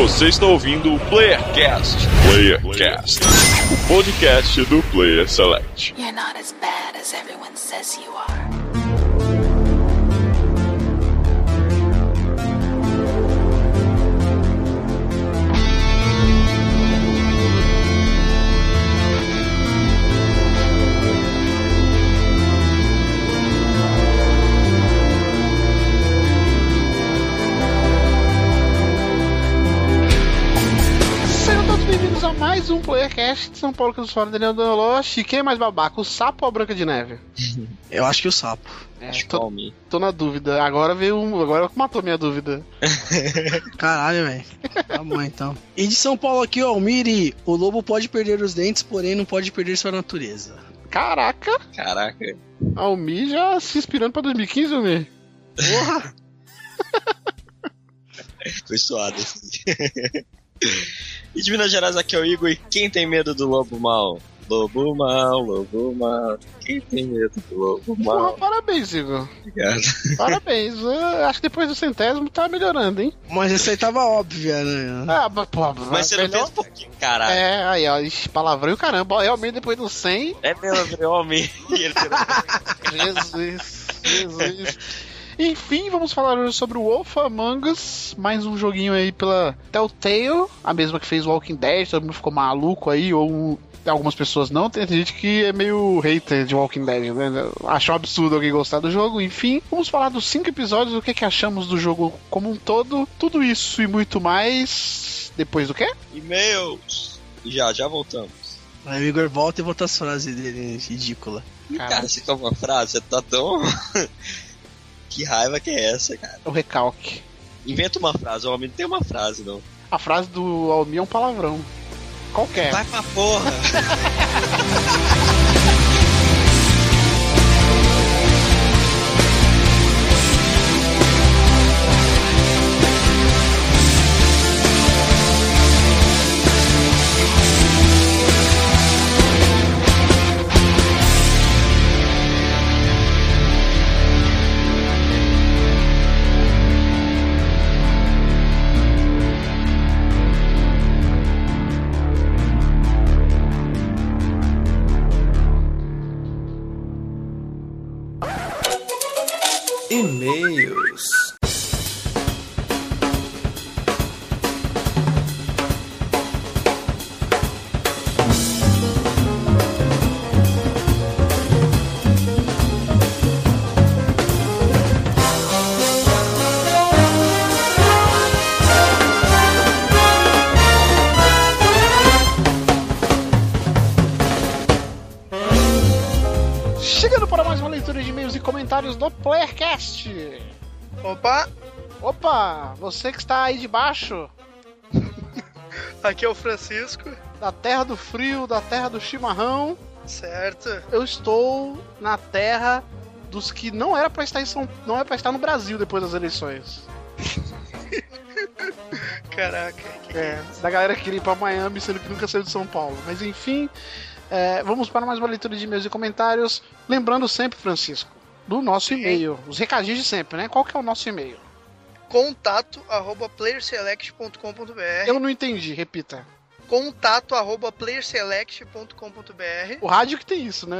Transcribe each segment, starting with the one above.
Você está ouvindo o Playercast. Playercast, o podcast do Player Select. You're not as bad as everyone says you are. Bem-vindos a mais um Playercast de São Paulo que nos fala Daniel Danoloshi. Quem é mais babaca, o sapo ou a Branca de Neve? Eu acho que o sapo. É, Acho que tô, Almi. tô na dúvida. Agora veio um. Agora matou minha dúvida. Caralho, velho. Tá bom então. E de São Paulo aqui, ó, Miri, o lobo pode perder os dentes, porém não pode perder sua natureza. Caraca, Caraca. Almi já se inspirando pra 2015, Almi. Porra! Foi suado assim. E de Minas Gerais aqui é o Igor. E quem tem medo do lobo mal? Lobo mal, lobo mal. Quem tem medo do lobo Porra, mal? parabéns, Igor. Obrigado. Parabéns. Eu acho que depois do centésimo tá melhorando, hein? Mas essa aí tava óbvia, né? Ah, mas, pô, Mas você não melhor- fez um pouquinho, caralho. É, aí, ó, palavrão e o caramba. Realmente depois do 100, É meu. E virou- Jesus, Jesus. Enfim, vamos falar hoje sobre o Wolf Among Us, mais um joguinho aí pela Telltale, a mesma que fez o Walking Dead, todo mundo ficou maluco aí, ou algumas pessoas não, tem gente que é meio hater de Walking Dead, né? Acha um absurdo alguém gostar do jogo, enfim. Vamos falar dos cinco episódios, o que, que achamos do jogo como um todo, tudo isso e muito mais, depois do quê? E-mails. Já, já voltamos. Aí o Igor volta e volta as frases dele ridícula. Cara, você quer uma frase? Você tá tão. que raiva que é essa, cara? o recalque. Inventa uma frase, o homem não tem uma frase, não. A frase do Almir é um palavrão. Qualquer. Vai pra porra! você que está aí de baixo, aqui é o Francisco, da terra do frio, da terra do chimarrão, certo? eu estou na terra dos que não era para estar em São, não era para estar no Brasil depois das eleições. Caraca, que É, da galera que queria ir para Miami, sendo que nunca saiu de São Paulo. Mas enfim, é, vamos para mais uma leitura de e-mails e comentários. Lembrando sempre, Francisco, do nosso e-mail, os recadinhos de sempre, né? Qual que é o nosso e-mail? Contato arroba playerselect.com.br Eu não entendi, repita. contato arroba playerselect.com.br O rádio que tem isso, né?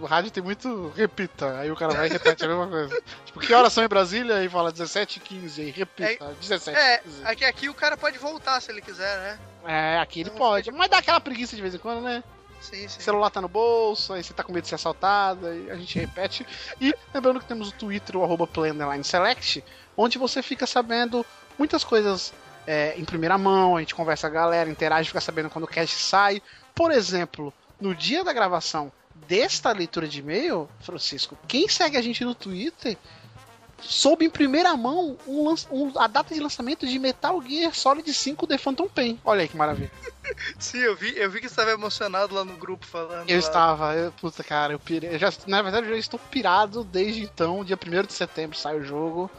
O rádio tem muito repita. Aí o cara vai e repete a mesma coisa. Tipo, que horas são em Brasília? E fala 17 h 15 aí repita. 17 É, 15 aqui, aqui o cara pode voltar se ele quiser, né? É, aqui ele pode. Mas dá aquela preguiça de vez em quando, né? Sim. O celular tá no bolso, aí você tá com medo de ser assaltado, a gente repete. E lembrando que temos o Twitter, o arroba Select, onde você fica sabendo muitas coisas é, em primeira mão, a gente conversa com a galera, interage, fica sabendo quando o cast sai. Por exemplo, no dia da gravação desta leitura de e-mail, Francisco, quem segue a gente no Twitter soube em primeira mão um um- a data de lançamento de Metal Gear Solid 5 The Phantom Pain. Olha aí que maravilha. Sim, eu vi, eu vi que você estava emocionado lá no grupo falando. Eu lá. estava, eu, puta cara, eu pirei. Eu já, na verdade, eu já estou pirado desde então. Dia 1 de setembro sai o jogo.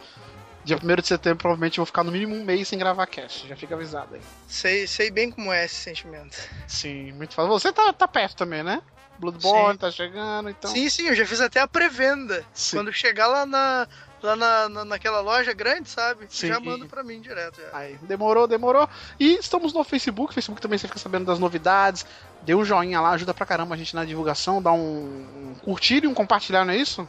Dia 1 de setembro, provavelmente, eu vou ficar no mínimo um mês sem gravar cast. Já fica avisado aí. Sei, sei bem como é esse sentimento. Sim, muito fácil. Você tá, tá perto também, né? Bloodborne Sim. tá chegando, então. Sim, sim, eu já fiz até a pré-venda. Quando chegar lá na, lá na, na- naquela loja grande, sabe? Sim. Já manda pra mim direto. Já. Aí, demorou, demorou. E estamos no Facebook. Facebook também você fica sabendo das novidades. Dê um joinha lá, ajuda pra caramba a gente na divulgação. Dá um, um curtir e um compartilhar, não é isso?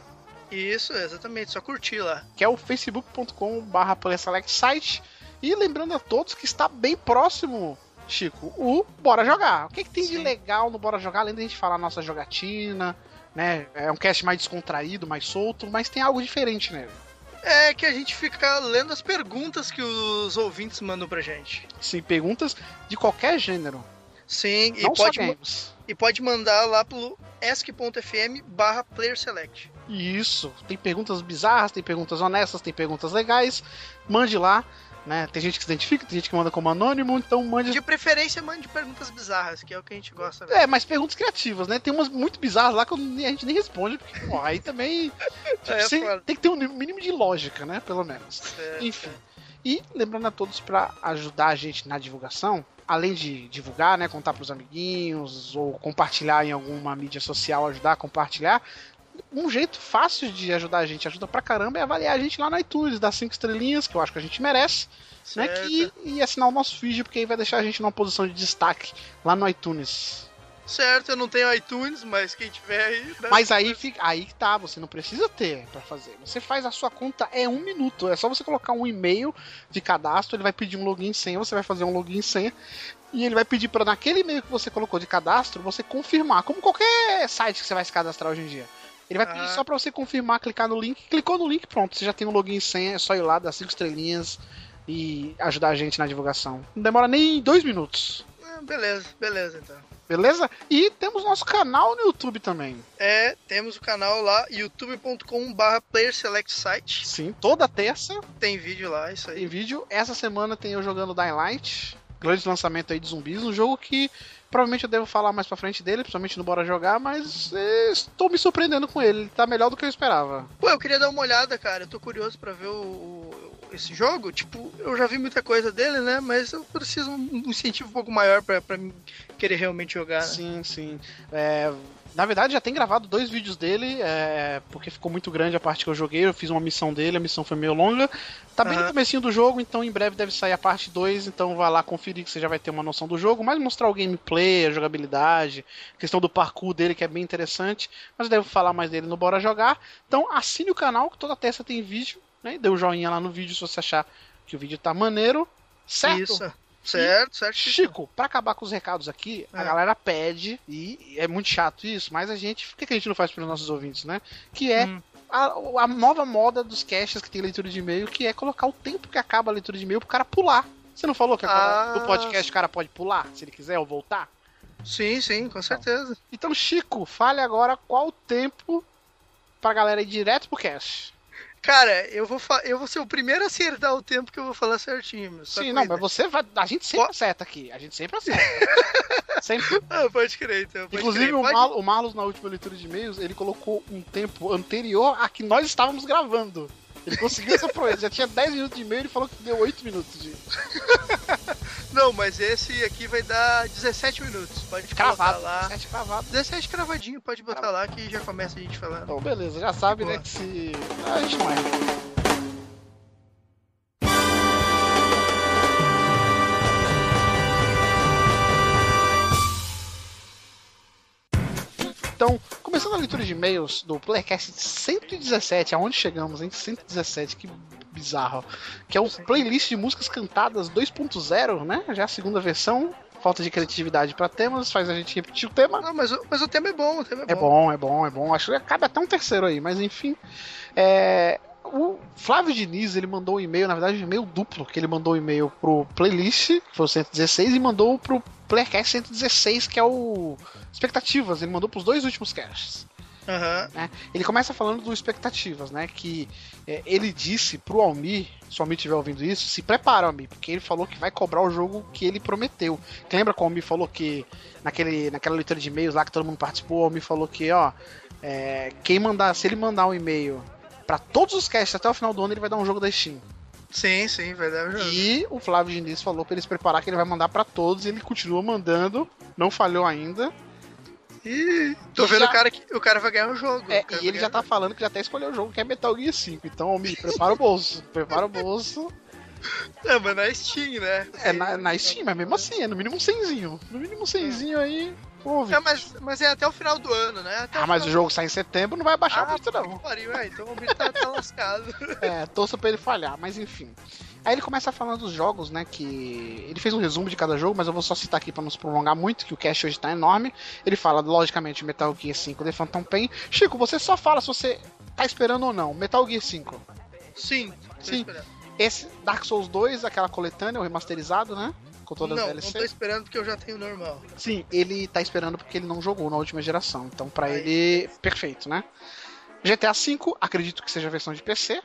Isso, exatamente, só curtir lá. Que é o facebook.com.br Site. E lembrando a todos que está bem próximo, Chico, o Bora Jogar. O que, que tem de Sim. legal no Bora Jogar, além da gente falar nossa jogatina, né? É um cast mais descontraído, mais solto, mas tem algo diferente nele. É que a gente fica lendo as perguntas que os ouvintes mandam pra gente. Sim, perguntas de qualquer gênero. Sim, e não pode, só ma- games. e pode mandar lá pelo ask.fm barra player select. Isso. Tem perguntas bizarras, tem perguntas honestas, tem perguntas legais. Mande lá. Né? Tem gente que se identifica, tem gente que manda como anônimo, então mande. De preferência, mande perguntas bizarras, que é o que a gente gosta. mesmo. É, mas perguntas criativas, né? Tem umas muito bizarras lá que a gente nem responde, porque pô, aí também tipo, É, tem que ter um mínimo de lógica, né? Pelo menos. É, Enfim. E lembrando a todos para ajudar a gente na divulgação, além de divulgar, né, contar pros amiguinhos ou compartilhar em alguma mídia social, ajudar a compartilhar, um jeito fácil de ajudar a gente, ajuda pra caramba, é avaliar a gente lá no iTunes, dar cinco estrelinhas, que eu acho que a gente merece, né, certo. que, e assinar o nosso feed, porque aí vai deixar a gente numa posição de destaque lá no iTunes. Certo, eu não tenho iTunes, mas quem tiver aí. né? Mas aí fica, aí tá, você não precisa ter pra fazer. Você faz a sua conta é um minuto, é só você colocar um e-mail de cadastro, ele vai pedir um login e senha, você vai fazer um login e senha e ele vai pedir para naquele e-mail que você colocou de cadastro, você confirmar, como qualquer site que você vai se cadastrar hoje em dia. Ele vai pedir Ah. só pra você confirmar, clicar no link, clicou no link, pronto, você já tem um login e senha, é só ir lá, dar cinco estrelinhas e ajudar a gente na divulgação. Não demora nem dois minutos. Ah, beleza, beleza então. Beleza? E temos nosso canal no YouTube também. É, temos o canal lá, youtube.com barra player select site. Sim, toda terça Tem vídeo lá, isso Tem aí. vídeo. Essa semana tem eu jogando Dying Light. Grande lançamento aí de zumbis. Um jogo que provavelmente eu devo falar mais pra frente dele, principalmente no Bora Jogar, mas eh, estou me surpreendendo com ele. Ele tá melhor do que eu esperava. Pô, eu queria dar uma olhada, cara. Eu tô curioso pra ver o, o- esse jogo. Tipo, eu já vi muita coisa dele, né? Mas eu preciso um um incentivo um pouco maior mim querer realmente jogar. né? Sim, sim. É, na verdade, já tem gravado dois vídeos dele, é, porque ficou muito grande a parte que eu joguei. Eu fiz uma missão dele, a missão foi meio longa. Tá bem no Aham. comecinho do jogo, então em breve deve sair a parte 2. Então vai lá conferir que você já vai ter uma noção do jogo. Mas mostrar o gameplay, a jogabilidade, a questão do parkour dele, que é bem interessante. Mas eu devo falar mais dele no Bora Jogar. Então assine o canal, que toda terça tem vídeo. Né? E Dê um joinha lá no vídeo se você achar que o vídeo tá maneiro. Certo? Isso. Certo, certo. Chico, pra acabar com os recados aqui, a É. galera pede, e é muito chato isso, mas a gente. Por que a gente não faz pelos nossos ouvintes, né? Que é Hum. a, a nova moda dos caches que tem leitura de e-mail, que é colocar o tempo que acaba a leitura de e-mail pro cara pular. Você não falou que Ah. no podcast o cara pode pular, se ele quiser, ou voltar? Sim, sim, com certeza. Então, Chico, fale agora qual o tempo pra galera ir direto pro cache. Cara, eu vou, eu vou ser o primeiro a acertar o tempo que eu vou falar certinho. meu. Sim, não, mas você vai. A gente sempre acerta aqui. A gente sempre acerta. sempre. Ah, pode crer, então. Pode Inclusive, crer. o, Pode- Mar o Marlos, na última leitura de e-mails, ele colocou um tempo anterior a que nós estávamos gravando. Ele conseguiu essa proeza. Já tinha 10 minutos de e-mail e falou que deu 8 minutos de Não, mas esse aqui vai dar 17 minutos. Pode cravado. colocar lá. 7 cravado. 17 cravadinho, pode botar lá que já começa a gente falando. Então, beleza, já sabe, Boa. né, que se... A gente erra. Então, começando a leitura de e-mails do Playcast 117, aonde chegamos, hein? 117, que bizarro. Que é o playlist de músicas cantadas 2.0, né? Já a segunda versão. Falta de criatividade para temas, faz a gente repetir o tema. Não, mas, o- mas o tema é bom, o tema é, É bom, é bom, é bom. Acho que cabe até um terceiro aí, mas enfim. É, o Flávio Diniz, ele mandou um e-mail, na verdade, um e-mail duplo, que ele mandou um e-mail pro playlist, que foi o 116, e mandou pro Playcast 116, que é o Expectativas. Ele mandou pros dois últimos casts. Aham. né? Ele começa falando do expectativas, né? Que é, ele disse pro Almir, se o Almir estiver ouvindo isso, se prepara, Almir, porque ele falou que vai cobrar o jogo que ele prometeu. Lembra que o Almir falou que naquele, naquela leitura de e-mails lá que todo mundo participou, o Almir falou que, ó, é, quem mandar, se ele mandar um e-mail pra todos os casts até o final do ano, ele vai dar um jogo da Steam. Sim, sim, vai dar o jogo. E o Flávio Diniz falou pra ele se preparar que ele vai mandar pra todos e ele continua mandando, não falhou ainda. Ih, tô vendo Já- o cara que o cara vai ganhar o jogo. É, O e ele já tá o falando que já até escolheu o jogo, que é Metal Gear 5. Então, Almir, prepara o bolso. Prepara o bolso. É, mas na Steam, né? É na, na Steam, mas mesmo assim, é no mínimo um 100zinho. No mínimo um 100zinho aí, ouve. É, mas, mas é até o final do ano, né? Até Ah, mas o jogo sai em setembro, não vai baixar Ah, muito puta não. pariu, é, então o bicho tá, tá lascado. É, torça pra ele falhar, mas enfim. Aí ele começa falando dos jogos, né? Que. Ele fez um resumo de cada jogo, mas eu vou só citar aqui pra não se prolongar muito, que o cast hoje tá enorme. Ele fala, logicamente, Metal Gear 5 The Phantom Pain. Chico, você só fala se você tá esperando ou não. Metal Gear 5. Sim, Sim. Esse Dark Souls 2, aquela coletânea, o remasterizado, né? Com todas Não, as não DLC. tô esperando porque eu já tenho normal. Sim, ele tá esperando porque ele não jogou na última geração. Então, pra Aí. ele, perfeito, né? GTA V, acredito que seja a versão de PC.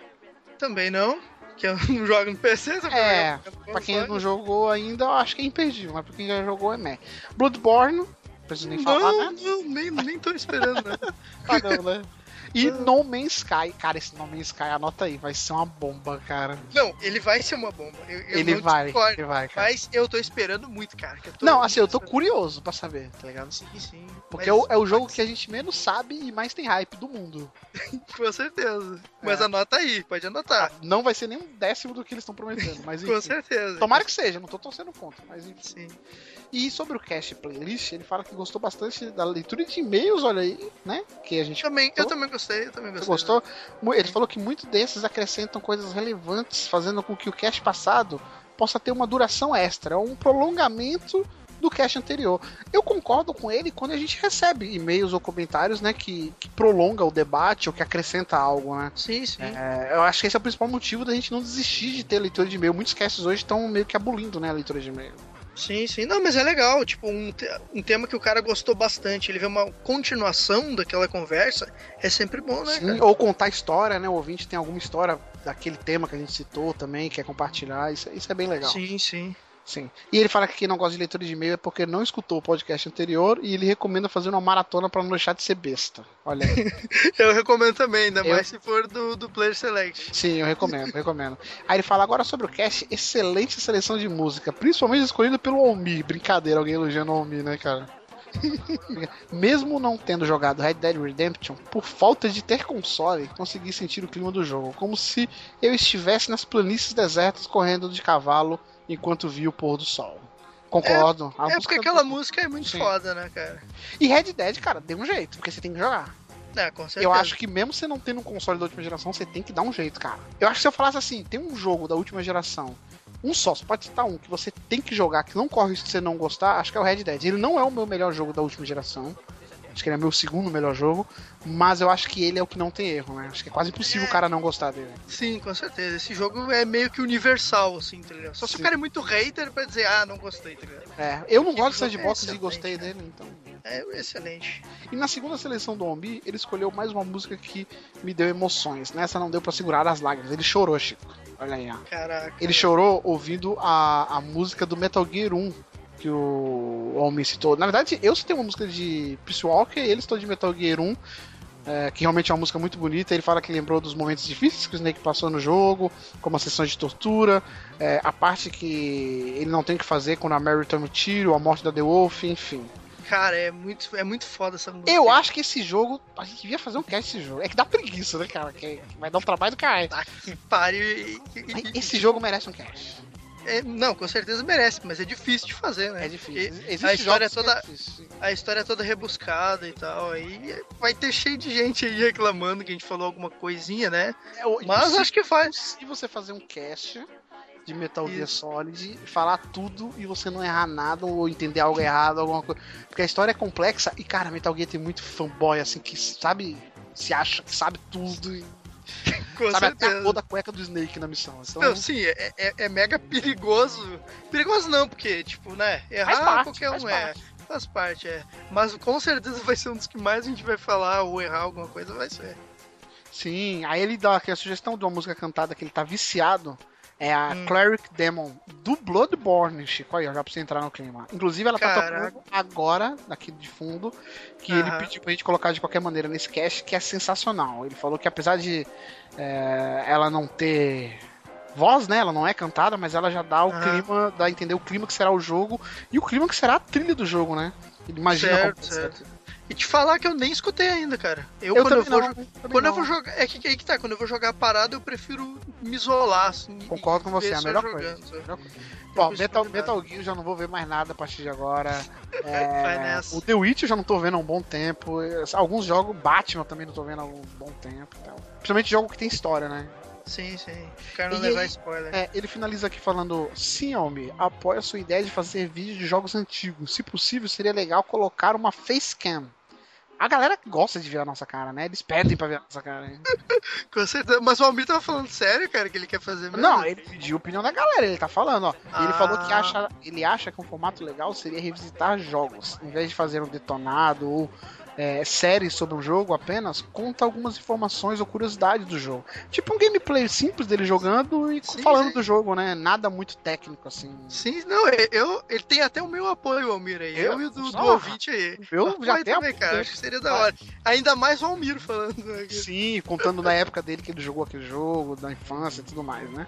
Também não, não jogo no PC, você É, Pra quem não jogou ainda, eu acho que é imperdível, mas pra quem já jogou é meh. Bloodborne, preciso nem falar, Não, né? não, nem, nem tô esperando, né? Ah, não, né? E No Man's Sky, cara, esse No Man's Sky, anota aí, vai ser uma bomba, cara. Não, ele vai ser uma bomba. Eu, eu ele vai, discordo, ele vai, cara. Mas eu tô esperando muito, cara. Não, assim, eu tô curioso pra saber, tá ligado? Sim, sim. Porque mas- é, o, é jogo que a gente menos sabe e mais tem hype do mundo. Com certeza. Mas É. anota aí, pode anotar. Não vai ser nem um décimo do que eles estão prometendo, mas Com enfim. certeza. Tomara que seja, não tô torcendo contra, mas enfim. Sim. E sobre o cast playlist, ele fala que gostou bastante da leitura de e-mails, olha aí, né? Que a gente Também, eu também gostei, eu também gostei. gostou? Mu- Ele falou que muitos desses acrescentam coisas relevantes, fazendo com que o cast passado possa ter uma duração extra, um prolongamento do cast anterior. Eu concordo com ele quando a gente recebe e-mails ou comentários, né, que, que prolonga o debate ou que acrescenta algo, né? Sim, sim. É, eu acho que esse é o principal motivo da gente não desistir de ter leitura de e-mail. Muitos casts hoje estão meio que abolindo, né, a leitura de e-mail. Sim, sim. Não, mas é legal. Tipo, um, te- um tema que o cara gostou bastante. Ele vê uma continuação daquela conversa. É sempre bom, né, Sim, cara? ou contar história, né? O ouvinte tem alguma história daquele tema que a gente citou também, quer compartilhar. Isso, isso é bem legal. Sim, sim. Sim. E ele fala que quem não gosta de leitura de e-mail é porque não escutou o podcast anterior e ele recomenda fazer uma maratona pra não deixar de ser besta. Olha aí. Eu recomendo também, ainda Eu- mais se for do, do Player Select. Sim, eu recomendo, recomendo. Aí ele fala agora sobre o cast, excelente seleção de música, principalmente escolhida pelo Almir. Brincadeira, alguém elogiando o Almir, né, cara? Mesmo não tendo jogado Red Dead Redemption, por falta de ter console, consegui sentir o clima do jogo, como se eu estivesse nas planícies desertas correndo de cavalo enquanto via o pôr do sol. Concordo. é música porque aquela música é muito Sim. foda, né, cara? E Red Dead, cara, deu um jeito, porque você tem que jogar. É, com certeza. Eu acho que mesmo você não tendo um console da última geração, você tem que dar um jeito, cara. Eu acho que se eu falasse assim, tem um jogo da última geração, um só, você pode citar um que você tem que jogar, que não corre risco de você não gostar, acho que é o Red Dead. Ele não é o meu melhor jogo da última geração. Acho que ele é meu segundo melhor jogo, mas eu acho que ele é o que não tem erro, né? Acho que é quase impossível o cara não gostar dele. Sim, com certeza. Esse jogo é meio que universal, assim, tá ligado? Só se Sim. o cara é muito hater pra dizer, ah, não gostei, tá ligado? É, eu não Que gosto de sandbox é e gostei cara. dele, então. É excelente. E na segunda seleção do Ombi, ele escolheu mais uma música que me deu emoções. Nessa não deu pra segurar as lágrimas. Ele chorou, Chico. Olha aí, ó. Caraca. Ele chorou ouvindo a, a música do Metal Gear 1 que o Almir citou. Na verdade, eu citei uma música de Peace Walker e ele citou de Metal Gear 1, é, que realmente é uma música muito bonita. Ele fala que lembrou dos momentos difíceis que o Snake passou no jogo, como as sessões de tortura, é, a parte que ele não tem que fazer quando a Mary toma o tiro, a morte da The Wolf, enfim. Cara, é muito, é muito foda essa música. Eu acho que esse jogo, a gente devia fazer um cast desse jogo. É que dá preguiça, né, cara? Que vai dar um trabalho do cara. Tá que pariu. Esse jogo merece um cast. É, não, com certeza merece, mas é difícil de fazer, né? É difícil. Existe a história é toda. é difícil. A história é toda rebuscada e tal. Aí vai ter cheio de gente aí reclamando que a gente falou alguma coisinha, né? É, Mas acho que faz. se você fazer um cast de Metal Gear. Solid, falar tudo e você não errar nada ou entender algo errado, alguma coisa. Porque a história é complexa e, cara, Metal Gear tem muito fanboy, assim, que sabe, se acha que sabe tudo e Com sabe até a certeza. cor da cueca do Snake na missão. Então, Não, sim, é, é- é mega perigoso. Perigoso não, porque, tipo, né? Errar parte, qualquer um é. parte. Faz parte, é. Mas com certeza vai ser um dos que mais a gente vai falar ou errar alguma coisa, vai ser. Sim, aí ele dá aqui a sugestão de uma música cantada que ele tá viciado. É a Hum. Cleric Demon, do Bloodborne, Chico. Aí, ó, já pra você entrar no clima. Inclusive, ela tá Caraca. tocando agora, aqui de fundo, que ele pediu pra gente colocar de qualquer maneira nesse cast, que é sensacional. Ele falou que apesar de é, ela não ter voz, né? Ela não é cantada, mas ela já dá o clima, dá a entender o clima que será o jogo e o clima que será a trilha do jogo, né? Ele imagina certo, como certo. E te falar que eu nem escutei ainda, cara. Eu, Eu quando eu vou, não, também quando eu não. vou jogar. É que aí que tá, quando eu vou jogar parado, eu prefiro me isolar, assim. Concordo com você, é a melhor coisa. Bom, Metal. Metal Gear já não vou ver mais nada a partir de agora. É, o The Witch eu já não tô vendo há um bom tempo. Alguns jogos, Batman também não tô vendo há um bom tempo. Então. Principalmente jogo que tem história, né? Sim, sim. Quero não E levar spoiler. É, ele finaliza aqui falando: Sim, Almi, apoio a sua ideia de fazer vídeo de jogos antigos. Se possível, seria legal colocar uma facecam. A galera gosta de ver a nossa cara, né? Eles pedem pra ver a nossa cara. hein? Com certeza. Mas o Almir tava falando sério, cara, que ele quer fazer mesmo? Não, ele pediu a opinião da galera, ele tá falando, ó. E ele Ah. falou que acha, ele acha que um formato legal seria revisitar jogos. Em vez de fazer um detonado ou é, série sobre um jogo apenas, conta algumas informações ou curiosidades do jogo. Tipo um gameplay simples dele jogando e Sim, falando sim. do jogo, né? Nada muito técnico assim. Sim, não, eu, ele tem até o meu apoio, Almir aí. Eu, Eu? e o do, do ouvinte aí. eu já tenho também, cara. Acho que seria da hora. Ainda mais o Almir falando. né, Sim, contando da época dele que ele jogou aquele jogo, da infância e tudo mais, né?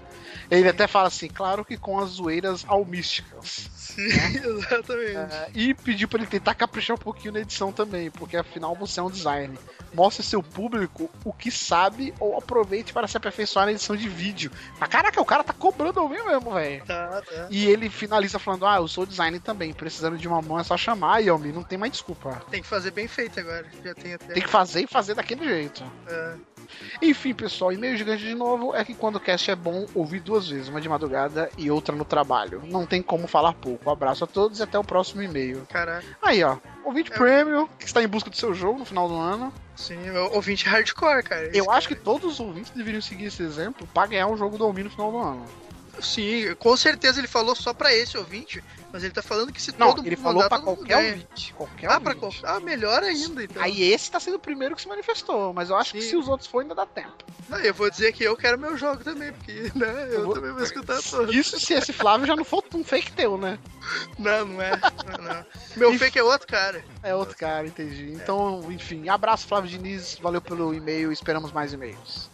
Ele até fala assim, claro que com as zoeiras almísticas. Sim, exatamente. É, e pediu pra ele tentar caprichar um pouquinho na edição também, porque afinal você é um designer. Mostre seu público o que sabe ou aproveite para se aperfeiçoar na edição de vídeo. Mas caraca, o cara tá cobrando alguém mesmo, velho. Tá, tá. E ele finaliza falando: Ah, eu sou designer também, precisando de uma mão é só chamar, e Almi, não tem mais desculpa. Tem que fazer bem feito agora. Já tem até. Tem que fazer e fazer daquele jeito. É. Enfim, pessoal, e-mail gigante de novo é que quando o cast é bom, ouvir duas vezes, uma de madrugada e outra no trabalho. Não tem como falar pouco. Um abraço a todos e até o próximo e-mail. Caralho. Aí, ó, ouvinte É. premium, que está em busca do seu jogo no final do ano. Sim, ouvinte hardcore, cara. Eu acho que todos os ouvintes deveriam seguir esse exemplo para ganhar um jogo do Almi no final do ano. Sim, com certeza ele falou só pra esse ouvinte, mas ele tá falando que se Não, todo ele mundo falou mandar, pra qualquer ganha. ouvinte. Qualquer Ah, pra ouvinte. qual... ah, melhor ainda, então. Aí esse tá sendo o primeiro que se manifestou, mas eu acho que Sim. se os outros for ainda dá tempo. Não, eu vou dizer que eu quero meu jogo também, porque, né, eu, Eu vou- também vou escutar todos. Isso se esse Flávio já não for um fake teu, né? Não, não é. Não, não. Meu Enfim. fake é outro cara. É outro cara, entendi. Então, enfim, abraço Flávio Diniz, valeu pelo e-mail, esperamos mais e-mails.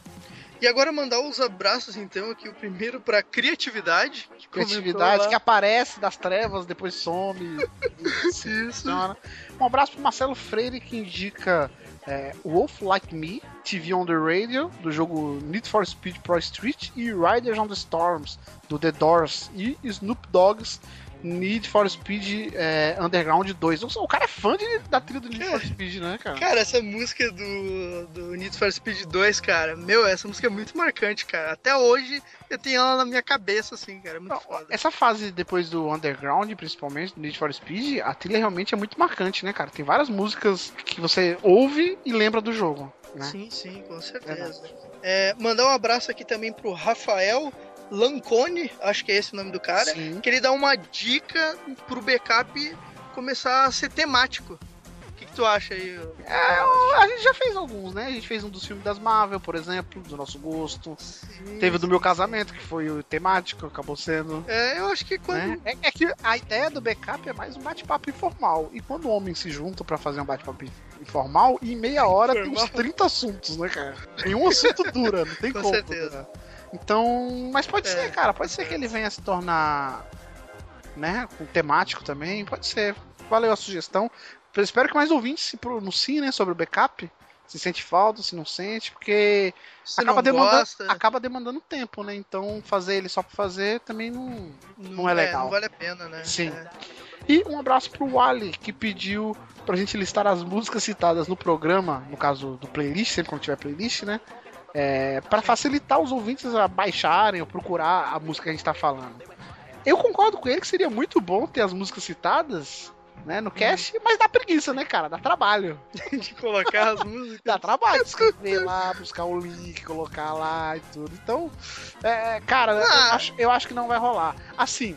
E agora mandar os abraços, então, aqui. O primeiro pra criatividade. que Criatividade que aparece das trevas, depois some. Isso. funciona. Um abraço pro Marcelo Freire que indica é, Wolf Like Me, TV on the Radio, do jogo Need for Speed Pro Street, e Riders on the Storms, do The Doors, e Snoop Dogg's Need for Speed é, Underground 2. O cara é fã de- da trilha do Need for Speed, né, cara? Cara, essa música do, do Need for Speed 2, cara, meu, essa música é muito marcante, cara. Até hoje eu tenho ela na minha cabeça, assim, cara. É muito Não, foda. Essa fase depois do Underground, principalmente do Need for Speed, a trilha realmente é muito marcante, né, cara? Tem várias músicas que você ouve e lembra do jogo, né? Sim, sim, com certeza. É, mandar um abraço aqui também pro Rafael Lancone, acho que é esse o nome do cara, Sim. que ele dá uma dica pro backup começar a ser temático. O que, que tu acha aí? É, a gente já fez alguns, né? A gente fez um dos filmes das Marvel, por exemplo, do nosso gosto. Teve o do meu casamento, que foi o temático, acabou sendo. É, eu acho que quando. Né? É, é que a ideia do backup é mais um bate-papo informal. E quando o homem se junta pra fazer um bate-papo informal, em meia hora tem Informal. uns 30 assuntos, né, cara? Em um assunto dura, não tem Com como. certeza. né? Então, mas pode É, ser, cara, pode ser que ele venha se tornar, né, com temático também, pode ser. Valeu a sugestão. Eu espero que mais ouvintes se pronunciem, né, sobre o backup. Se sente falta, se não sente, porque Se acaba não demandando, gosta, acaba demandando tempo, né? Então fazer ele só pra fazer também não, não é legal. não vale a pena, né? Sim. É. E um abraço pro Wally, que pediu pra gente listar as músicas citadas no programa, no caso do playlist, sempre quando tiver playlist, né? É, para facilitar os ouvintes a baixarem ou procurar a música que a gente tá falando. Eu concordo com ele que seria muito bom ter as músicas citadas, né, no cast, mas dá preguiça, né, cara? Dá trabalho. de colocar as músicas. Dá trabalho escrever lá, buscar o link, colocar lá e tudo. Então, é, cara, eu, Ah. acho, eu acho que não vai rolar. Assim.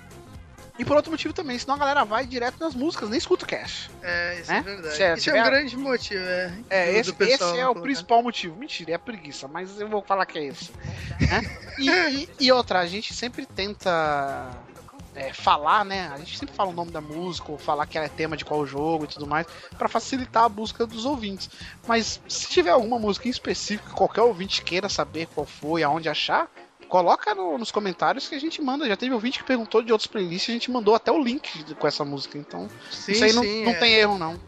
E por outro motivo também, senão a galera vai direto nas músicas, nem escuta o cast. É, isso Né? é verdade. Isso é um grande motivo, é. É, do- esse, do esse é não o colocar. principal motivo. Mentira, é a preguiça, mas eu vou falar que é esse. né? e, e- e outra, a gente sempre tenta é, falar, né? A gente sempre fala o nome da música, ou falar que é tema de qual jogo e tudo mais, pra facilitar a busca dos ouvintes. Mas se tiver alguma música em específico que qualquer ouvinte queira saber qual foi, aonde achar, coloca no- nos comentários que a gente manda. Já teve ouvinte que perguntou de outros playlists, a gente mandou até o link com essa música. Então, Sim, isso aí não, sim, não é. tem erro, não.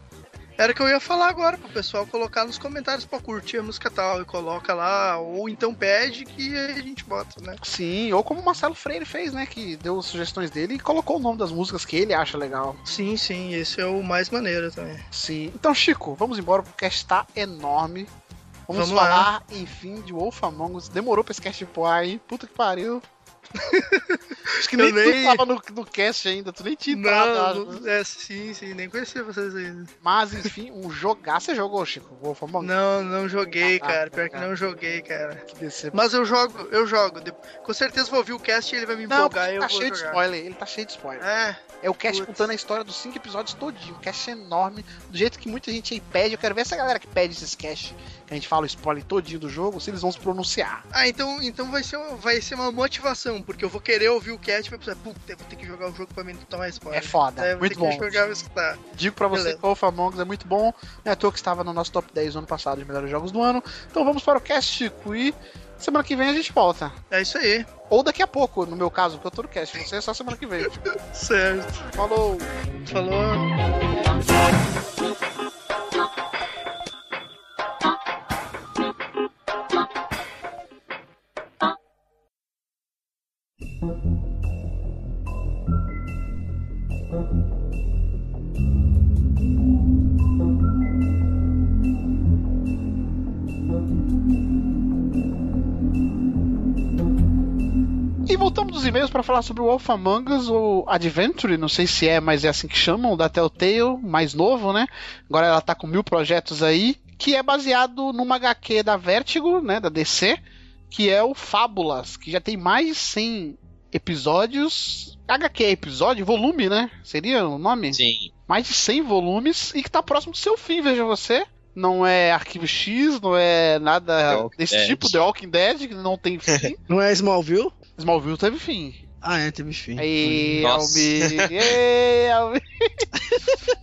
Era que eu ia falar agora pro pessoal colocar nos comentários pra curtir a música tal e coloca lá, ou então pede que a gente bota, né? Sim, ou como o Marcelo Freire fez, né? Que deu sugestões dele e colocou o nome das músicas que ele acha legal. Sim, sim, esse é o mais maneiro também. Sim. Então, Chico, vamos embora porque o cast tá enorme. Vamos, Vamos lá. falar, enfim, de Wolf Among Us. Demorou pra esse cast pro ar aí. Puta que pariu. Acho que nem, nem- tu tava no, no cast ainda, tu nem tinha. Não, é, sim, sim, nem conhecia vocês ainda. Mas, enfim, um jogar. Você jogou, Chico? Wolf Among Us? Não, não joguei, Ah, cara. Pior que não joguei, cara. Que. Mas eu jogo, eu jogo. Com certeza vou ouvir o cast e ele vai me empolgar ele eu tá cheio de spoiler. Ele tá cheio de spoiler. É, É o cast Putz. contando a história dos cinco episódios todinho. Um cast enorme. Do jeito que muita gente aí pede. Eu quero ver essa galera que pede esses cast, que a gente fala o spoiler todinho do jogo, se eles vão se pronunciar. Ah, então, então vai, ser uma, vai ser uma motivação, porque eu vou querer ouvir o cast e vai pensar, puta, eu vou ter que jogar o jogo pra mim não tomar É spoiler. foda. É, eu vou muito bom. jogar e. Digo pra você Beleza. que o Among Us é muito bom. É à toa que estava no nosso top 10 do ano passado de melhores jogos do ano. Então vamos para o cast, Chico. E semana que vem a gente volta. É isso aí. Ou daqui a pouco, no meu caso, porque eu tô no cast. Você é só semana que vem. Certo. Falou! Falou. E-mails para falar sobre o Wolf Among Us, ou Adventure, não sei se é, mas é assim que chamam, da Telltale, mais novo, né? Agora ela tá com mil projetos aí, que é baseado numa HQ da Vertigo, né, da DC, que é o Fábulas, que já tem mais de 100 episódios. HQ é episódio, volume, né? Seria o nome? Sim. mais de 100 volumes e que tá próximo do seu fim, veja você. Não é Arquivo X, não é nada desse Dead. tipo, The Walking Dead, que não tem fim. Não é Smallville? Smallville teve fim. Ah, é, teve fim. Ei, Almir.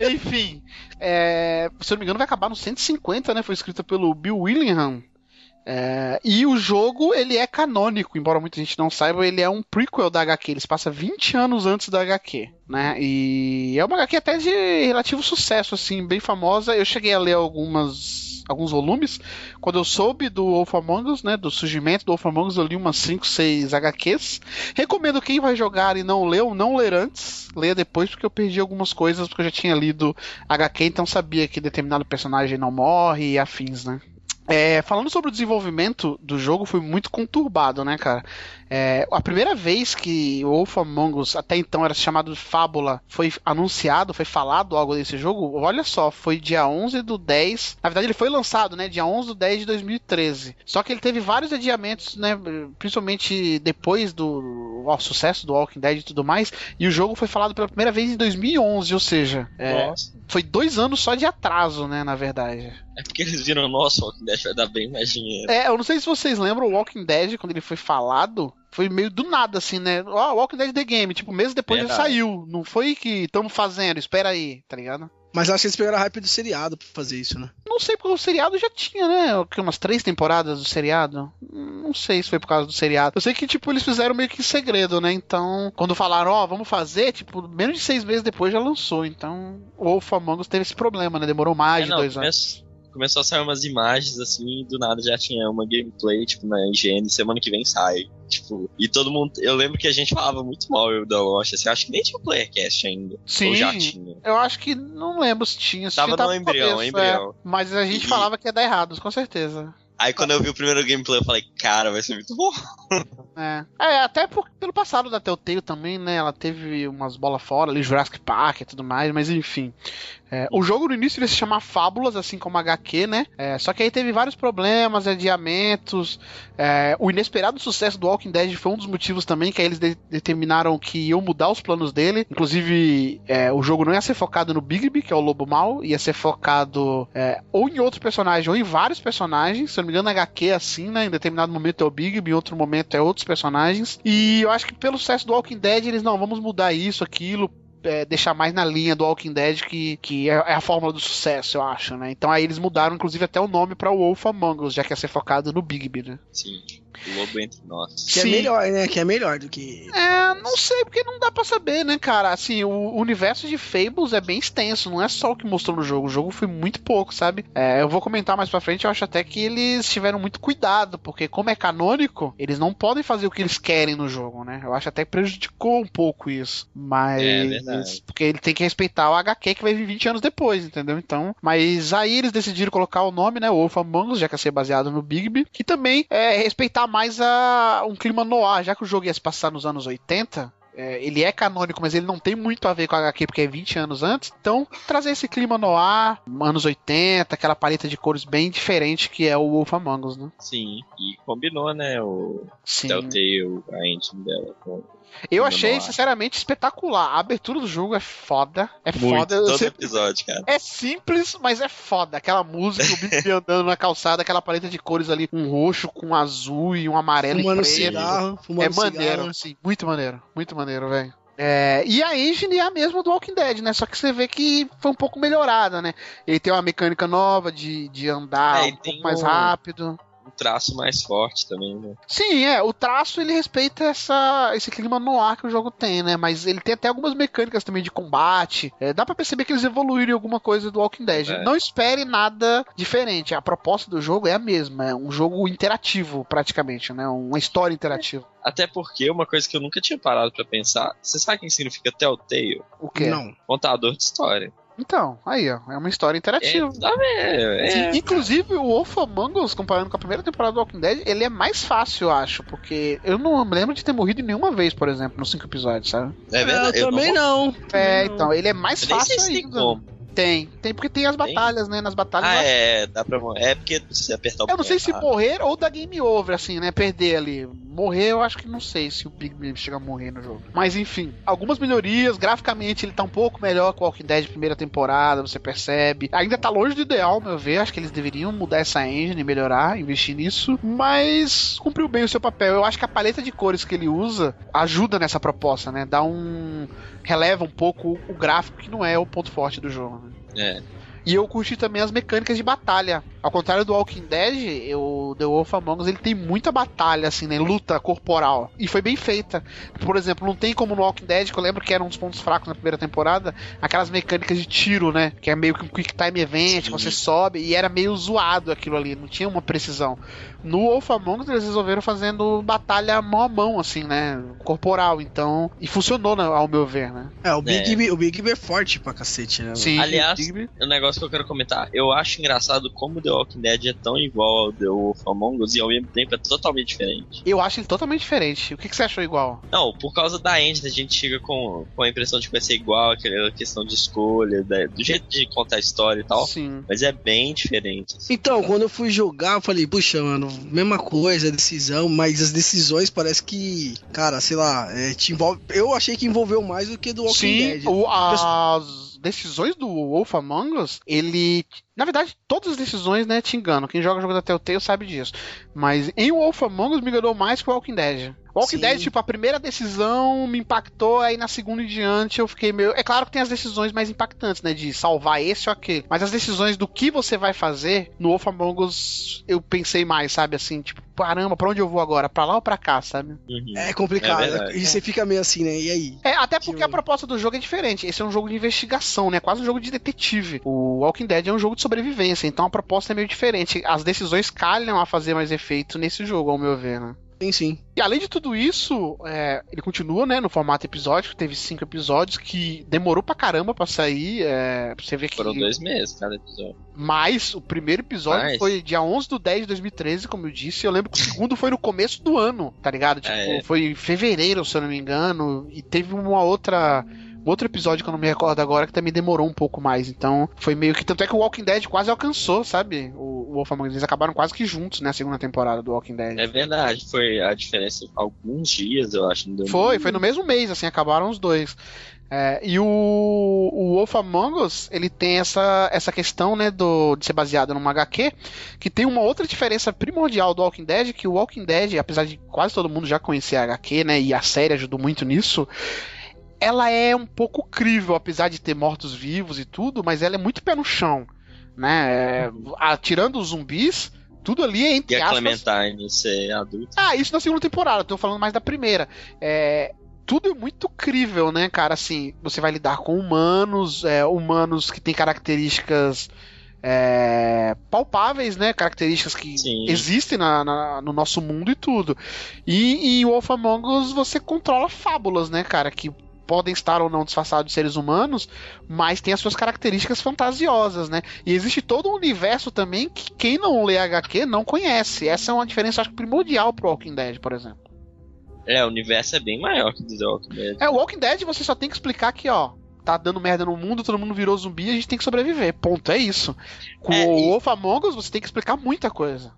Enfim, é, se eu não me engano, vai acabar no 150, né? Foi escrita pelo Bill Willingham. É, e o jogo, ele é canônico, embora muita gente não saiba, ele é um prequel da HQ, ele se passa 20 anos antes da HQ, né? E é uma HQ até de relativo sucesso, assim, bem famosa. Eu cheguei a ler algumas alguns volumes. Quando eu soube do Wolf Among Us, né, do surgimento do Wolf Among Us, eu li umas 5, 6 HQs. Recomendo quem vai jogar e não leu, não ler antes, leia depois, porque eu perdi algumas coisas, porque eu já tinha lido HQ, então sabia que determinado personagem não morre e afins, né? É, falando sobre o desenvolvimento do jogo, foi muito conturbado, né, cara? É, a primeira vez que o Wolf Among Us, até então era chamado de Fábula, foi anunciado, foi falado algo desse jogo, olha só, foi dia 11 do 10. Na verdade, ele foi lançado, né, dia 11 do 10 de 2013. Só que ele teve vários adiamentos, né, principalmente depois do ó, sucesso do Walking Dead e tudo mais. E o jogo foi falado pela primeira vez em 2011, ou seja, é, foi dois anos só de atraso, né, na verdade. É porque eles viram, nossa, o Walking Dead vai dar bem mais dinheiro. É, eu não sei se vocês lembram, o Walking Dead, quando ele foi falado, foi meio do nada, assim, né? Ó, Walking Dead The Game, tipo, meses depois já Verdade. saiu. Não foi que estamos fazendo, espera aí, tá ligado? Mas acho que eles pegaram a hype do seriado pra fazer isso, né? Não sei, porque o seriado já tinha, né? o quê, Umas três temporadas do seriado. Não sei se foi por causa do seriado. Eu sei que, tipo, eles fizeram meio que em segredo, né? Então, quando falaram, ó, vamos fazer, tipo, menos de seis meses depois já lançou. Então, o Wolf Among Us teve esse problema, né? Demorou mais É, de não, dois anos. Come- Começou a sair umas imagens assim, e do nada já tinha uma gameplay, tipo, na IGN, semana que vem sai. Tipo, e todo mundo. Eu lembro que a gente falava muito mal eu da Lost, assim, acho que nem tinha o Playercast ainda. Sim. Ou já tinha. Eu acho que não lembro se tinha. Se Tava tinha, no embrião, começo, embrião. é. Mas a gente E- falava que ia dar errado, com certeza. Aí quando eu vi o primeiro gameplay, eu falei, cara, vai ser muito bom. É, é até por- pelo passado da Telltale também, né? Ela teve umas bolas fora ali, Jurassic Park e tudo mais, mas enfim. É, o jogo no início ia se chamar Fábulas, assim como HQ, né? É, só que aí teve vários problemas, adiamentos. é, o inesperado sucesso do Walking Dead foi um dos motivos também que aí eles de- determinaram que iam mudar os planos dele. Inclusive, é, o jogo não ia ser focado no Bigby, que é o lobo mau, ia ser focado é, ou em outro personagem ou em vários personagens. Se não me engano, HQ é assim, né? Em determinado momento é o Bigby, em outro momento é outros personagens. E eu acho que pelo sucesso do Walking Dead, eles não, vamos mudar isso, aquilo é, deixar mais na linha do Walking Dead, que, que é, é a fórmula do sucesso, eu acho, né? Então aí eles mudaram, inclusive, até o nome pra Wolf Among Us, já que ia ser focado no Bigby, né? Sim. O lobo entre nós. Que é Sim. melhor, né? Que é melhor do que. É, não sei, porque não dá pra saber, né, cara? Assim, o universo de Fables é bem extenso, não é só o que mostrou no jogo. O jogo foi muito pouco, sabe? É, eu vou comentar mais pra frente, eu acho até que eles tiveram muito cuidado, porque como é canônico, eles não podem fazer o que eles querem no jogo, né? Eu acho até que prejudicou um pouco isso. Mas. É verdade. Porque ele tem que respeitar o HQ que vai vir 20 anos depois, entendeu? Então. Mas aí eles decidiram colocar o nome, né? Wolf Among Us, já que ia ser baseado no Bigby. Que também é respeitar mais a, um clima noir, já que o jogo ia se passar nos anos 80. é, ele é canônico, mas ele não tem muito a ver com a HQ porque é 20 anos antes. Então, trazer esse clima no ar, anos 80, aquela paleta de cores bem diferente que é o Wolf Among Us, né? Sim. E combinou, né? O Sim. Telltale, a engine dela. Com... Eu achei, sinceramente, espetacular. A abertura do jogo é foda. É Muito. foda. Todo episódio, cara. É simples, mas é foda. Aquela música, o Bigby andando na calçada, aquela paleta de cores ali, um roxo com um azul e um amarelo Fumando e preto. cigarro, fumando É maneiro, cigarro. sim, muito maneiro, muito maneiro, velho. É, e a engine é a mesma do Walking Dead, né? Só que você vê que foi um pouco melhorada, né? Ele tem uma mecânica nova de, de andar É, um pouco mais um- rápido. Um traço mais forte também, né? Sim, é, o traço ele respeita essa, esse clima no ar que o jogo tem, né? Mas ele tem até algumas mecânicas também de combate. É, dá pra perceber que eles evoluíram em alguma coisa do Walking Dead. É. Não espere nada diferente. A proposta do jogo é a mesma, é um jogo interativo praticamente, né? Uma história interativa. Até porque uma coisa que eu nunca tinha parado pra pensar, você sabe o que significa Telltale? O que? Não. Contador de história. Então, aí, ó, é uma história É, interativa. é. Sim, inclusive o Wolf Among Us, comparando com a primeira temporada do Walking Dead, ele é mais fácil, eu acho, porque eu não me lembro de ter morrido nenhuma vez, por exemplo, nos cinco episódios, sabe? É verdade. eu também não. não. É, então, ele é mais Eu nem sei fácil ainda. como. Tem, tem porque tem as Tem? batalhas, né? Nas batalhas. Ah, é, dá pra morrer. É porque se você apertar o Eu não sei se botão errado. morrer ou dar game over, assim, né? Perder ali. Morrer, eu acho que não sei se o Big Ben chega a morrer no jogo. Mas enfim, algumas melhorias. Graficamente, ele tá um pouco melhor que o Walking Dead primeira temporada, você percebe. Ainda tá longe do ideal, meu ver. Acho que eles deveriam mudar essa engine, melhorar, investir nisso. Mas cumpriu bem o seu papel. Eu acho que a paleta de cores que ele usa ajuda nessa proposta, né? Dá um. Releva um pouco o gráfico, que não é o ponto forte do jogo. Né? É. E eu curti também as mecânicas de batalha. Ao contrário do Walking Dead, o The Wolf Among Us ele tem muita batalha, assim, né? Luta corporal. E foi bem feita. Por exemplo, não tem como no Walking Dead, que eu lembro que era um dos pontos fracos na primeira temporada, aquelas mecânicas de tiro, né? Que é meio que um quick time event, Sim. você sobe, e era meio zoado aquilo ali, não tinha uma precisão. No Wolf Among Us eles resolveram fazendo batalha mão a mão, assim, né? Corporal, então. E funcionou, né, ao meu ver, né? É, o Big, B, o Big B é forte pra cacete, né? Sim. Aliás, Digby- um negócio que eu quero comentar. Eu acho engraçado como The Walking Dead é tão igual ao The Wolf Among Us e ao mesmo tempo é totalmente diferente. Eu acho ele totalmente diferente. O que, que você achou igual? Não, por causa da engine, a gente chega com, com a impressão de que vai ser igual, aquela questão de escolha, da- do jeito de contar a história e tal. Sim. Mas é bem diferente. assim. Então, quando eu fui jogar, eu falei, puxa, mano, mesma coisa, decisão, mas as decisões parece que, cara, sei lá, é, te envolve. Eu achei que envolveu mais do que do Walking Sim, Dead. o- as decisões do Wolf Among Us, ele. Na verdade, todas as decisões, né, te enganam. Quem joga jogo da Telltale sabe disso. Mas em Wolf Among Us me enganou mais que o Walking Dead. Walking Sim. Dead, tipo, a primeira decisão me impactou, aí na segunda em diante eu fiquei meio. É claro que tem as decisões mais impactantes, né? De salvar esse ou aquele. Mas as decisões do que você vai fazer, no Wolf Among Us, eu pensei mais, sabe? Assim, tipo, caramba, pra onde eu vou agora? Pra lá ou pra cá, sabe? Uhum. É complicado. É e você fica meio assim, né? E aí? É, até porque Que- a proposta do jogo é diferente. Esse é um jogo de investigação, né? Quase um jogo de detetive. O Walking Dead é um jogo de sobrevivência, então a proposta é meio diferente. As decisões calham a fazer mais efeito nesse jogo, ao meu ver, né? Sim, sim. E além de tudo isso, é, ele continua, né, no formato episódico, teve cinco episódios que demorou pra caramba pra sair. É, pra você ver que. Foram dois meses cada episódio. Mas o primeiro episódio Mais. foi dia 11 de 10 de 2013, como eu disse. Eu lembro que o segundo foi no começo do ano, tá ligado? Tipo, É. foi em fevereiro, se eu não me engano. E teve uma outra. Outro episódio que eu não me recordo agora que também demorou um pouco mais. Então, foi meio que. Tanto é que o Walking Dead quase alcançou, sabe? O, o Wolf Among Us. Eles acabaram quase que juntos, né? A segunda temporada do Walking Dead. É verdade, foi a diferença alguns dias, eu acho. Foi, foi no mesmo mês, assim, acabaram os dois. É, e o, o Wolf Among Us, ele tem essa, essa questão, né, do, de ser baseado numa HQ, que tem uma outra diferença primordial do Walking Dead, que o Walking Dead, apesar de quase todo mundo já conhecer a HQ, né, e a série ajudou muito nisso, ela é um pouco crível, apesar de ter mortos-vivos e tudo, mas ela é muito pé no chão, né? É, a- tirando os zumbis, tudo ali é entre E a aspas... Clementine ser adulta. Ah, isso na segunda temporada, tô falando mais da primeira. É, tudo é muito crível, né, cara? Assim, você vai lidar com humanos, é, humanos que têm características é, palpáveis, né? Características que Sim. existem na- na- no nosso mundo e tudo. E em Wolf Among Us você controla fábulas, né, cara? Que podem estar ou não disfarçados de seres humanos, mas tem as suas características fantasiosas, né? E existe todo um universo também que quem não lê HQ não conhece. Essa é uma diferença, acho que primordial pro Walking Dead, por exemplo. É, o universo é bem maior que o do The Walking Dead. É, o Walking Dead você só tem que explicar que, ó, tá dando merda no mundo, todo mundo virou zumbi, a gente tem que sobreviver. Ponto, é isso. Com É, o e- Wolf Among Us você tem que explicar muita coisa.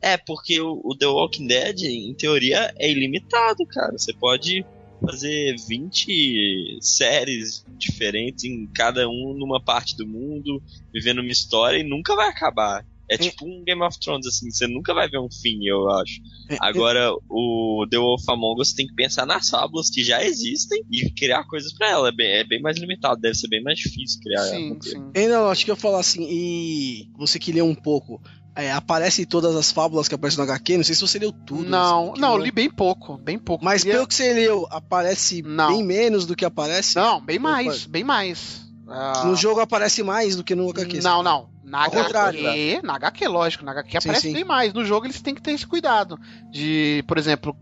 É, porque o, o The Walking Dead, em teoria, é ilimitado, cara. Você pode fazer 20 séries diferentes em cada um numa parte do mundo, vivendo uma história e nunca vai acabar. É tipo um Game of Thrones, assim, você nunca vai ver um fim, eu acho. É, Agora, o The Wolf Among Us tem que pensar nas fábulas que já existem e criar coisas pra ela. É bem, é bem mais limitado, deve ser bem mais difícil criar sim, ela. sim. Ainda acho que eu falar assim, e você que leu um pouco, é, aparece todas as fábulas que aparecem no HQ, não sei se você leu tudo. Não, assim, não, eu li bem pouco, bem pouco. Mas pelo que você leu, aparece Não. bem menos do que aparece? Não, bem mais, bem mais. Ah, No jogo aparece mais do que no HQ. Não, não. Na Ao HQ, na HQ, lógico, na HQ Sim, aparece sim. bem mais. No jogo eles têm que ter esse cuidado de, por exemplo,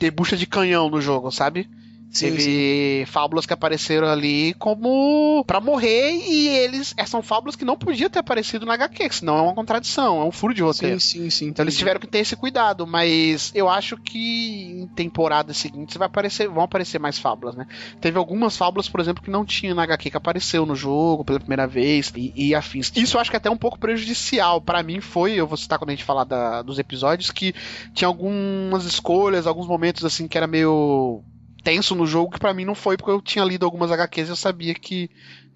ter bucha de canhão no jogo, sabe? Sim, Teve fábulas que apareceram ali como pra morrer e eles é, são fábulas que não podia ter aparecido na HQ, senão é uma contradição, é um furo de roteiro. sim, sim, sim. Então eles tiveram que ter esse cuidado, mas eu acho que em temporadas seguintes vai aparecer, vão aparecer mais fábulas, né? Teve algumas fábulas, por exemplo, que não tinha na HQ que apareceu no jogo pela primeira vez e, e afins. Isso eu acho que é até um pouco prejudicial Pra mim foi, eu vou citar quando a gente falar da- dos episódios que tinha algumas escolhas, alguns momentos assim que era meio tenso no jogo que pra mim não foi porque eu tinha lido algumas HQs e eu sabia que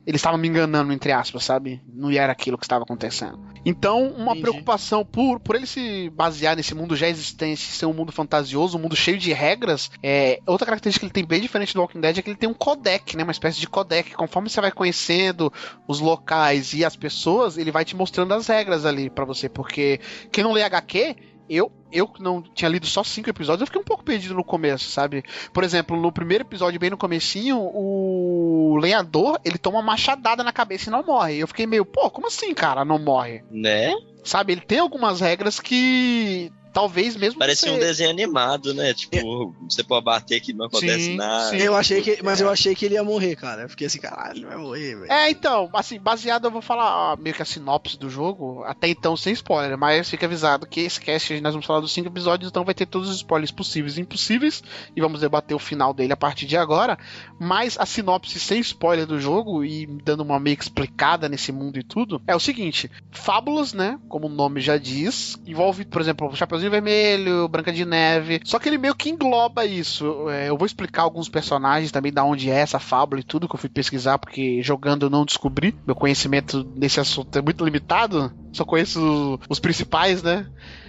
eles estavam me enganando, entre aspas, sabe? Não era aquilo que estava acontecendo. Então, uma Entendi. preocupação por, por ele se basear nesse mundo já existente, ser um mundo fantasioso, um mundo cheio de regras, é, outra característica que ele tem bem diferente do Walking Dead é que ele tem um codec, né? Uma espécie de codec. Conforme você vai conhecendo os locais e as pessoas, ele vai te mostrando as regras ali pra você. Porque quem não lê HQ, eu, eu não tinha lido só cinco episódios, eu fiquei um pouco perdido no começo, sabe? Por exemplo, no primeiro episódio, bem no comecinho, o lenhador, ele toma uma machadada na cabeça e não morre. Eu fiquei meio, pô, como assim, cara, não morre? Né? Sabe, ele tem algumas regras que talvez mesmo Parece você- um desenho animado, né? Tipo, você pode bater que não acontece Sim, nada. sim. Eu achei que, mas eu achei que ele ia morrer, cara. Eu fiquei assim, caralho, ele vai morrer, velho. É, então, assim, baseado, eu vou falar ah, meio que a sinopse do jogo, até então sem spoiler, mas fica avisado que cast nós vamos falar dos cinco episódios, então vai ter todos os spoilers possíveis e impossíveis, e vamos debater o final dele a partir de agora, mas a sinopse sem spoiler do jogo, e dando uma meio que explicada nesse mundo e tudo, é o seguinte, fábulas, né, como o nome já diz, envolve, por exemplo, o Chapeuzinho Vermelho, Branca de Neve, só que ele meio que engloba isso, É, eu vou explicar alguns personagens também, da onde é essa fábula e tudo, que eu fui pesquisar, porque jogando eu não descobri, meu conhecimento nesse assunto é muito limitado, só conheço os principais, né,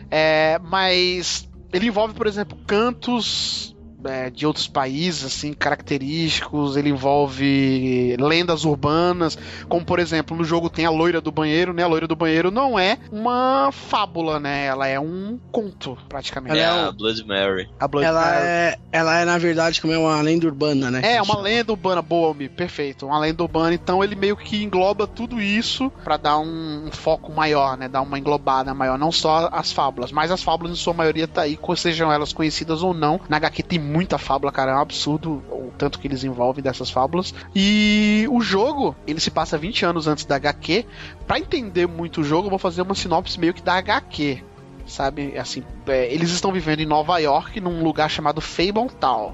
é, mas ele envolve, por exemplo, cantos é, de outros países, assim, característicos. Ele envolve lendas urbanas, como por exemplo no jogo tem a loira do banheiro, né? A loira do banheiro não é uma fábula, né? Ela é um conto, praticamente. É Ela é a Blood Mary. A Blood Ela Mary. é, ela é, na verdade, como é uma lenda urbana, né? É, uma lenda urbana, boa, Mi, perfeito. Uma lenda urbana, então ele meio que engloba tudo isso pra dar um, um foco maior, né? Dar uma englobada maior, não só as fábulas, mas as fábulas em sua maioria tá aí, sejam elas conhecidas ou não. Na HQ tem muita fábula, cara, é um absurdo o tanto que eles envolvem dessas fábulas. E o jogo, ele se passa 20 anos antes da HQ. Pra entender muito o jogo, eu vou fazer uma sinopse meio que da HQ. Sabe, assim, é, eles estão vivendo em Nova York, num lugar chamado Fable Town.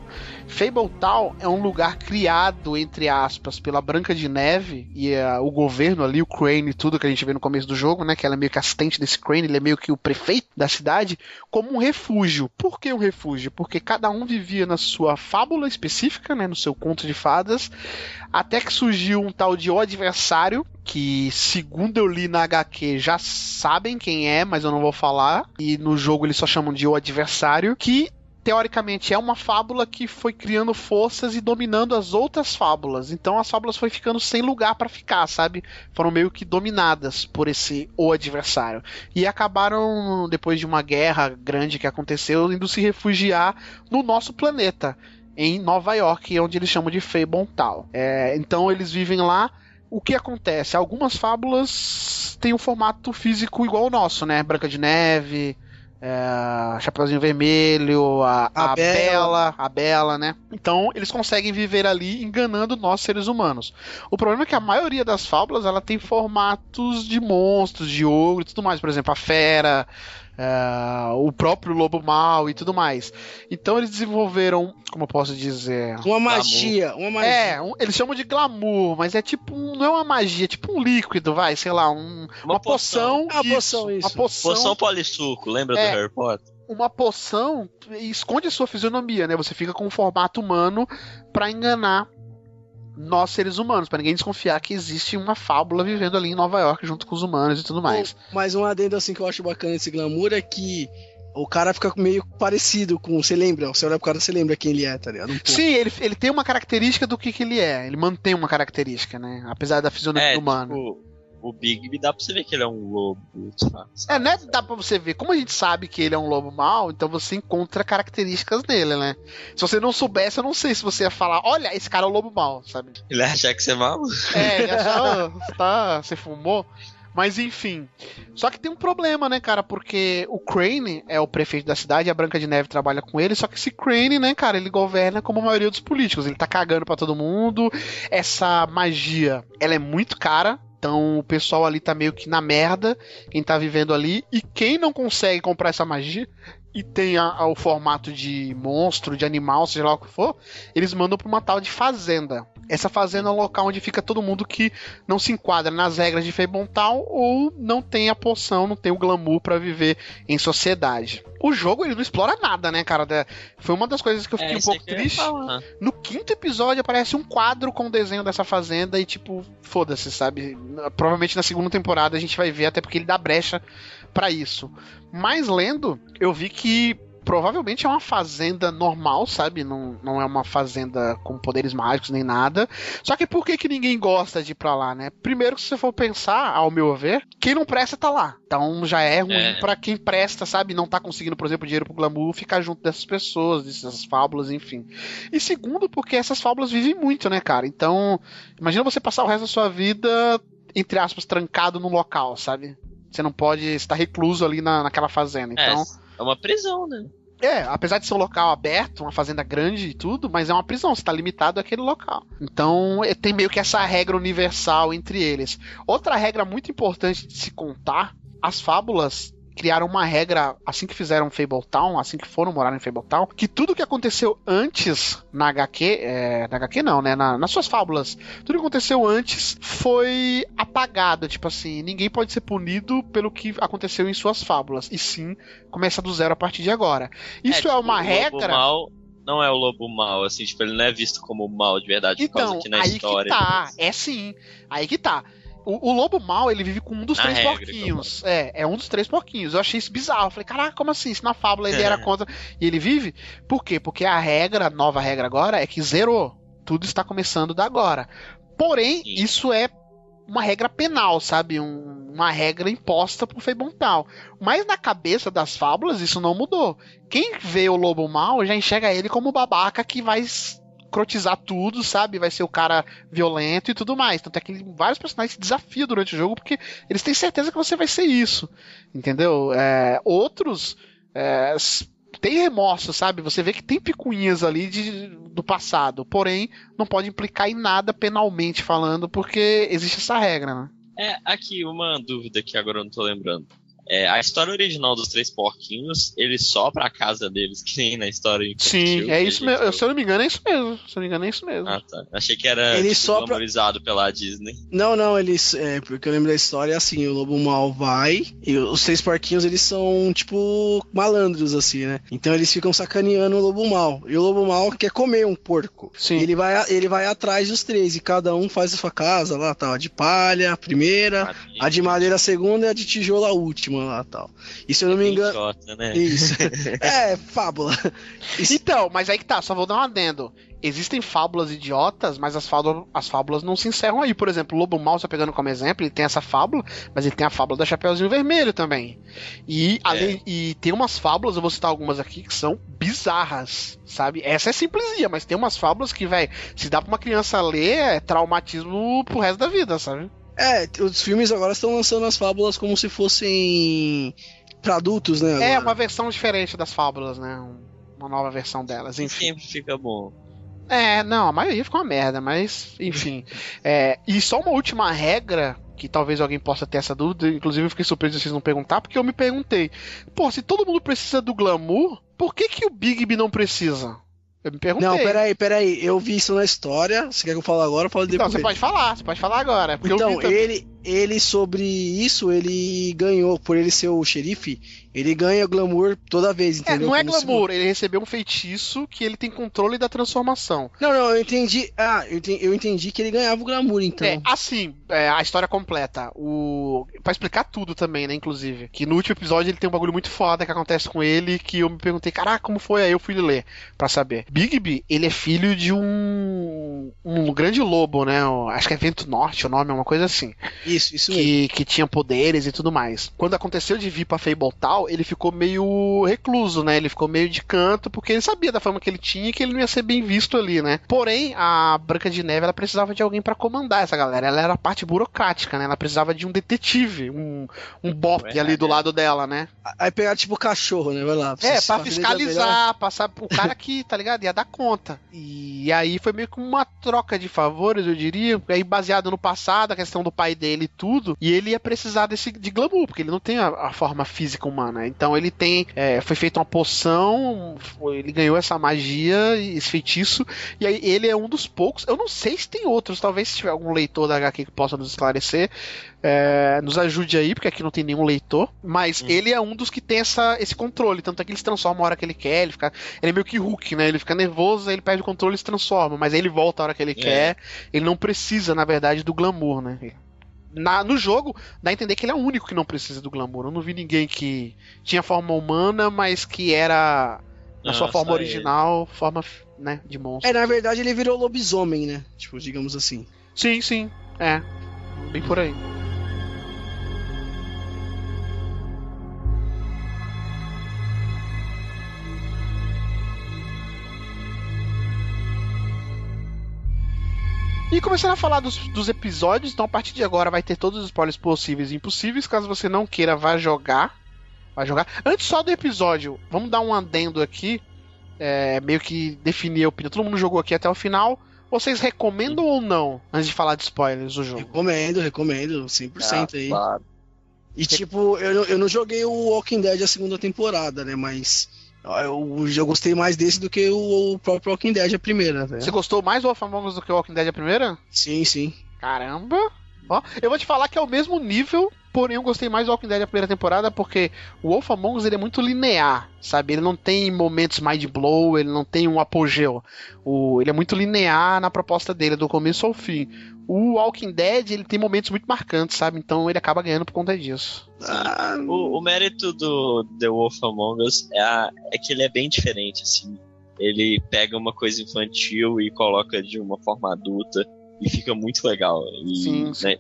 Fable Town é um lugar criado, entre aspas, pela Branca de Neve e ah, o governo ali, o Crane e tudo que a gente vê no começo do jogo, né? Que ela é meio que assistente desse Crane, ele é meio que o prefeito da cidade, como um refúgio. Por que um refúgio? Porque cada um vivia na sua fábula específica, né? No seu conto de fadas, até que surgiu um tal de O Adversário, que segundo eu li na HQ já sabem quem é, mas eu não vou falar. E no jogo eles só chamam de O Adversário, que teoricamente é uma fábula que foi criando forças e dominando as outras fábulas. Então as fábulas foi ficando sem lugar para ficar, sabe? Foram meio que dominadas por esse o adversário e acabaram depois de uma guerra grande que aconteceu indo se refugiar no nosso planeta. Em Nova York, onde eles chamam de Fableton. É, então eles vivem lá o que acontece? Algumas fábulas têm um formato físico igual ao nosso, né? Branca de Neve, é, Chapeuzinho Vermelho, a, A a, Bela. Bela, a Bela, né? Então eles conseguem viver ali enganando nós seres humanos. O problema é que a maioria das fábulas ela tem formatos de monstros, de ogro e tudo mais. Por exemplo, a fera, é, o próprio lobo mau e tudo mais. Então eles desenvolveram, como eu posso dizer, Uma magia, uma magia. é, um- eles chamam de glamour, mas é tipo, um- não é uma magia, é tipo um líquido, vai, sei lá, um- uma, poção, Ah, poção, isso. uma poção, Poção polissuco, lembra É. do Harry Potter? uma poção esconde a sua fisionomia, né? Você fica com um formato humano pra enganar nós seres humanos, pra ninguém desconfiar que existe uma fábula vivendo ali em Nova York junto com os humanos e tudo mais. Mas um adendo assim que eu acho bacana desse glamour é que o cara fica meio parecido com. Você lembra? Você olha pro cara, você lembra quem ele é, tá ligado? Um. Sim, ele, ele tem uma característica do que, que ele é. Ele mantém uma característica, né? Apesar da fisionomia É, humana. tipo, o Bigby dá pra você ver que ele é um lobo. sabe? É, né? Dá pra você ver. Como a gente sabe que ele é um lobo mau, então você encontra características dele, né? Se você não soubesse, eu não sei se você ia falar, olha, esse cara é o lobo mau, sabe? Ele acha que você é maluco. É, ele "Você tá, você fumou. Mas enfim. Só que tem um problema, né, cara? Porque o Crane é o prefeito da cidade, a Branca de Neve trabalha com ele, só que esse Crane, né, cara, ele governa como a maioria dos políticos. Ele tá cagando pra todo mundo. Essa magia, ela é muito cara. Então o pessoal ali tá meio que na merda, quem tá vivendo ali. E quem não consegue comprar essa magia e tem a- a- o formato de monstro, de animal, seja lá o que for, eles mandam pra uma tal de fazenda. Essa fazenda é um local onde fica todo mundo que não se enquadra nas regras de Feimontal ou não tem a poção, não tem o glamour pra viver em sociedade. O jogo ele não explora nada, né, cara? Foi uma das coisas que eu fiquei um isso aí pouco triste. falar. No quinto episódio aparece um quadro com o desenho dessa fazenda e, tipo, foda-se, sabe? Provavelmente na segunda temporada a gente vai ver, até porque ele dá brecha pra isso. Mas lendo, eu vi que provavelmente é uma fazenda normal, sabe? Não, não é uma fazenda com poderes mágicos nem nada. Só que por que, que ninguém gosta de ir pra lá, né? Primeiro, se você for pensar, ao meu ver, quem não presta tá lá. Então já é ruim É. pra quem presta, sabe? Não tá conseguindo, por exemplo, dinheiro pro glamour, ficar junto dessas pessoas, dessas fábulas, enfim. E segundo, porque essas fábulas vivem muito, né, cara? Então, imagina você passar o resto da sua vida, entre aspas, trancado num local, sabe? Você não pode estar recluso ali na, naquela fazenda. É, Então, é uma prisão, né? É, apesar de ser um local aberto, uma fazenda grande e tudo, mas é uma prisão, você tá limitado àquele local. Então, é, tem meio que essa regra universal entre eles. Outra regra muito importante de se contar, as fábulas criaram uma regra assim que fizeram Fabletown, assim que foram morar em Fabletown, que tudo que aconteceu antes na HQ, é, na HQ não, né, na- nas suas fábulas, tudo que aconteceu antes foi apagado, tipo assim, ninguém pode ser punido pelo que aconteceu em suas fábulas, e sim começa do zero a partir de agora. Isso é, tipo, uma o lobo regra. Mau não é o lobo mal, assim, tipo, ele não é visto como mal de verdade por causa Então, que na aí história. que tá, é sim. Aí que tá. O, o lobo mal, ele vive com um dos Na três regra, porquinhos. É, é um dos três porquinhos. Eu achei isso bizarro. Eu falei, caraca, como assim? Se na fábula ele era contra e ele vive? Por quê? Porque a regra, a nova regra agora, é que zerou. Tudo está começando da agora. Porém, Sim. isso é uma regra penal, sabe? Um- uma regra imposta por Feibontal. Mas na cabeça das fábulas, isso não mudou. Quem vê o lobo mal já enxerga ele como babaca que vai crotizar tudo, sabe? Vai ser o cara violento e tudo mais. Tanto é que vários personagens se desafiam durante o jogo porque eles têm certeza que você vai ser isso. Entendeu? É, outros é, têm remorso, sabe? Você vê que tem picuinhas ali de, do passado. Porém, não pode implicar em nada penalmente falando, porque existe essa regra, né? É, aqui, uma dúvida que agora eu não tô lembrando. É, a história original dos Três Porquinhos, eles só pra casa deles, que nem na história infantil. Sim, é isso mesmo. viu. Se eu não me engano, é isso mesmo. Se eu não me engano, é isso mesmo. Ah, tá. Achei que era Ele tipo, só pra- glamorizado pela Disney. Não, não, eles. É, porque eu lembro da história é assim: o lobo mal vai e os três porquinhos eles são, tipo, malandros, assim, né? Então eles ficam sacaneando o lobo mal. E o lobo mal quer comer um porco. Sim. E ele vai, ele vai atrás dos três e cada um faz a sua casa lá, tá? A de palha, a primeira, a de madeira a segunda e a de tijolo a última. Cima lá tal. E se eu não me engano. Idiota, né? Isso. é, fábula. Isso- Então, mas aí que tá, só vou dar um adendo. Existem fábulas idiotas, mas as fábulas, as fábulas não se encerram aí. Por exemplo, o Lobo Mal, só pegando como exemplo, ele tem essa fábula, mas ele tem a fábula da Chapeuzinho Vermelho também. E, além, e tem umas fábulas, eu vou citar algumas aqui, que são bizarras, sabe? Essa é simplesia, mas tem umas fábulas que, velho, se dá pra uma criança ler, é traumatismo pro resto da vida, sabe? É, os filmes agora estão lançando as fábulas como se fossem pra adultos, né? É agora. uma versão diferente das fábulas, né? Uma nova versão delas, enfim. Sempre fica bom. É, não, a maioria ficou uma merda, mas enfim. É, e só uma última regra, que talvez alguém possa ter essa dúvida, inclusive eu fiquei surpreso de vocês não perguntar, porque eu me perguntei, pô, se todo mundo precisa do glamour, por que que o Bigby não precisa? Eu me perguntei. Não, peraí, peraí. Eu vi isso na história. Você quer que eu fale agora? Eu falo Então, depois. você pode falar, você pode falar agora. Porque eu Então, ele, ele sobre isso, ele ganhou, por ele ser o xerife, ele ganha glamour toda vez, É, entendeu? não é Como se- glamour, ele recebeu um feitiço que ele tem controle da transformação. Não, não, eu entendi. Ah, eu entendi, eu entendi que ele ganhava o glamour, então. É, assim, é, a história completa. O... Pra explicar tudo também, né, inclusive. Que no último episódio ele tem um bagulho muito foda que acontece com ele, que eu me perguntei, caraca, como foi? Aí eu fui ler pra saber. Bigby, ele é filho de um... um grande lobo, né? Acho que é Vento Norte o nome, é uma coisa assim. Isso, isso mesmo. Que, que tinha poderes e tudo mais. Quando aconteceu de vir pra Fable Tal, ele ficou meio recluso, né? Ele ficou meio de canto, porque ele sabia da fama que ele tinha e que ele não ia ser bem visto ali, né? Porém, a Branca de Neve, ela precisava de alguém pra comandar essa galera. Ela era a parte burocrática, né? Ela precisava de um detetive, um, um bop É, ali do é. lado dela, né? Aí pegar tipo cachorro, né? Vai lá. É, pra fiscalizar, passar o cara que, tá ligado? Ia dar conta. E aí foi meio que uma troca de favores, eu diria. Aí baseado no passado, a questão do pai dele e tudo. E ele ia precisar desse de glamour, porque ele não tem a, a forma física humana. Então ele tem. é, foi feita uma poção, ele ganhou essa magia, e esse feitiço. E aí ele é um dos poucos. Eu não sei se tem outros, talvez se tiver algum leitor da HQ que possa nos esclarecer. É, nos ajude aí, porque aqui não tem nenhum leitor. Mas ele é um dos que tem essa, esse controle. Tanto é que ele se transforma a hora que ele quer. Ele, fica, ele é meio que Hulk, né? Ele fica nervoso, aí ele perde o controle e se transforma. Mas aí ele volta a hora que ele quer. Ele não precisa, na verdade, do glamour, né? Na- no jogo, dá a entender que ele é o único que não precisa do glamour. Eu não vi ninguém que tinha forma humana, mas que era, na sua Não, forma original, forma né, de monstro. É, na verdade ele virou lobisomem, né? Tipo, digamos assim. Sim, sim. É. Bem por aí. E começando a falar dos, dos episódios, então a partir de agora vai ter todos os spoilers possíveis e impossíveis. Caso você não queira, vá jogar. Vai jogar. Antes só do episódio, vamos dar um adendo aqui. é, meio que definir a opinião. Todo mundo jogou aqui até o final. Vocês recomendam ou não? Antes de falar de spoilers do jogo. Recomendo, recomendo, 100% aí. Claro. E tipo, eu, não- eu não joguei o Walking Dead a segunda temporada, né? Mas eu, eu gostei mais desse do que o, o próprio Walking Dead a primeira, né? Você gostou mais do Wolf Among Us do que o Walking Dead a primeira? Sim, sim. Caramba! Ó, eu vou te falar que é o mesmo nível, porém eu gostei mais do Walking Dead a primeira temporada porque o Wolf Among Us ele é muito linear, sabe? Ele não tem momentos mind blow, ele não tem um apogeu. O, ele é muito linear na proposta dele, do começo ao fim. O Walking Dead ele tem momentos muito marcantes, sabe? Então ele acaba ganhando por conta disso. Ah, O, o mérito do The Wolf Among Us é, a- é que ele é bem diferente, assim. Ele pega uma coisa infantil e coloca de uma forma adulta e fica muito legal. E, Sim, sim. né,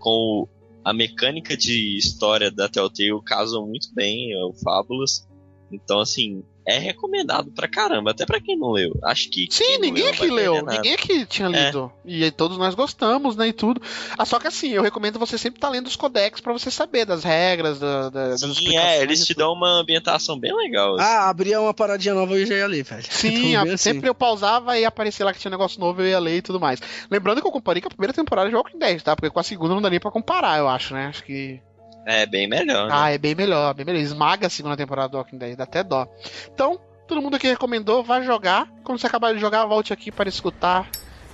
com a mecânica de história da Telltale casam muito bem, é o Fábulas. Então, assim, é recomendado pra caramba, até pra quem não leu. Acho que. Sim, ninguém leu aqui leu, nada. ninguém aqui tinha É. lido. E aí todos nós gostamos, né, e tudo. Ah, só que assim, eu recomendo você sempre estar lendo os codex pra você saber das regras, da, da, das Sim, explicações é, eles e te dão uma ambientação bem legal. assim. ah, abria uma paradinha nova e eu já ia ler, velho. Sim, a- assim. sempre eu pausava e aparecia lá que tinha um negócio novo, eu ia ler e tudo mais. Lembrando que eu comparei com a primeira temporada de Walking Dead, tá? Porque com a segunda não dá nem pra comparar, eu acho, né? Acho que. É bem melhor. né? Ah, é bem melhor, bem melhor. Esmaga a segunda temporada do Walking Dead, dá até dó. Então, todo mundo aqui recomendou, vai jogar. Quando você acabar de jogar, volte aqui para escutar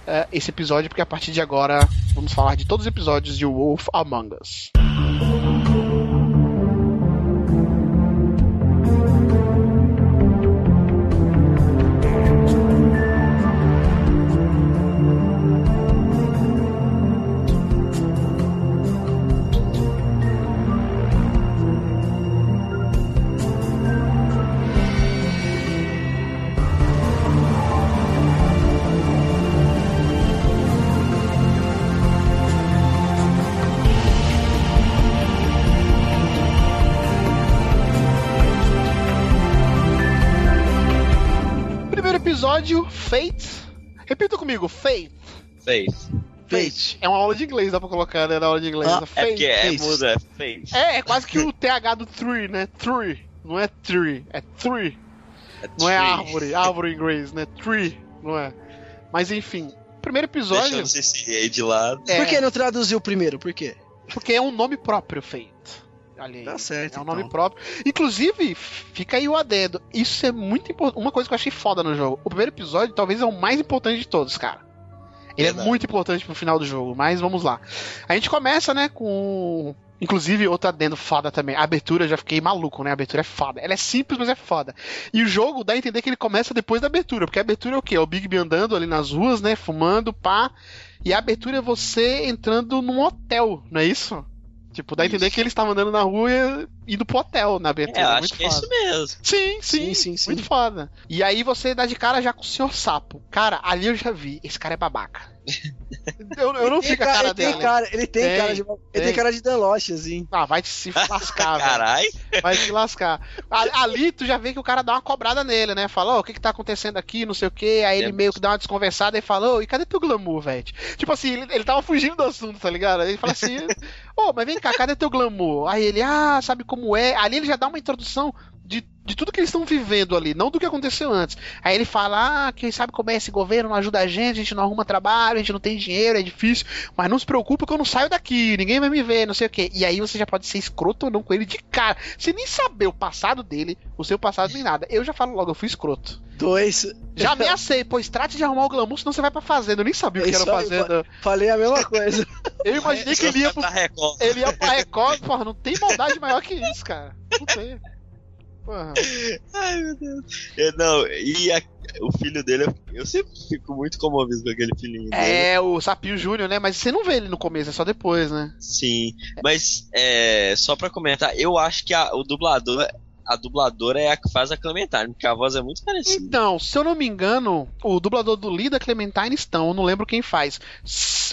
eh, esse episódio, porque a partir de agora vamos falar de todos os episódios de Wolf Among Us. Fate. Repita comigo, Fate. Faith. Fate. É uma aula de inglês, dá pra colocar, né? Na aula de inglês. Ah, É Fate. porque é Faith. muda, é Faith. É, é quase que o TH do tree, né? Tree. Não é tree, é tree. Não é tree. árvore, árvore em inglês, né? Tree, não é. Mas enfim, primeiro episódio. Deixando esse de lado. É, Por que não traduziu primeiro? Por quê? Porque é um nome próprio, Fate. Ali. Tá certo, É um então. nome próprio. Inclusive, fica aí o adendo. Isso é muito importante. Uma coisa que eu achei foda no jogo. O primeiro episódio talvez é o mais importante de todos, cara. Ele é Verdade. muito importante pro final do jogo, mas vamos lá. A gente começa, né, com. Inclusive, outro adendo foda também. A abertura já fiquei maluco, né? A abertura é foda. Ela é simples, mas é foda. E o jogo dá a entender que ele começa depois da abertura, porque a abertura é o quê? É o Big Ben andando ali nas ruas, né? Fumando, pá. E a abertura é você entrando num hotel, não é isso? Tipo, dá a entender que eles estavam andando na rua e indo pro hotel na abertura. É, eu muito acho que é foda. isso mesmo. Sim, sim, Sim, sim, sim. Muito foda. E aí você dá de cara já com o senhor sapo. Cara, ali eu já vi. Esse cara é babaca. Eu, eu não Tem fico a cara- cara ele tem dele. cara, ele tem, Tem, cara de. Ele tem. tem cara de Deloche, assim. Ah, vai te se lascar, velho. Caralho. Vai se lascar. Ali tu já vê que o cara dá uma cobrada nele, né? Fala, ô, o que que tá acontecendo aqui, não sei o quê. Aí ele É. meio que dá uma desconversada e fala, ô, e cadê teu glamour, velho? Tipo assim, ele, ele tava fugindo do assunto, tá ligado? Aí ele fala assim, ô, mas vem cá, cadê teu glamour? Aí ele, ah, sabe como é? Ali ele já dá uma introdução de, de tudo que eles estão vivendo ali, não do que aconteceu antes. Aí ele fala, ah, quem sabe como é esse governo, não ajuda a gente, a gente não arruma trabalho, a gente não tem dinheiro, é difícil, mas não se preocupa que eu não saio daqui, ninguém vai me ver, não sei o quê. E aí você já pode ser escroto ou não com ele de cara. Você nem saber o passado dele, o seu passado nem nada. Eu já falo logo, eu fui escroto. Dois. Já ameacei, pois trate de arrumar o glamour, senão você vai pra fazenda. Eu nem sabia o que É era fazenda. Falei a mesma coisa. Eu imaginei que ele ia pro Record. ele ia pra Record, porra, não tem maldade maior que isso, cara. Não tem. Porra. Ai, meu Deus. É, não, e a- o filho dele, eu- sempre fico muito comovido com aquele filhinho dele. É, o Sapinho Júnior, né? Mas você não vê ele no começo, é só depois, né? Sim, mas é, só pra comentar, eu acho que a, o dublador, a dubladora é a que faz a Clementine, porque a voz é muito parecida. Então, se eu não me engano, o dublador do Lee e da Clementine estão, eu não lembro quem faz.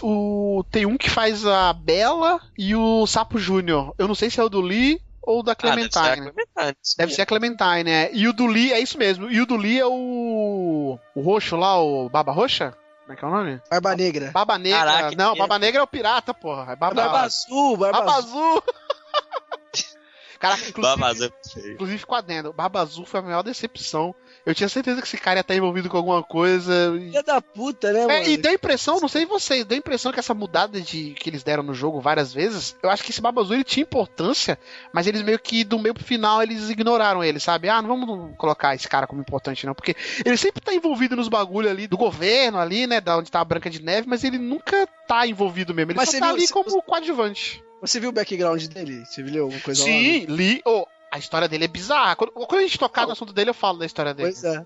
O, tem um que faz a Bela e o Sapo Júnior. Eu não sei se é o do Lee ou da Ah, deve ser a Clementine. Clementine. Deve ser a Clementine, né? E o do Lee, é isso mesmo. E o do Lee é o. O roxo lá, o Baba Roxa? Como é que é o nome? Barba Negra. Baba Negra. Caraca, não, que- Baba Negra é o pirata, porra. É Baba, Barba Azul, Barba, Baba Azul. Azul. Caraca, inclusive, Babazão é feio. inclusive ficou adendo. Barba Azul foi a maior decepção. Eu tinha certeza que esse cara ia estar envolvido com alguma coisa. Filha da puta, né, É, mano? e deu a impressão, não sei vocês, deu a impressão que essa mudada de que eles deram no jogo várias vezes, eu acho que esse Barba Azul ele tinha importância, mas eles meio que do meio pro final eles ignoraram ele, sabe? Ah, não vamos colocar esse cara como importante não, porque ele sempre tá envolvido nos bagulho ali do governo ali, né, da onde tá a Branca de Neve, mas ele nunca tá envolvido mesmo, ele Mas só você tá viu- ali você- como coadjuvante. Você viu o background dele? Você viu alguma coisa lá? Sim, li, oh, a história dele é bizarra. Quando, quando a gente tocar no assunto dele, eu falo da história dele. Pois é.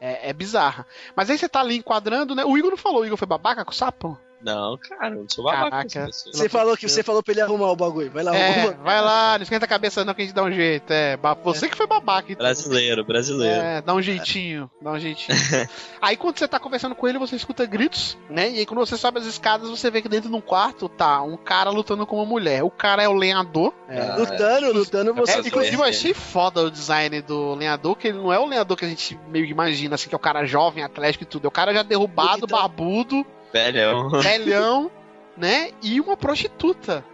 É, é bizarra. Mas aí você tá ali enquadrando, né? O Igor não falou, o Igor foi babaca com o sapo? Não, cara, eu não sou babaca Caraca. Você falou que você falou pra ele arrumar o bagulho. Vai lá, É, arruma. vai lá, não esquenta a cabeça não que a gente dá um jeito. É, ba- você que foi babaca, então. Brasileiro, brasileiro. É, dá um jeitinho, dá um jeitinho. aí quando você tá conversando com ele, você escuta gritos, né? E aí quando você sobe as escadas, você vê que dentro de um quarto tá um cara lutando com uma mulher. O cara é o lenhador. Ah, Lutando, lutando, você. É, inclusive eu é. achei foda o design do lenhador, que ele não é o lenhador que a gente meio que imagina, assim, que é o cara jovem, atlético e tudo. É o cara já derrubado, Bonitão. barbudo, Velhão. velhão, né? E uma prostituta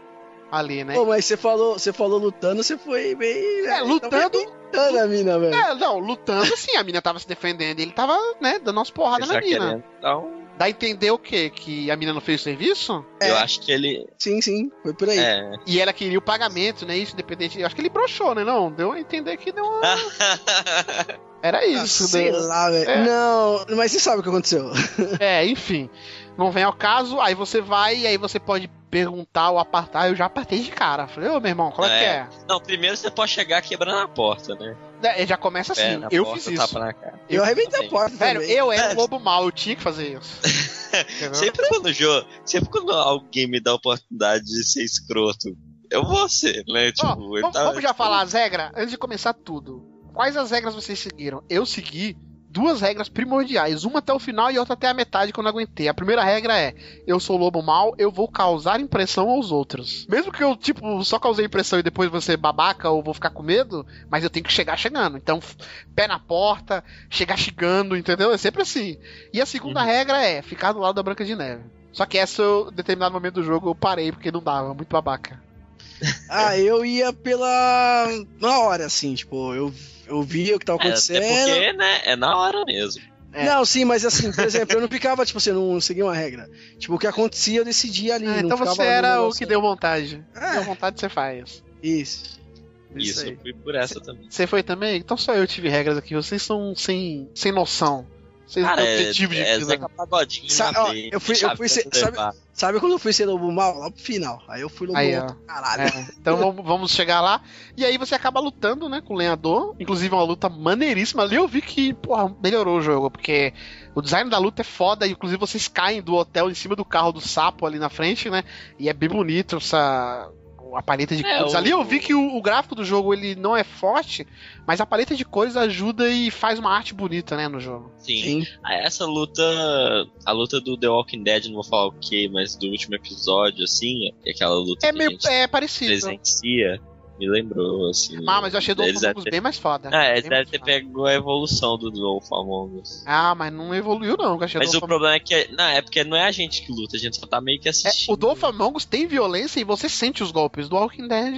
ali, né? Pô, mas você falou, você falou lutando, você foi bem. É, lutando. Lutando a mina, velho. É, não, lutando assim, a mina tava se defendendo e ele tava, né, dando umas porradas na mina. querendo. Então, Dá a entender o quê? Que a mina não fez o serviço? É. eu acho que ele. Sim, sim, foi por aí. É. E ela queria o pagamento, né? Isso, independente. Eu acho que ele broxou, né? Não, deu a entender que deu uma. Era Ah, isso, sei né? lá, velho. É. Não, mas você sabe o que aconteceu. É, enfim. Não vem ao caso, aí você vai e aí você pode perguntar ou apartar. Eu já apartei de cara. Falei, ô meu irmão, qual é, que é? Não, primeiro você pode chegar quebrando a porta, né? É, Já começa Pé assim. eu porta, fiz isso. Cara. Eu arrebentei a porta Velho, também. eu era É. o lobo mal, eu tinha que fazer isso. Sempre quando o jogo. Sempre quando alguém me dá a oportunidade de ser escroto, eu vou ser, né? Tipo, ele vamos, tá- vamos já falar as regras antes de começar tudo. Quais as regras vocês seguiram? Eu segui duas regras primordiais, uma até o final e outra até a metade quando eu aguentei. A primeira regra é: eu sou lobo mau, eu vou causar impressão aos outros. Mesmo que eu, tipo, só causei impressão e depois você babaca ou vou ficar com medo, mas eu tenho que chegar chegando. Então, pé na porta, chegar chegando, entendeu? É sempre assim. E a segunda uhum. regra é ficar do lado da Branca de Neve. Só que essa, em determinado momento do jogo, eu parei porque não dava, muito babaca. Ah, eu ia pela. na hora, assim, tipo, eu, eu via o que tava acontecendo. É, até porque, né, é na hora mesmo. É. Não, sim, mas assim, por exemplo, eu não ficava, tipo assim, não seguia uma regra. Tipo, o que acontecia, eu decidia ali. Ah, então você era o que deu vontade. É. Deu vontade, você faz. Isso. Isso, Isso eu fui por essa também. Você foi também? Então só eu tive regras aqui, vocês são sem, sem noção. Vocês Cara, não têm objetivo é, de é Zeca Pagodinho. Sabe, ó, eu fui, eu fui ser, sabe, sabe, quando eu fui ser lobo mal? Lá pro final. Aí eu fui lobo aí, outro, caralho. É, então vamos, vamos chegar lá. E aí você acaba lutando, né, com o lenhador. Inclusive uma luta maneiríssima. Ali eu vi que, porra, melhorou o jogo, porque o design da luta é foda. Inclusive vocês caem do hotel em cima do carro do sapo ali na frente, né? E é bem bonito essa a paleta de é, cores. O... Ali eu vi que o, o, gráfico do jogo ele não é forte, mas a paleta de cores ajuda e faz uma arte bonita, né, no jogo. Sim. Sim. Ah, essa luta, a luta do The Walking Dead, não vou falar o que, mas do último episódio, assim, é aquela luta é meio, é parecido. presencia me lembrou, assim. Ah, mas eu achei do Wolf Among Us bem mais foda. Ah, é, deve ter pego a evolução do Wolf Among Us. Ah, mas não evoluiu não, achei Mas o problema é que, não, é porque não é a gente que luta, a gente só tá meio que assistindo. É, o Wolf Among Us tem violência e você sente os golpes. Do Walking Dead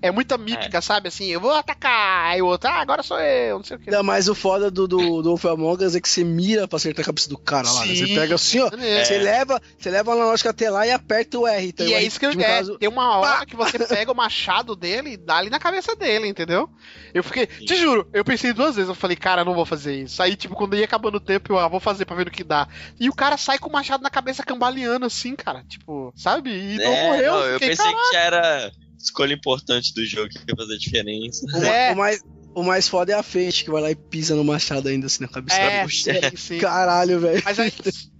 é muita mímica, é. sabe? Assim, eu vou atacar, aí o outro, ah, agora sou eu, não sei o que. Não, mas o foda do, do, do Wolf Among Us é que você mira pra acertar a cabeça do cara lá, né? Você pega assim, ó, é. você leva, você leva a analógica até lá e aperta o R. Então, e é isso que eu é, caso... Tem uma hora que você pega o machado dele e dá ali na cabeça dele, entendeu? Eu fiquei, Sim. te juro, eu pensei duas vezes, eu falei, cara, não vou fazer isso. Aí, tipo, quando ia acabando o tempo, eu, ah, vou fazer pra ver o que dá. E o cara sai com o machado na cabeça cambaleando assim, cara, tipo, sabe? E não é, morreu. Não, eu, fiquei, pensei que já era escolha importante do jogo que ia fazer diferença. É. O, mais, o mais foda é a Fate, que vai lá e pisa no machado ainda assim na cabeça é, da sim. Caralho, velho. Mas aí,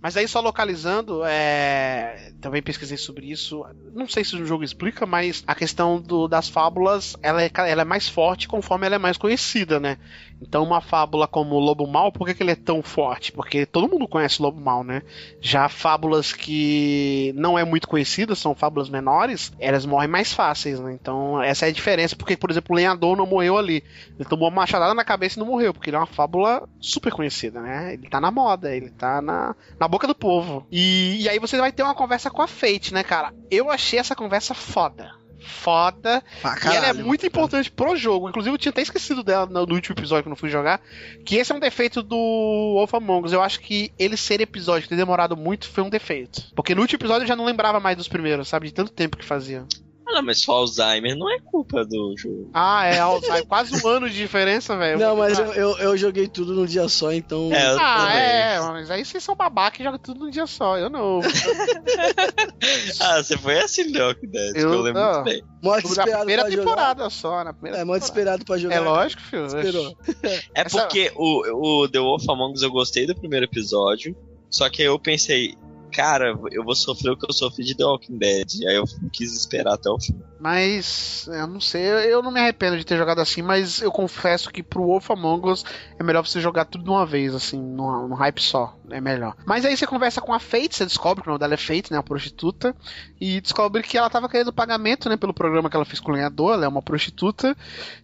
mas aí só localizando, é... também pesquisei sobre isso. Não sei se o jogo explica, mas a questão do, das fábulas ela é, ela é mais forte conforme ela é mais conhecida, né? Então, uma fábula como o Lobo Mal, por que, que ele é tão forte? Porque todo mundo conhece o Lobo Mal, né? Já fábulas que não é muito conhecidas, são fábulas menores, elas morrem mais fáceis, né? Então, essa é a diferença. Porque, por exemplo, o Lenhador não morreu ali. Ele tomou uma machadada na cabeça e não morreu, porque ele é uma fábula super conhecida, né? Ele tá na moda, ele tá na, na boca do povo. E, e aí você vai ter uma conversa com a Fate, né, cara? Eu achei essa conversa foda foda. caralho, e ela é muito cara. importante pro jogo. Inclusive, eu tinha até esquecido dela no, último episódio que eu não fui jogar. Que esse é um defeito do Wolf Among Us. Eu acho que ele ser episódio, ter demorado muito, foi um defeito. Porque no último episódio eu já não lembrava mais dos primeiros, sabe? De tanto tempo que fazia. Ah, não, mas só Alzheimer não é culpa do jogo. Ah, é Alzheimer. Quase um ano de diferença, velho. Não, mas eu, eu, eu, joguei tudo num dia só, então. É, ah, também. é, mas aí vocês são babaca e jogam tudo num dia só. Eu não. ah, você foi assim, não, que ideia. Eu, eu lembro muito bem. Modo na primeira temporada jogar. só, na primeira É, modo esperado pra jogar. É lógico, filho. Esperou. É porque o, o The Wolf Among Us eu gostei do primeiro episódio. Só que eu pensei, cara, eu vou sofrer o que eu sofri de The Walking Dead. Aí eu quis esperar até o fim. Mas, eu não sei, eu não me arrependo de ter jogado assim, mas eu confesso que pro Wolf Among Us é melhor você jogar tudo de uma vez, assim, num, hype só. É melhor. Mas aí você conversa com a Fate, você descobre que o nome dela é Fate, né? A prostituta. E descobre que ela tava querendo pagamento, né? Pelo programa que ela fez com o lenhador, ela é uma prostituta.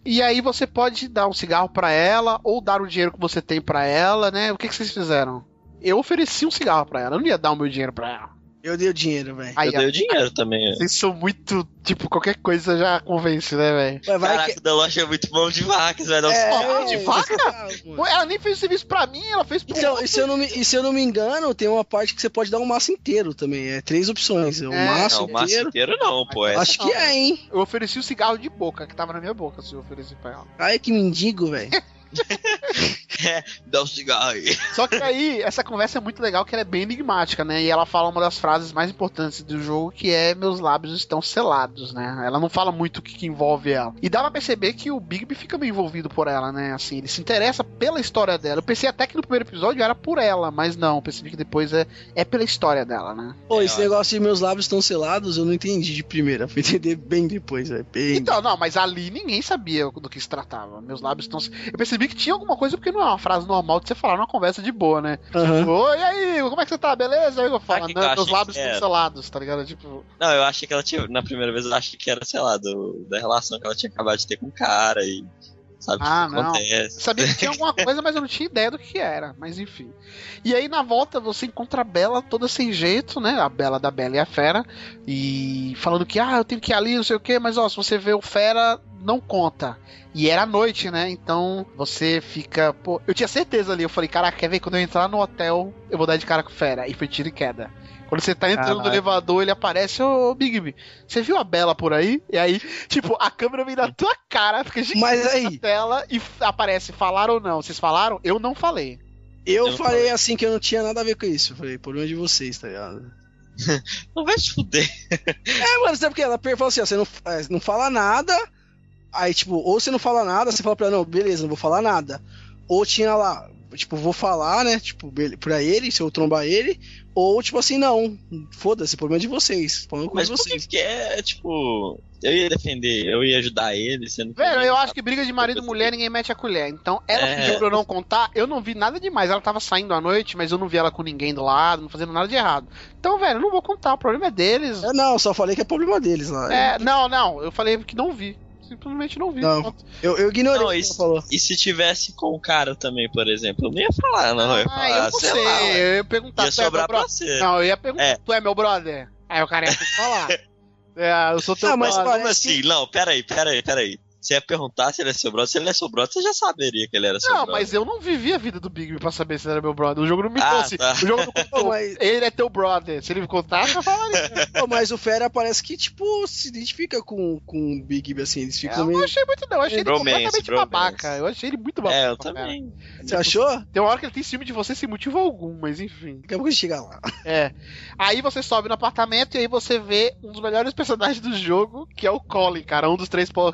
E aí você pode dar um cigarro para ela, ou dar o dinheiro que você tem para ela, né? O que, que vocês fizeram? Eu ofereci um cigarro pra ela, eu não ia dar o meu dinheiro pra ela. Eu dei o dinheiro, velho. Eu dei o dinheiro também. Vocês são muito, tipo, qualquer coisa já convence, né, velho? Caraca, que... da loja é muito bom de vacas, velho. É, de vaca? ela nem fez o serviço pra mim, ela fez pro então, e se, eu não me, e se eu não me engano, tem uma parte que você pode dar um maço inteiro também. É três opções. O é, maço não, inteiro. maço inteiro não, pô. É Acho que é, hein? Eu ofereci o cigarro de boca, que tava na minha boca, se eu ofereci pra ela. Ai, que mendigo, velho. é, dá um cigarro aí. Só que aí, essa conversa é muito legal, que ela é bem enigmática, né? E ela fala uma das frases mais importantes do jogo, que é meus lábios estão selados, né? Ela não fala muito o que, que envolve ela. E dá pra perceber que o Bigby fica meio envolvido por ela, né? Assim, ele se interessa pela história dela. Eu pensei até que no primeiro episódio era por ela, mas não, percebi que depois é, é pela história dela, né? Pô, esse negócio de meus lábios estão selados, eu não entendi de primeira. Fui entender bem depois, é bem. Então, não, mas ali ninguém sabia do que se tratava. Meus lábios estão. Eu percebi descobri que tinha alguma coisa, porque não é uma frase normal de você falar numa conversa de boa, né? Aham. Tipo, Oi, e aí, como é que você tá? Beleza? Aí eu falo, eu meus lábios que era? cancelados, tá ligado? Tipo, Não, eu achei que ela tinha. Na primeira vez eu achei que era, sei lá, do, da relação que ela tinha acabado de ter com o cara e. Sabe Ah, não. acontece? sabia que tinha alguma coisa, mas eu não tinha ideia do que era. Mas enfim. E aí na volta você encontra a Bela toda sem jeito, né? A Bela da Bela e a Fera. E falando que, ah, eu tenho que ir ali, não sei o que, mas ó, se você vê o Fera, não conta. E era noite, né? Então você fica. Pô, eu tinha certeza ali. Eu falei, caraca, quer ver? Quando eu entrar no hotel, eu vou dar de cara com o Fera. E foi tiro e queda. Quando você tá entrando no Caralho. elevador, ele aparece, ô Bigby, você viu a Bela por aí? E aí, tipo, a câmera vem na tua cara, fica gigante Mas na aí, tela e aparece falaram ou não. Vocês falaram? Eu não falei. eu Eu falei falei. assim que eu não tinha nada a ver com isso. Eu falei, problema de vocês, tá ligado? Não vai se fuder. É, mano, sabe porque ela falou assim, ó, você não, é, não fala nada, aí, tipo, ou você não fala nada, você fala pra ela, não, beleza, não vou falar nada. Ou tinha lá, tipo, vou falar, né, tipo, pra ele, se eu trombar ele, ou, tipo assim, não, foda-se, problema de vocês, falando com Mas por vocês. que que é, tipo. Eu ia defender, eu ia ajudar ele, sendo que. Velho, eu acho que briga de marido e mulher ninguém mete a colher. Então, ela É. pediu pra eu não contar, eu não vi nada demais. Ela tava saindo à noite, mas eu não vi ela com ninguém do lado, não fazendo nada de errado. Então, velho, eu não vou contar, o problema é deles. É, não, só falei que é problema deles lá. É, não, não, eu falei que não vi. Simplesmente não vi. Não. Eu, eu ignorei Não, o que isso- ela falou. E se tivesse com o cara também, por exemplo? Eu não ia falar, não. Eu ia Ah, falar, eu não sei sei. lá. eu ia perguntar Ia tu é meu sobrar pra brother? você. Não, eu ia perguntar, É. tu é meu brother? Aí o cara ia ter que falar. é, eu sou teu Ah, mas brother. Como parece assim? Não, peraí, peraí, peraí. Você ia perguntar se ele é seu brother. Se ele é seu brother, você já saberia que ele era seu Não, brother. mas eu não vivi a vida do Big Me pra saber se ele era meu brother. O jogo não me Ah, trouxe. tá. O jogo não contou. Mas- Ele é teu brother. Se ele me contasse, eu falaria. Pô, mas o Fera parece que, tipo, se identifica com, com o Big B, assim, eles ficam eu não meio... achei muito, não. Eu achei ele Bromance, completamente bromance. babaca. Eu achei ele muito babaca. É, eu cara. também. Você achou? Tem uma hora que ele tem ciúme de você sem motivo algum, mas enfim. Daqui a pouco a gente chega lá. É. Aí você sobe no apartamento e aí você vê um dos melhores personagens do jogo, que é o Colin, cara. Um dos três pô,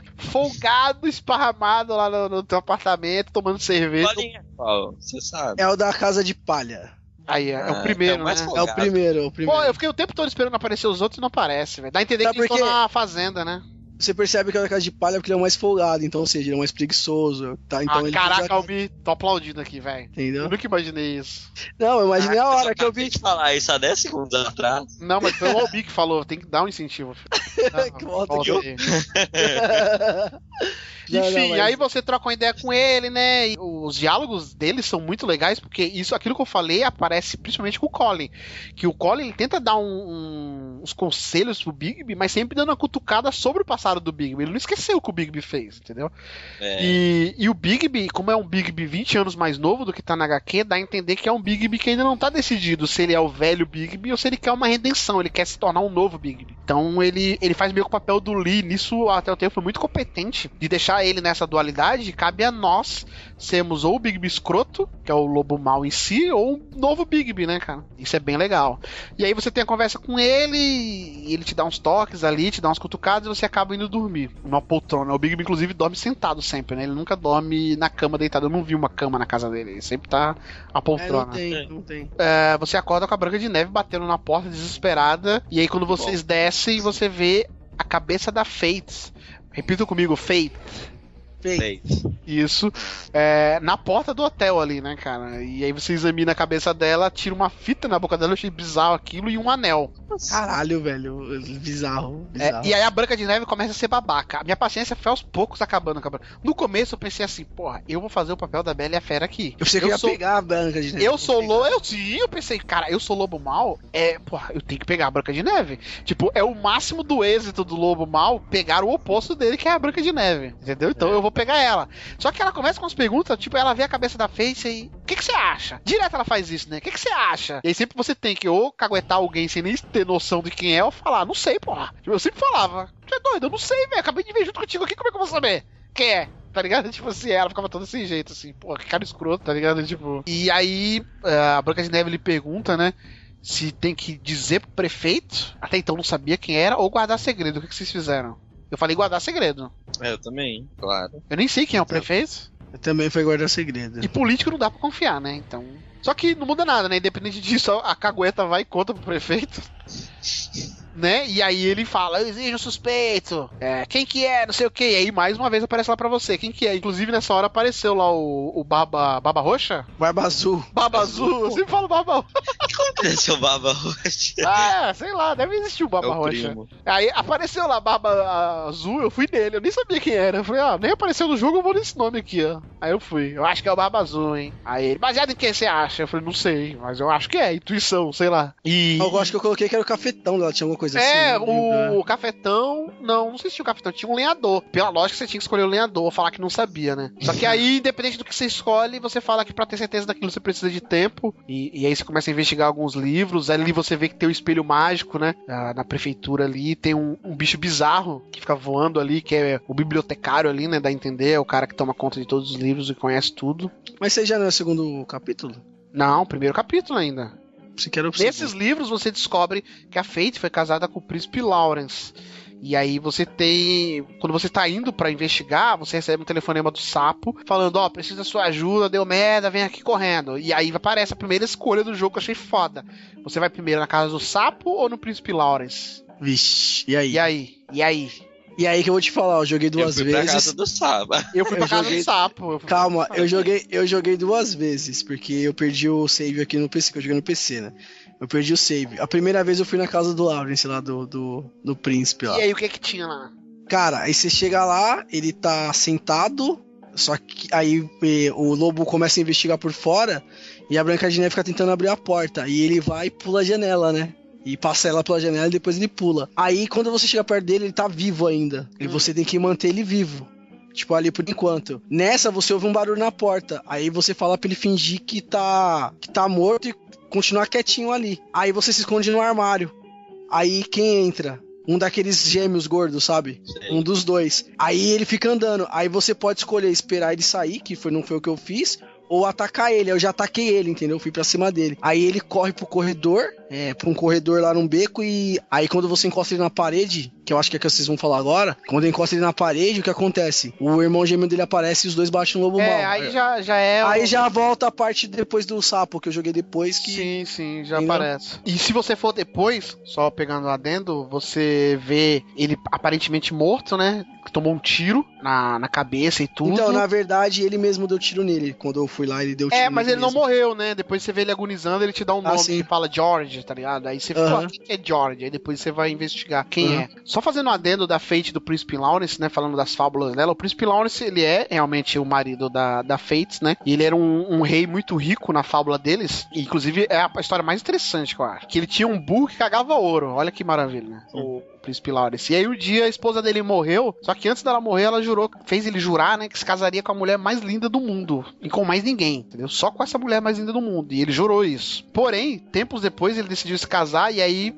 esparramado lá no, no teu apartamento, tomando cerveja. Bolinha, Paulo, você sabe. É o da Casa de Palha. Aí é, é o Ah, primeiro, mais né? É o primeiro, é o primeiro. Pô, eu fiquei o tempo todo esperando aparecer os outros e não aparece, velho. Dá a entender Sabe que eles estão na fazenda, né? Você percebe que é da Casa de Palha porque ele é mais folgado, então, ou seja, ele é mais preguiçoso, tá? Então ah, ele caraca, fica- Albi, tô aplaudindo aqui, velho. Eu Entendeu? nunca imaginei isso. Não, eu imaginei a hora que eu vi. de falar isso há 10 segundos atrás. Não, mas foi o Albi que falou, tem que dar um incentivo. filho. Não, Que volta volta aqui. aí. Não, Enfim, não, mas- aí você troca uma ideia com ele, né? E os diálogos dele são muito legais, porque isso, aquilo que eu falei, aparece principalmente com o Colin. Que o Colin ele tenta dar um- um- uns conselhos pro Bigby, mas sempre dando uma cutucada sobre o passado do Bigby. Ele não esqueceu o que o Bigby fez, entendeu? É, E, e o Bigby, como é um Bigby 20 anos mais novo do que tá na HQ, dá a entender que é um Bigby que ainda não tá decidido se ele é o velho Bigby ou se ele quer uma redenção, ele quer se tornar um novo Bigby. Então ele, ele faz meio que o papel do Lee, nisso até o tempo foi muito competente de deixar ele nessa dualidade. Cabe a nós sermos ou o Bigby escroto, que é o lobo mal em si, ou um novo Bigby, né, cara? Isso é bem legal. E aí você tem a conversa com ele, e ele te dá uns toques ali, te dá uns cutucados e você acaba indo dormir numa poltrona. O Bigby, inclusive, dorme sentado sempre, né? Ele nunca dorme na cama deitado. Eu não vi uma cama na casa dele, ele sempre tá a É, poltrona. não tem, não tem. É, você acorda com a Branca de Neve batendo na porta desesperada. E aí, quando vocês descem, você vê a cabeça da Fates. Repita comigo, Fate. Isso. É, na porta do hotel ali, né, cara? E aí você examina a cabeça dela, tira uma fita na boca dela, eu achei bizarro aquilo, e um anel. Caralho, velho. Bizarro. É, bizarro. e aí a Branca de Neve começa a ser babaca. A minha paciência foi aos poucos acabando. No começo eu pensei assim, porra, eu vou fazer o papel da Bela e a Fera aqui. Eu pensei que eu ia sou- pegar a Branca de Neve. Eu sou lobo, eu sim, eu pensei, cara, eu sou lobo mal, é, porra, eu tenho que pegar a Branca de Neve. Tipo, é o máximo do êxito do lobo mal pegar o oposto dele, que é a Branca de Neve, entendeu? Então eu vou pegar ela. Só que ela começa com as perguntas, tipo, ela vê a cabeça da Face e, o que você acha? Direto ela faz isso, né? O que você acha? E aí sempre você tem que ou caguetar alguém sem nem ter noção de quem é, ou falar, não sei, porra. Tipo, eu sempre falava, tu é doido, eu não sei, velho, acabei de ver junto contigo aqui, como é que eu vou saber? Quem é? Tá ligado? Tipo assim, ela ficava toda sem jeito, assim, pô, que cara escroto, tá ligado? Tipo. E aí, eh, a Branca de Neve lhe pergunta, né? Se tem que dizer pro prefeito, até então não sabia quem era, ou guardar segredo. O que, que vocês fizeram? Eu falei guardar segredo. É, eu também, claro. Eu nem sei quem é o prefeito. Eu também foi guardar segredo. E político não dá pra confiar, né? Então. Só que não muda nada, né? Independente disso, a cagueta vai e conta pro prefeito. Né? E aí ele fala, eu exijo um suspeito. É, quem que é? Não sei o que. E aí mais uma vez aparece lá pra você. Quem que é? Inclusive nessa hora apareceu lá o, o Baba, Baba Roxa? Barba Azul. Baba Azul. Eu sempre falo Baba Como que nasceu Baba Roxa? Ah, sei lá, deve existir o Baba É o Roxa. primo. Aí apareceu lá Barba Azul, eu fui nele, eu nem sabia quem era. Eu falei, ah, nem apareceu no jogo, eu vou nesse nome aqui, ó. Aí eu fui, eu acho que é o Barba Azul, hein. Aí ele, baseado em quem você acha? Eu falei, não sei, mas eu acho que é, intuição, sei lá. E. Eu acho que eu coloquei que era o cafetão lá, tinha alguma coisa É, assim. né? o cafetão. Não, não sei se tinha o cafetão, tinha um lenhador. Pela lógica, você tinha que escolher o lenhador, falar que não sabia, né? Só que aí, independente do que você escolhe, você fala que pra ter certeza daquilo você precisa de tempo. E, e aí você começa a investigar alguns livros. Ali você vê que tem o espelho mágico, né? Ah, na prefeitura ali. Tem um, um bicho bizarro que fica voando ali, que é o bibliotecário ali, né? Dá a entender. É o cara que toma conta de todos os livros e conhece tudo. Mas você já não é o segundo capítulo? Não, primeiro capítulo ainda. Você quer o Nesses livros você descobre que a Fate foi casada com o príncipe Lawrence. E aí você tem. Quando você tá indo pra investigar, você recebe um telefonema do sapo falando, ó, precisa da sua ajuda, deu merda, vem aqui correndo. E aí aparece a primeira escolha do jogo que eu achei foda. Você vai primeiro na casa do sapo ou no príncipe Lawrence? Vixe, e aí? E aí? E aí? E aí que eu vou te falar, eu joguei duas eu fui pra vezes. casa do Saba. Eu fui pra Eu casa joguei- do sapo. Eu Calma, eu joguei, eu joguei duas vezes, porque eu perdi o save aqui no PC, que eu joguei no PC, né? Eu perdi o save. A primeira vez eu fui na casa do Lawrence lá, do, do, do príncipe lá. E aí o que que tinha lá? Cara, aí você chega lá, ele tá sentado, só que aí eh, o lobo começa a investigar por fora e a Branca de Neve fica tentando abrir a porta. E ele vai e pula a janela, né? E passa ela pela janela e depois ele pula. Aí quando você chega perto dele, ele tá vivo ainda. E Hum. você tem que manter ele vivo. Tipo, ali por enquanto. Nessa, você ouve um barulho na porta. Aí você fala pra ele fingir que tá, que tá morto e continuar quietinho ali. Aí você se esconde no armário. Aí quem entra? Um daqueles gêmeos gordos, sabe? Um dos dois. Aí ele fica andando. Aí você pode escolher esperar ele sair, que foi, não foi o que eu fiz. Ou atacar ele. Eu já ataquei ele, entendeu? Fui pra cima dele. Aí ele corre pro corredor, é, pra um corredor lá num beco. E aí quando você encosta ele na parede, que eu acho que é que vocês vão falar agora. Quando encosta ele na parede, o que acontece? O irmão gêmeo dele aparece e os dois baixam no lobo mal. É, aí já, já é. Aí o- já volta a parte depois do sapo, que eu joguei depois, que. Sim, sim, já Entendeu? aparece. E se você for depois, só pegando adendo, você vê ele aparentemente morto, né? Que tomou um tiro na, na cabeça e tudo. Então, na verdade, ele mesmo deu tiro nele. Quando eu fui lá, ele deu tiro É, mas ele não mesmo. morreu, né? Depois você vê ele agonizando, ele te dá um Ah, nome sim. que fala George, tá ligado? Aí você fala, Aham. "Ah, quem que é George? Aí depois você vai investigar quem é. Só fazendo um adendo da Fate do Príncipe Lawrence, né? Falando das fábulas dela. O Príncipe Lawrence, ele é realmente o marido da, da Fates, né? E ele era um, um rei muito rico na fábula deles. E, inclusive, é a história mais interessante que eu acho. Que ele tinha um burro que cagava ouro. Olha que maravilha, né? O Príncipe Lawrence. E aí, um dia, a esposa dele morreu. Só que antes dela morrer, ela jurou, fez ele jurar, né? Que se casaria com a mulher mais linda do mundo. E com mais ninguém, entendeu? Só com essa mulher mais linda do mundo. E ele jurou isso. Porém, tempos depois, ele decidiu se casar e aí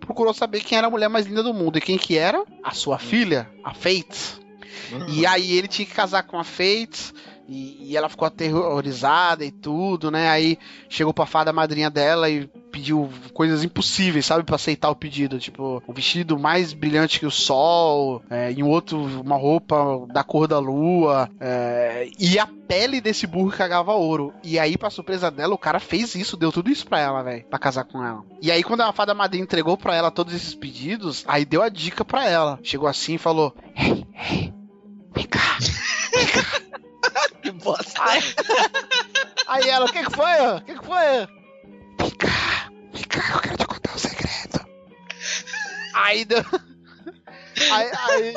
procurou saber quem era a mulher mais linda do mundo. E quem que era? A sua filha, a Fate. E aí ele tinha que casar com a Fate. E, e ela ficou aterrorizada e tudo, né? Aí chegou pra fada madrinha dela e pediu coisas impossíveis, sabe? Pra aceitar o pedido. Tipo, um vestido mais brilhante que o sol, é, e um outro, uma roupa da cor da lua, é, e a pele desse burro que cagava ouro. E aí, pra surpresa dela, o cara fez isso, deu tudo isso pra ela, velho, pra casar com ela. E aí, quando a fada madrinha entregou pra ela todos esses pedidos, aí deu a dica pra ela. Chegou assim e falou: Ei, ei, vem cá. Que bosta. Aí, aí ela, o que que foi? O que que foi? Vem cá, vem cá, eu quero te contar um segredo. Aí deu. Aí, aí,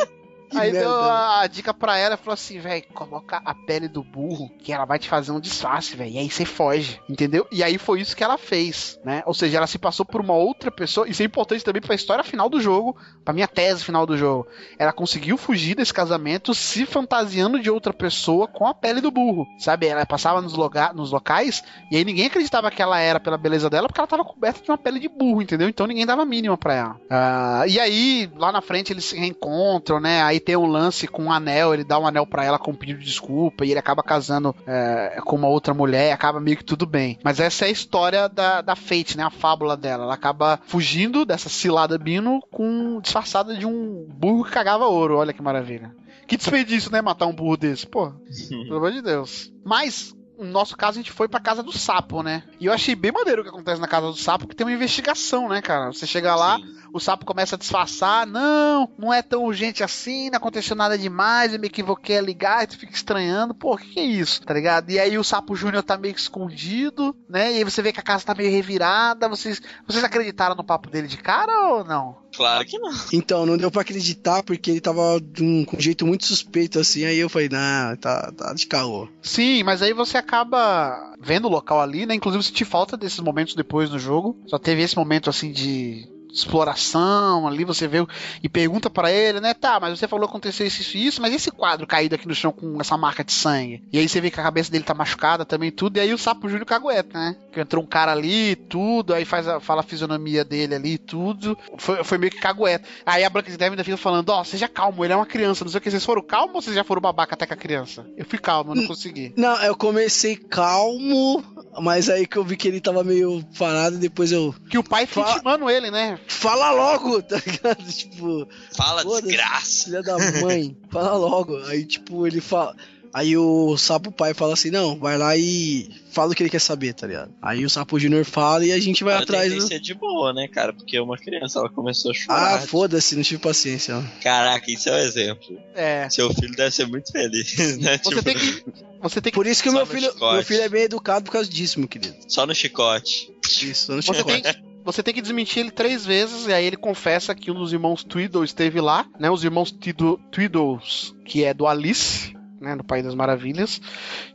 Que aí deu merda. a, a dica pra ela e falou assim, velho, coloca a pele do burro que ela vai te fazer um disfarce, velho. E aí você foge, entendeu? E aí foi isso que ela fez, né? Ou seja, ela se passou por uma outra pessoa. Isso é importante também pra história final do jogo, pra minha tese final do jogo. Ela conseguiu fugir desse casamento se fantasiando de outra pessoa com a pele do burro, sabe? Ela passava nos, loga nos locais e aí ninguém acreditava que ela era pela beleza dela porque ela tava coberta de uma pele de burro, entendeu? Então ninguém dava mínima pra ela. Ah, e aí, lá na frente eles se reencontram, né? Aí tem um lance com um anel, ele dá um anel pra ela com um pedido de desculpa e ele acaba casando é, com uma outra mulher e acaba meio que tudo bem. Mas essa é a história da, da Fate, né? A fábula dela. Ela acaba fugindo dessa cilada Bino com disfarçada de um burro que cagava ouro. Olha que maravilha. Que desperdício, né? Matar um burro desse. Pô, pelo amor de Deus. Mas, no nosso caso, a gente foi pra casa do sapo, né? E eu achei bem maneiro o que acontece na casa do sapo, que tem uma investigação, né, cara? Você chega lá, Sim. O sapo começa a disfarçar. Não, não é tão urgente assim, não aconteceu nada demais, eu me equivoquei a ligar, e tu fica estranhando. Pô, o que, que é isso? Tá ligado? E aí o sapo júnior tá meio escondido, né? E aí você vê que a casa tá meio revirada. Vocês, vocês acreditaram no papo dele de cara ou não? Claro que não. Então, não deu pra acreditar porque ele tava de um, com um jeito muito suspeito assim. Aí eu falei, nah, tá, tá de caô. Sim, mas aí você acaba vendo o local ali, né? Inclusive, se te falta desses momentos depois no jogo. Só teve esse momento assim de exploração ali, você vê e pergunta para ele, né? Tá, mas você falou que aconteceu isso, isso e isso, mas esse quadro caído aqui no chão com essa marca de sangue? E aí você vê que a cabeça dele tá machucada também, tudo, e aí o sapo Júnior cagueta, né? Que entrou um cara ali, tudo, aí faz a, fala a fisionomia dele ali, tudo. Foi, foi meio que cagueta. Aí a Branca de Neve ainda fica falando, ó, oh, seja calmo, ele é uma criança, não sei o que. Vocês foram calmo ou vocês já foram babaca até com a criança? Eu fui calmo, eu não consegui. Não, eu comecei calmo, mas aí que eu vi que ele tava meio parado e depois eu. Que o pai fica Fa- intimando ele, né? Fala logo, tá ligado? Tipo. Fala desgraça. Filha da mãe, fala logo. Aí, tipo, ele fala. Aí o sapo pai fala assim: não, vai lá e fala o que ele quer saber, tá ligado? Aí o sapo júnior fala e a gente vai atrás tentei do. ser de boa, né, cara? Porque uma criança, ela começou a chorar. Ah, foda-se, não tive paciência. Caraca, isso é um exemplo. É. Seu filho deve ser muito feliz, né? Você Tipo, tem que. Você tem que. Por isso que o Só meu no filho, chicote. meu filho é bem educado por causa disso, meu querido. Só no chicote. Isso, eu não Você chicote. tem, você tem que desmentir ele três vezes, e aí ele confessa que um dos irmãos Tweedle esteve lá, né? Os irmãos Tweedle, Tweedles, que é do Alice, né? Do País das Maravilhas.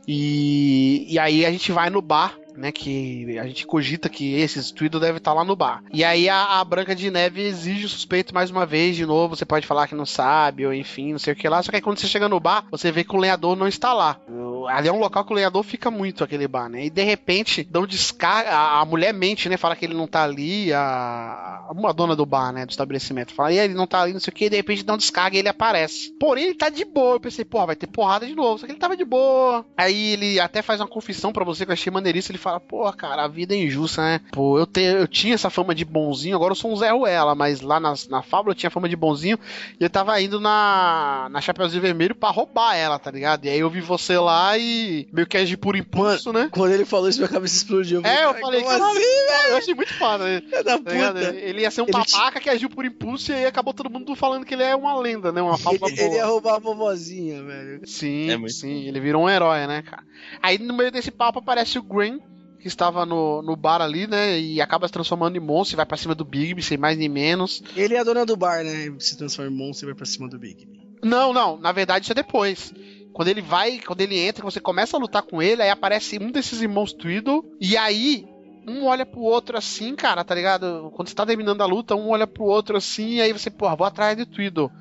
E, e aí a gente vai no bar. Né, que a gente cogita que esses Tweedle deve estar lá no bar. E aí a, a Branca de Neve exige o suspeito mais uma vez, de novo. Você pode falar que não sabe, ou enfim, não sei o que lá. Só que aí quando você chega no bar, você vê que o lenhador não está lá. Ali é um local que o lenhador fica muito, aquele bar, né? E de repente, dão descarga. A, a mulher mente, né? Fala que ele não tá ali. A, uma dona do bar, né? Do estabelecimento. Fala, e ele não tá ali, não sei o que. E de repente dão descarga e ele aparece. Porém, ele tá de boa. Eu pensei, porra, vai ter porrada de novo. Só que ele tava de boa. Aí ele até faz uma confissão pra você que eu achei maneiríssimo. Ele fala, porra, cara, a vida é injusta, né? Pô, eu, te, eu tinha essa fama de bonzinho, agora eu sou um Zé Ruela. Mas lá na, na fábula eu tinha fama de bonzinho. E eu tava indo na, na Chapeuzinho Vermelho pra roubar ela, tá ligado? E aí eu vi você lá e meio que agir por impulso, né? Quando ele falou isso, minha cabeça explodiu. É, eu "Cara, falei, como assim, eu achei muito foda. né? filha da Tá puta? Ele ia ser um Ele babaca que agiu por impulso e aí acabou todo mundo falando que ele é uma lenda, né? Uma fábula Ele, ele ia boa. roubar a vovozinha, velho. Sim, É sim, ele virou um herói, né, cara? Aí no meio desse papo aparece o Green, que estava no, no bar ali, né? E acaba se transformando em monstro e vai pra cima do Bigby, sem mais nem menos. Ele é a dona do bar, né? Se transforma em monstro e vai pra cima do Big. Não, não, na verdade isso é depois. Quando ele vai, quando ele entra, você começa a lutar com ele, aí aparece um desses irmãos Tweedle, e aí um olha pro outro assim, cara, tá ligado? Quando você tá terminando a luta, um olha pro outro assim, e aí você, porra, vou atrás do Tweedle.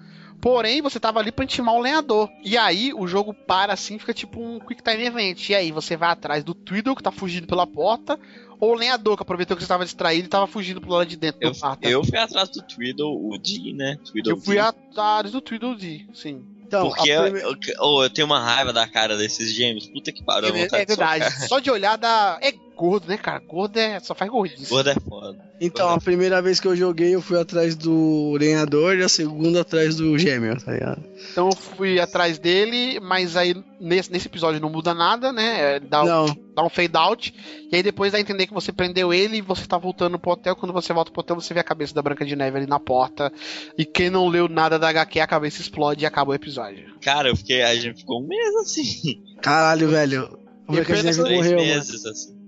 Porém, você tava ali pra intimar o lenhador. E aí o jogo para assim, fica tipo um Quick Time Event. E aí você vai atrás do Tweedle, que tá fugindo pela porta, ou o lenhador, que aproveitou que você tava distraído e tava fugindo pro lado de dentro Eu, do bar. tá? eu fui atrás do Tweedle, o D, né? Tweedle Eu fui D. atrás do Tweedle D, sim. Então, Porque eu, prime- eu, oh, eu tenho uma raiva da cara desses gêmeos. Puta que pariu. É, vontade é verdade. Só de olhar dá. É gordo, né, cara? Gordo é... só faz gordice. Gordo é foda. Então, a primeira vez que eu joguei, eu fui atrás do lenhador e a segunda atrás do gêmeo, tá ligado? Então eu fui atrás dele, mas aí nesse, nesse episódio não muda nada, né? É, Dá, um- Não, dá um fade out. E aí depois dá a entender que você prendeu ele e você tá voltando pro hotel. Quando você volta pro hotel, você vê a cabeça da Branca de Neve ali na porta. E quem não leu nada da HQ, a cabeça explode e acaba o episódio. Cara, eu fiquei. A gente ficou um mês assim. caralho, velho. O Branca de Neve morreu, meses assim.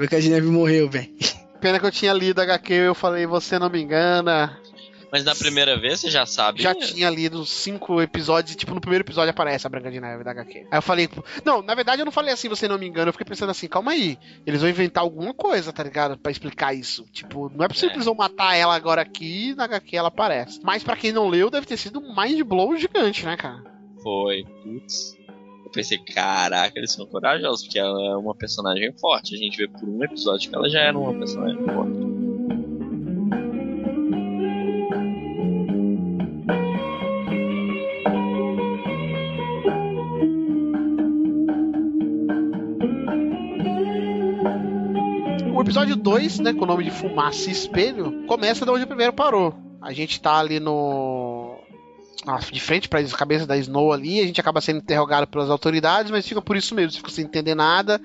Branca de Neve morreu, velho. Pena que eu tinha lido a HQ eu falei, você não me engana. Mas na primeira vez você já sabe. Já tinha lido cinco episódios e, tipo, no primeiro episódio aparece a Branca de Neve da HQ. Aí eu falei, não, na verdade eu não falei assim, você não me engana, eu fiquei pensando assim, calma aí, eles vão inventar alguma coisa, tá ligado? Pra explicar isso. Tipo, não é possível É. que eles vão matar ela agora aqui e na HQ ela aparece. Mas pra quem não leu, deve ter sido um mind blow gigante, né, cara? Foi. Putz. Eu pensei, caraca, eles são corajosos, porque ela é uma personagem forte. A gente vê por um episódio que ela já era uma personagem forte. O episódio 2, né, com o nome de Fumaça e Espelho, começa de onde o primeiro parou. A gente tá ali no. Ah, De frente para a cabeça da Snow ali, a gente acaba sendo interrogado pelas autoridades, mas fica por isso mesmo, você fica sem entender nada.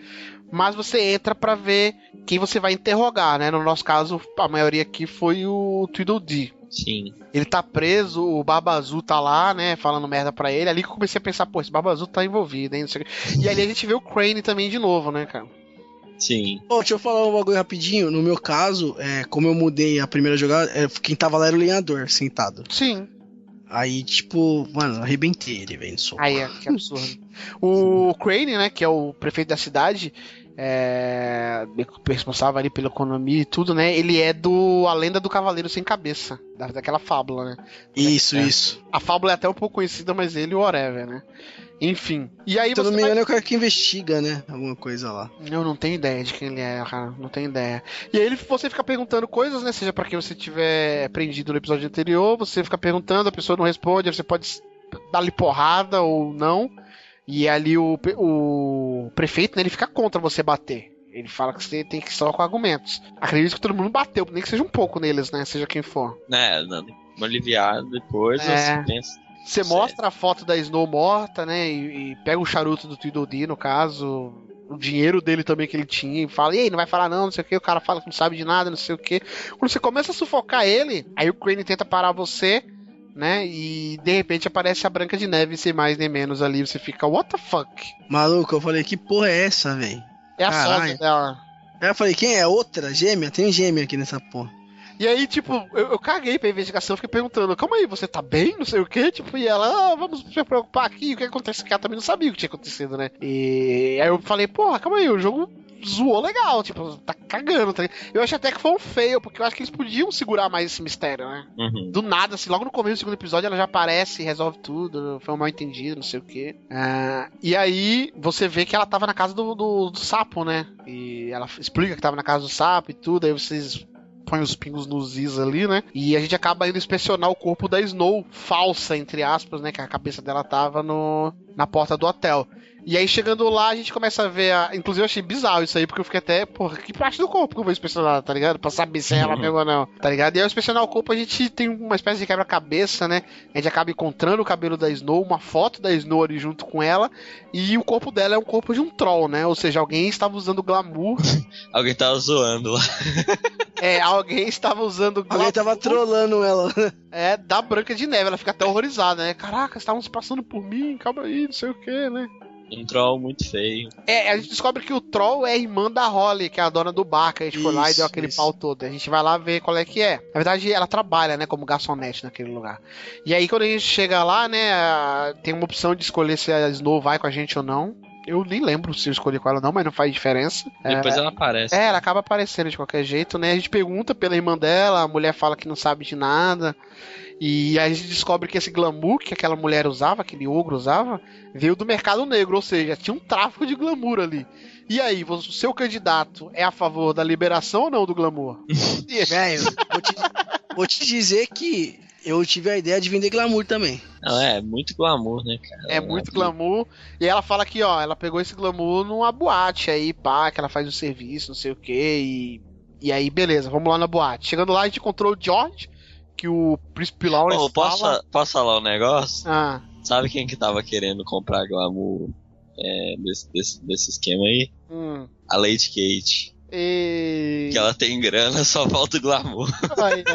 Mas você entra pra ver quem você vai interrogar, né? No nosso caso, a maioria aqui foi o Tweedledee. Sim. Ele tá preso, o Barba Azul tá lá, né, falando merda pra ele. Ali que eu comecei a pensar, pô, esse Barba Azul tá envolvido, hein? E ali a gente vê o Crane também de novo, né, cara? Sim. Ô, deixa eu falar um bagulho rapidinho. No meu caso, é, como eu mudei a primeira jogada, é, quem tava lá era o lenhador, sentado. Sim. Aí, tipo, mano, arrebentei ele, velho, no soco. Aí é que absurdo. o Crane, né, que é o prefeito da cidade, é, responsável ali pela economia e tudo, né? Ele é do A Lenda do Cavaleiro Sem Cabeça, da, daquela fábula, né? Isso, É. isso. A fábula é até um pouco conhecida, mas ele, whatever, né? Enfim. E aí Se eu não me vai- é o cara que investiga, né? Alguma coisa lá. Eu não tenho ideia de quem ele é, cara. Não tenho ideia. E aí ele, você fica perguntando coisas, né? Seja pra quem você tiver prendido no episódio anterior, você fica perguntando, a pessoa não responde, aí você pode dar-lhe porrada ou não. E ali o, o prefeito, né, ele fica contra você bater. Ele fala que você tem que ir só com argumentos. Acredito que todo mundo bateu, nem que seja um pouco neles, né? Seja quem for. Né, não, uma aliviada depois, É. pensa. Você Certo. mostra a foto da Snow morta, né? E, e pega o charuto do Tweedledee, no caso. O dinheiro dele também que ele tinha. E fala, e aí, não vai falar não, não sei o que. O cara fala que não sabe de nada, não sei o que. Quando você começa a sufocar ele, aí o Crane tenta parar você, né? E de repente aparece a Branca de Neve, sem mais nem menos ali. Você fica, what the fuck? Maluco, eu falei, que porra é essa, velho? É a Caralho. sogra dela. Aí eu falei, quem é? Outra? Gêmea? Tem gêmea aqui nessa porra. E aí, tipo, eu, eu caguei pra investigação, fiquei perguntando, calma aí, você tá bem? Não sei o que, tipo, e ela, ah, vamos se preocupar aqui, o que acontece? Que ela também não sabia o que tinha acontecido, né? E aí eu falei, porra, calma aí, o jogo zoou legal, tipo, tá cagando, tá? Eu acho até que foi um fail, porque eu acho que eles podiam segurar mais esse mistério, né? Uhum. Do nada, assim, logo no começo do segundo episódio ela já aparece e resolve tudo, foi um mal entendido, não sei o que. e aí você vê que ela tava na casa do, do, do sapo, né? E ela explica que tava na casa do sapo e tudo, aí vocês põem os pingos nos is ali, né? E a gente acaba indo inspecionar o corpo da Snow, falsa, entre aspas, né? Que a cabeça dela tava no, na porta do hotel. E aí, chegando lá, a gente começa a ver. A... Inclusive, eu achei bizarro isso aí, porque eu fiquei até, porra, que parte do corpo que eu vou inspecionar, tá ligado? Pra saber se é ela mesmo ou não, tá ligado? E aí, ao inspecionar o corpo, a gente tem uma espécie de quebra-cabeça, né? A gente acaba encontrando o cabelo da Snow, uma foto da Snow ali junto com ela, e o corpo dela é um corpo de um troll, né? Ou seja, alguém estava usando glamour. Alguém tava zoando lá. é, alguém estava usando glamour. Alguém tava trolando ela. É, da Branca de Neve. Ela fica até horrorizada, né? Caraca, estavam se passando por mim, calma aí, não sei o que, né? Um troll muito feio. É, a gente descobre que o Troll é a irmã da Holly, que é a dona do bar, que a gente foi lá e Isso, deu aquele isso. pau todo. A gente vai lá ver qual é que é. Na verdade, ela trabalha, né, como garçonete naquele lugar. E aí, quando a gente chega lá, né, tem uma opção de escolher se a Snow vai com a gente ou não. Eu nem lembro se eu escolhi com ela ou não, mas não faz diferença. Depois ela aparece. É, ela acaba aparecendo de qualquer jeito, né? A gente pergunta pela irmã dela, a mulher fala que não sabe de nada. E aí a gente descobre que esse glamour que aquela mulher usava, aquele ogro usava, veio do mercado negro, ou seja, tinha um tráfico de glamour ali. E aí, o seu candidato é a favor da liberação ou não do glamour? Velho, vou te, vou te dizer que eu tive a ideia de vender glamour também. Não, é muito glamour, né, cara? É muito glamour. E ela fala que, ó, ela pegou esse glamour numa boate aí, pá, que ela faz um serviço, não sei o quê. E, e aí, beleza, vamos lá na boate. Chegando lá, a gente encontrou o George, que o Príncipe Lawrence Ô, posso, fala... posso falar um negócio? Ah, Sabe quem que tava querendo comprar glamour é, desse, desse, desse esquema aí? hum. A Lady Kate. E... Que ela tem grana, só falta o glamour. Ai?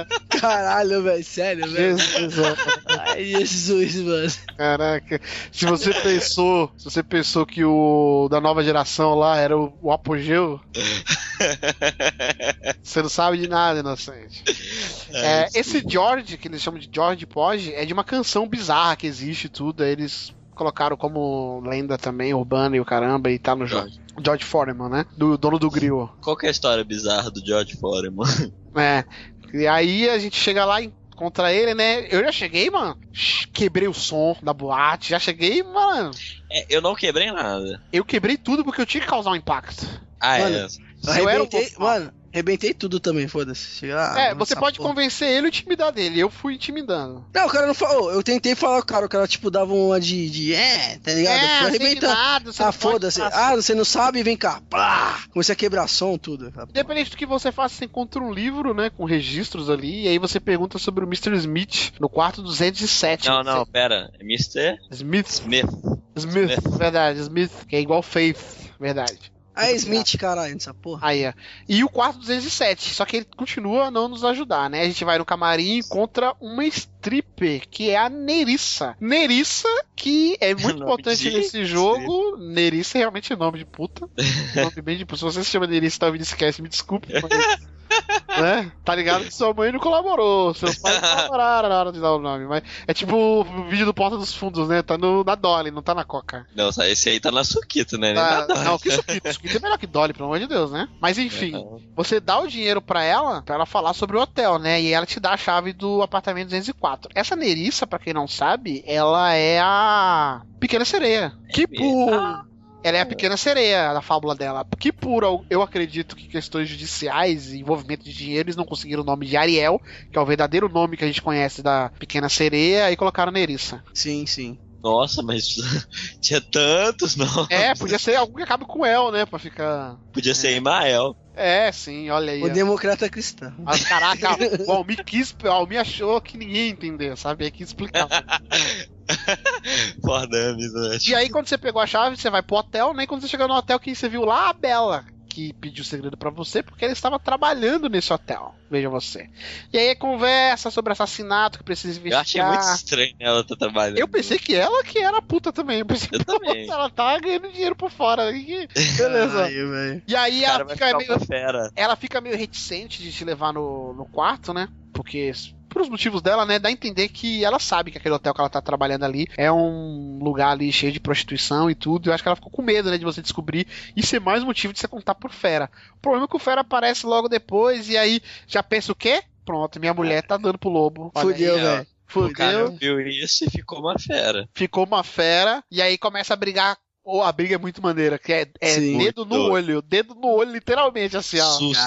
Caralho, velho, sério, velho. Jesus, ó. Ai, Jesus, mano. Caraca. Se você pensou, se você pensou que o da nova geração lá era o, o apogeu, você não sabe de nada, inocente. É, esse George, que eles chamam de George Podge, é de uma canção bizarra que existe e tudo. aí Eles colocaram como lenda também, urbana e o caramba, e tá no jogo. George Foreman, né? Do dono do grill. Qual que é a história bizarra do George Foreman? É. E aí a gente chega lá e encontra ele, né? Eu já cheguei, mano. Quebrei o som da boate. Já cheguei, mano. É, eu não quebrei nada. Eu quebrei tudo porque eu tinha que causar um impacto. Ah, Mano, é. Eu Se eu era Wolfman. mano, arrebentei tudo também, foda-se. É, ah, você pode porra. convencer ele ou intimidar dele. Eu fui intimidando. Não, o cara não falou. Eu tentei falar com o cara, o cara, tipo, dava uma de. de é, tá ligado? É, arrebentando. nada, você Ah, foda-se. Ah, você não sabe? Vem cá. Plá! Comecei a quebrar som, tudo. Independente do que você faça, você encontra um livro, né, com registros ali, e aí você pergunta sobre o Mr. Smith no quarto 207. Não, não, pera. É Mr. Smith. Smith. Smith, Smith. verdade, Smith, que é igual Faith, verdade. É Smith, caralho, nessa porra. Aí, ó. E o quarto 207, só que ele continua a não nos ajudar, né? A gente vai no camarim e encontra uma stripper, que é a Nerissa. Nerissa, que é muito importante de nesse jogo. Nerissa é realmente nome de puta. nome bem de puta. Se você se chama Nerissa e tá ouvindo esse cast, me desculpe, mas... né? Tá ligado que sua mãe não colaborou, seus pais não colaboraram na hora de dar o nome. Mas é tipo o vídeo do Porta dos Fundos, né? Tá no, na Dolly, não tá na Coca. Não, só esse aí tá na Suquita, né? Tá, não, que Suquita? Suquita é melhor que Dolly, pelo amor de Deus, né? Mas enfim, você dá o dinheiro pra ela, pra ela falar sobre o hotel, né? E ela te dá a chave do apartamento 204. Essa Nerissa, pra quem não sabe, ela é a Pequena Sereia. Que por... Ah. Ela é a pequena sereia da fábula dela. Que por eu acredito que questões judiciais e envolvimento de dinheiro, eles não conseguiram o nome de Ariel, que é o verdadeiro nome que a gente conhece da pequena sereia, e colocaram Nerissa. Sim, sim. Nossa, mas tinha tantos, não. É, podia ser algo que acabe com El, né? Pra ficar. Podia ser Imael. É, sim, olha aí. O ó. democrata cristão. Mas caraca, o Almir quis, o Almir achou que ninguém ia entender, sabe? Aí quis explicar. Fordames, né? E aí, quando você pegou a chave, você vai pro hotel, né? E quando você chegou no hotel, quem você viu lá? A Bela. Que pediu o segredo pra você porque ela estava trabalhando nesse hotel. Veja você. E aí conversa sobre assassinato que precisa Eu achei investigar. muito estranho ela tá trabalhando. Eu pensei que ela que era puta também. Eu pensei, Eu também. ela tá ganhando dinheiro por fora. Beleza. Velho. E aí ela fica, meio, fera. ela fica meio reticente de te levar no, no quarto, né? Porque, por os motivos dela, né? Dá a entender que ela sabe que aquele hotel que ela tá trabalhando ali é um lugar ali cheio de prostituição e tudo. Eu acho que ela ficou com medo, né? De você descobrir e ser mais motivo de você contar pro Fera. O problema é que o Fera aparece logo depois e aí já pensa o quê? Pronto, minha mulher tá dando pro lobo. Fudeu, velho. O cara Fudeu, viu isso e ficou uma fera. ficou uma fera e aí começa a brigar. Ou a briga é muito maneira, que é, é Sim. dedo no Muito. olho, dedo no olho, literalmente, assim, ó. Susto.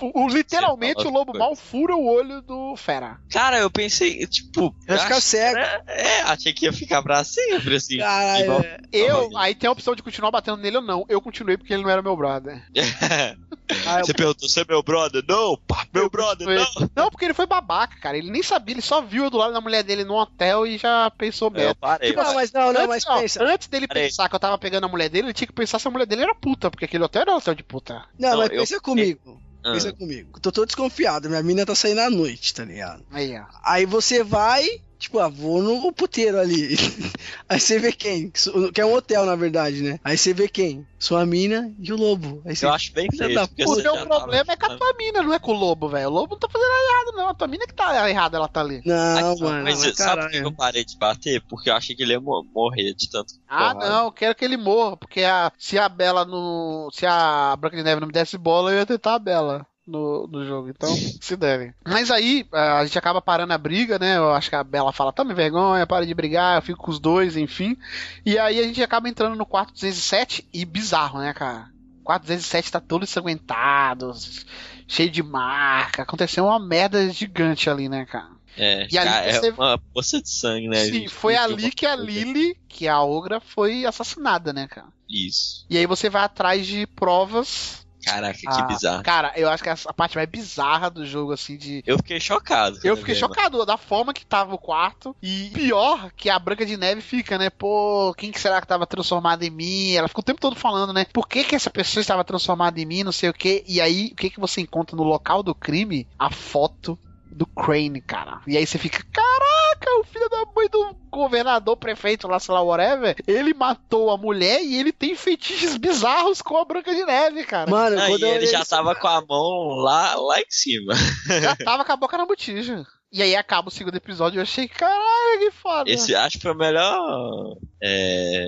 O, literalmente o lobo mal fura o olho do Fera. Cara, eu pensei, tipo. Vai ficar cego. É, achei que ia ficar pra sempre, assim. Caralho. Igual- é. Eu, aí tem a opção de continuar batendo nele ou não. Eu continuei porque ele não era meu brother. Ah, eu- Você perguntou, você é meu brother? Não, pá, meu Eu brother, continuei. não. Não, porque ele foi babaca, cara. Ele nem sabia, ele só viu eu do lado da mulher dele no hotel e já pensou Eu merda. parei. Tipo, Não, mas não, não, antes, mas ó, pensa. antes dele Peraí. pensar que eu tava pegando a mulher dele, ele tinha que pensar se a mulher dele era puta, porque aquele hotel era hotel de puta. Não, Não, mas eu- pensa comigo. Ah. Pensa comigo. Tô todo desconfiado. Minha mina tá saindo à noite, tá ligado? Aí, ó. Aí você vai, tipo, ah, vou no puteiro ali. Aí você vê quem? Que é um hotel, na verdade, né? Aí você vê quem? Sua mina e o lobo. Aí você. Eu acho bem feio. porque O meu problema tava- é com a tua mina, não é com o lobo, velho. O lobo não tá fazendo errado, não. A tua mina que tá errada, ela tá ali. Não, Aqui, mano. mas mas sabe por que eu parei de bater? Porque eu achei que ele ia mo- morrer de tanto. Ah, porrada. não, eu quero que ele morra, porque a, se a Bela no. Se a Branca de Neve não me desse bola, eu ia tentar a Bela. No, no jogo, então se deve. Mas aí a gente acaba parando a briga, né? Eu acho que a Bela fala: tome vergonha, para de brigar, eu fico com os dois, enfim. E aí a gente acaba entrando no quarto 207 e bizarro, né, cara? O quarto 207 tá todo ensanguentado, cheio de marca. Aconteceu uma merda gigante ali, né, cara? É, E ali cara, você- é uma poça de sangue, né? Sim, foi ali que a. Lily, que é a Ogra, foi assassinada, né, cara? Isso. E aí você vai atrás de provas. Caraca, que Ah, bizarro. Cara, eu acho que essa- a parte mais bizarra do jogo, assim, de. Eu fiquei chocado. Eu quando fiquei vi, chocado da forma que tava o quarto. E pior que a Branca de Neve fica, né? Pô, quem que será que tava transformado em mim? Ela ficou o tempo todo falando, né? Por que que essa pessoa estava transformada em mim? Não sei o quê. E aí, o que que você encontra no local do crime? A foto do Crane, cara. E aí você fica, caraca, o filho da mãe do governador, prefeito lá, sei lá, whatever, ele matou a mulher e ele tem feitiços bizarros com a Branca de Neve, cara. Mano, Ah, quando e eu ele já tava com a mão lá, lá em cima. Já tava com a boca na botija. E aí acaba o segundo episódio e eu achei, caralho, que foda. Esse acho que foi o melhor é,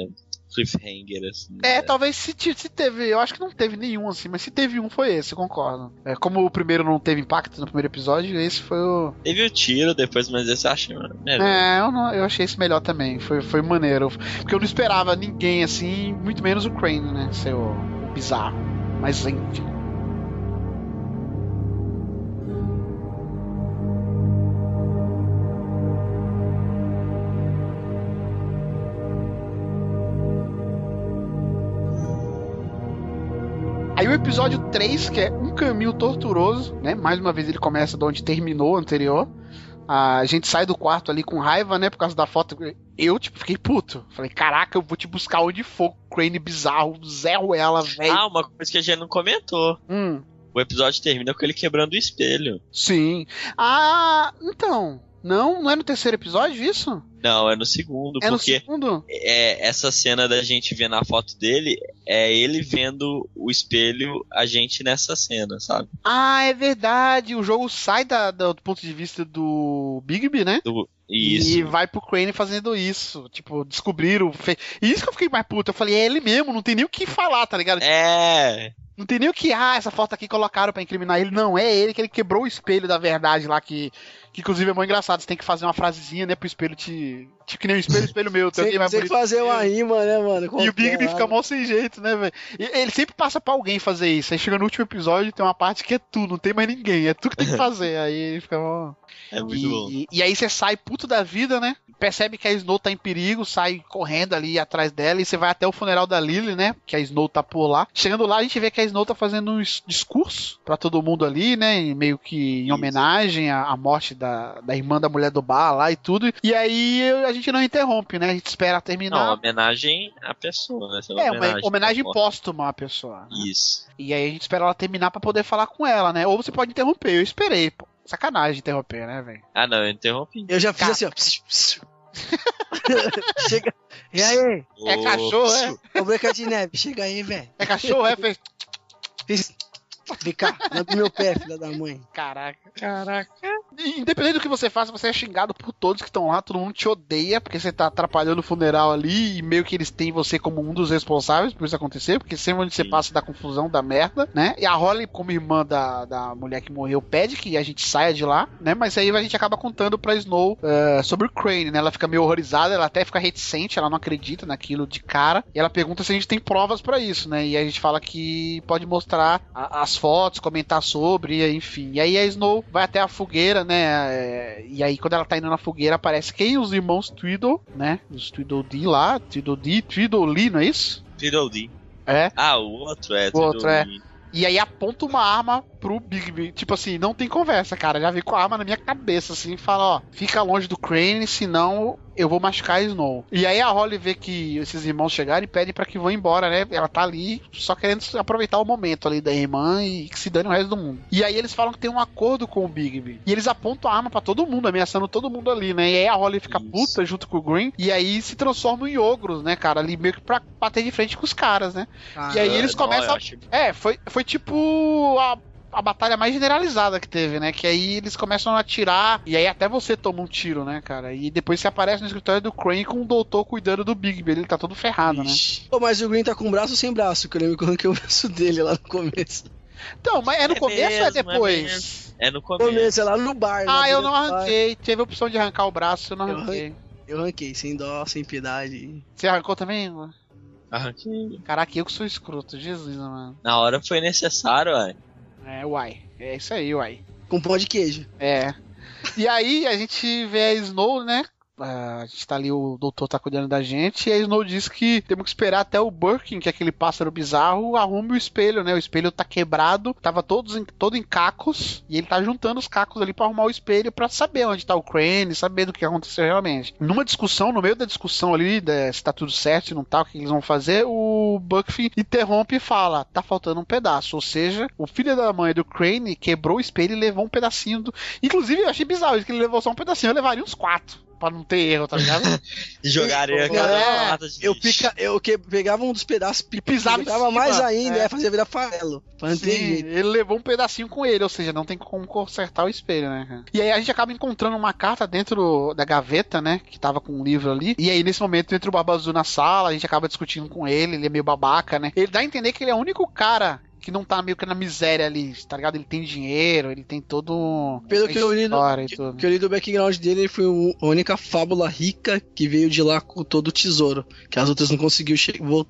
cliffhanger, assim. É, né? talvez se, se teve, eu acho que não teve nenhum assim, mas se teve um foi esse, eu concordo. É, como o primeiro não teve impacto no primeiro episódio, esse foi o. Teve o tiro depois, mas esse eu achei melhor. É, eu, não- eu achei esse melhor também, foi, foi maneiro. Porque eu não esperava ninguém assim, muito menos o Crane, né? Ser o, bizarro. Mas enfim. Aí o episódio 3, que é um caminho torturoso, né? Mais uma vez ele começa de onde terminou o anterior. a gente sai do quarto ali com raiva, né? Por causa da foto. Eu, tipo, fiquei puto. Falei, caraca, eu vou te buscar onde for. Crane bizarro, zero ela, velho. Ah, uma coisa que a gente não comentou. Hum, O episódio termina com ele quebrando o espelho. sim. Ah, então. Não, não é no terceiro episódio isso? Não, é no segundo, É no porque segundo? é, essa cena da gente vendo a foto dele é ele vendo o espelho, a gente nessa cena, sabe? Ah, é verdade. O jogo sai da- da- do ponto de vista do Bigby, né? Do- isso. E vai pro Crane fazendo isso. Tipo, descobriram. Fe... E isso que eu fiquei mais puto. Eu falei, é ele mesmo, não tem nem o que falar, tá ligado? É. Não tem nem o que, ah, essa foto aqui colocaram pra incriminar ele. Não, é ele que ele quebrou o espelho da verdade lá, que, que inclusive é muito engraçado. Você tem que fazer uma frasezinha, né, pro espelho te. Tipo que nem o espelho, espelho meu. Tem bonito fazer que eu. uma rima, né, mano? E o lá. fica mal sem jeito, né, velho? E Ele sempre passa pra alguém fazer isso. Aí chega no último episódio tem uma parte que é tu, não tem mais ninguém. É tu que tem que fazer. Aí ele fica mó. É muito bom. E, e aí você sai puto da vida, né? Percebe que a Snow tá em perigo, sai correndo ali atrás dela e você vai até o funeral da Lily, né? Que a Snow tá por lá. Chegando lá, a gente vê que a Snow tá fazendo um discurso pra todo mundo ali, né? E meio que em homenagem à, à morte da, da irmã da mulher do bar lá e tudo. E aí a gente não interrompe, né? A gente espera terminar. Não, homenagem à pessoa, né? Essa é, uma homenagem à póstuma à pessoa. né? Isso. E aí a gente espera ela terminar pra poder falar com ela, né? Ou você pode interromper. Eu esperei, pô. Sacanagem interromper, né, velho? Ah, não, eu interrompi. Eu já fiz assim, ó. Psiu, psiu. Chega. E aí? É cachorro, é? Ô, de Neve, chega aí, velho. É cachorro, é? Fez... Fiz- Vem cá, lambe meu pé, filha da mãe. Caraca. Caraca. Independente do que você faça, você é xingado por todos que estão lá, todo mundo te odeia, porque você tá atrapalhando o funeral ali e meio que eles têm você como um dos responsáveis por isso acontecer, porque sempre onde você Sim. passa da confusão, da merda, né? E a Holly, como irmã da, da mulher que morreu, pede que a gente saia de lá, né? Mas aí a gente acaba contando pra Snow eh, sobre o Crane, né? Ela fica meio horrorizada, ela até fica reticente, ela não acredita naquilo de cara, e ela pergunta se a gente tem provas pra isso, né? E a gente fala que pode mostrar a- as fotos, comentar sobre, enfim. E aí a Snow vai até a fogueira, né? é, E aí quando ela tá indo na fogueira aparece quem? Os irmãos Tweedle, né? Os Tweedledee lá, Tweedledee, Tweedledee, não é isso? Tweedledee. É. Ah, o outro é O outro é. E aí aponta uma arma pro Big Ben. Tipo assim, não tem conversa, cara. Já vem com a arma na minha cabeça, assim, e fala, ó, fica longe do Crane, senão eu vou machucar a Snow. E aí a Holly vê que esses irmãos chegaram e pedem pra que vão embora, né? Ela tá ali só querendo aproveitar o momento ali da irmã e que se dane o resto do mundo. E aí eles falam que tem um acordo com o Big Ben. E eles apontam a arma pra todo mundo, ameaçando todo mundo ali, né? E aí a Holly fica Isso. puta junto com o Green. E aí se transformam em ogros, né, cara? Ali meio que pra bater de frente com os caras, né? E aí Ah, eles não, começam a é, foi, foi tipo a, a batalha mais generalizada que teve, né? Que aí eles começam a atirar, e aí até você toma um tiro, né, cara? E depois você aparece no escritório do Crane com o doutor cuidando do Big Ben, ele tá todo ferrado, né? Ixi. Pô, mas o Green tá com braço ou sem braço? Que eu lembro que eu arranquei o braço dele lá no começo. Então, mas é no É começo ou é mesmo, é depois? mesmo. É no No começo. começo, é lá no bar. ah, eu não bar. arranquei. Teve a opção de arrancar o braço, eu não arranquei. Eu arranquei, sem dó, sem piedade. Você arrancou também? mano? Arranquei. Caraca, eu que sou escroto, Jesus, mano. Na hora foi necessário, ué. É, uai. É isso aí, uai. Com pão de queijo. É. E aí a gente vê a Snow, né? A gente tá ali, o doutor tá cuidando da gente, e a Snow diz que temos que esperar até o Birkin, que é aquele pássaro bizarro, arrume o espelho, né? O espelho tá quebrado, tava todos em, todo em cacos, e ele tá juntando os cacos ali pra arrumar o espelho pra saber onde tá o Crane, saber do que aconteceu realmente. Numa discussão, no meio da discussão ali, de, se tá tudo certo, se não tá, o que eles vão fazer, o Buffy interrompe e fala: tá faltando um pedaço. Ou seja, o filho da mãe do Crane quebrou o espelho e levou um pedacinho do. Inclusive, eu achei bizarro isso, que ele levou só um pedacinho, eu levaria uns quatro. Pra não ter erro, tá ligado? Jogaria É, cada lata de Eu, pica, eu que, pegava um dos pedaços e pisava Pisava mais ainda, é. é. fazia virar farelo. Sim, ele levou um pedacinho com ele, ou seja, não tem como consertar o espelho, né? cara? E aí a gente acaba encontrando uma carta dentro da gaveta, né? Que tava com um livro ali. E aí, nesse momento, entra o Barba Azul na sala, a gente acaba discutindo com ele, ele é meio babaca, né? Ele dá a entender que ele é o único cara que não tá meio que na miséria ali, tá ligado? Ele tem dinheiro, ele tem todo. Pelo que eu li no- e Que, tudo. que eu li do background dele, ele foi o- a única fábula rica que veio de lá com todo o tesouro. Que as outras não conseguiu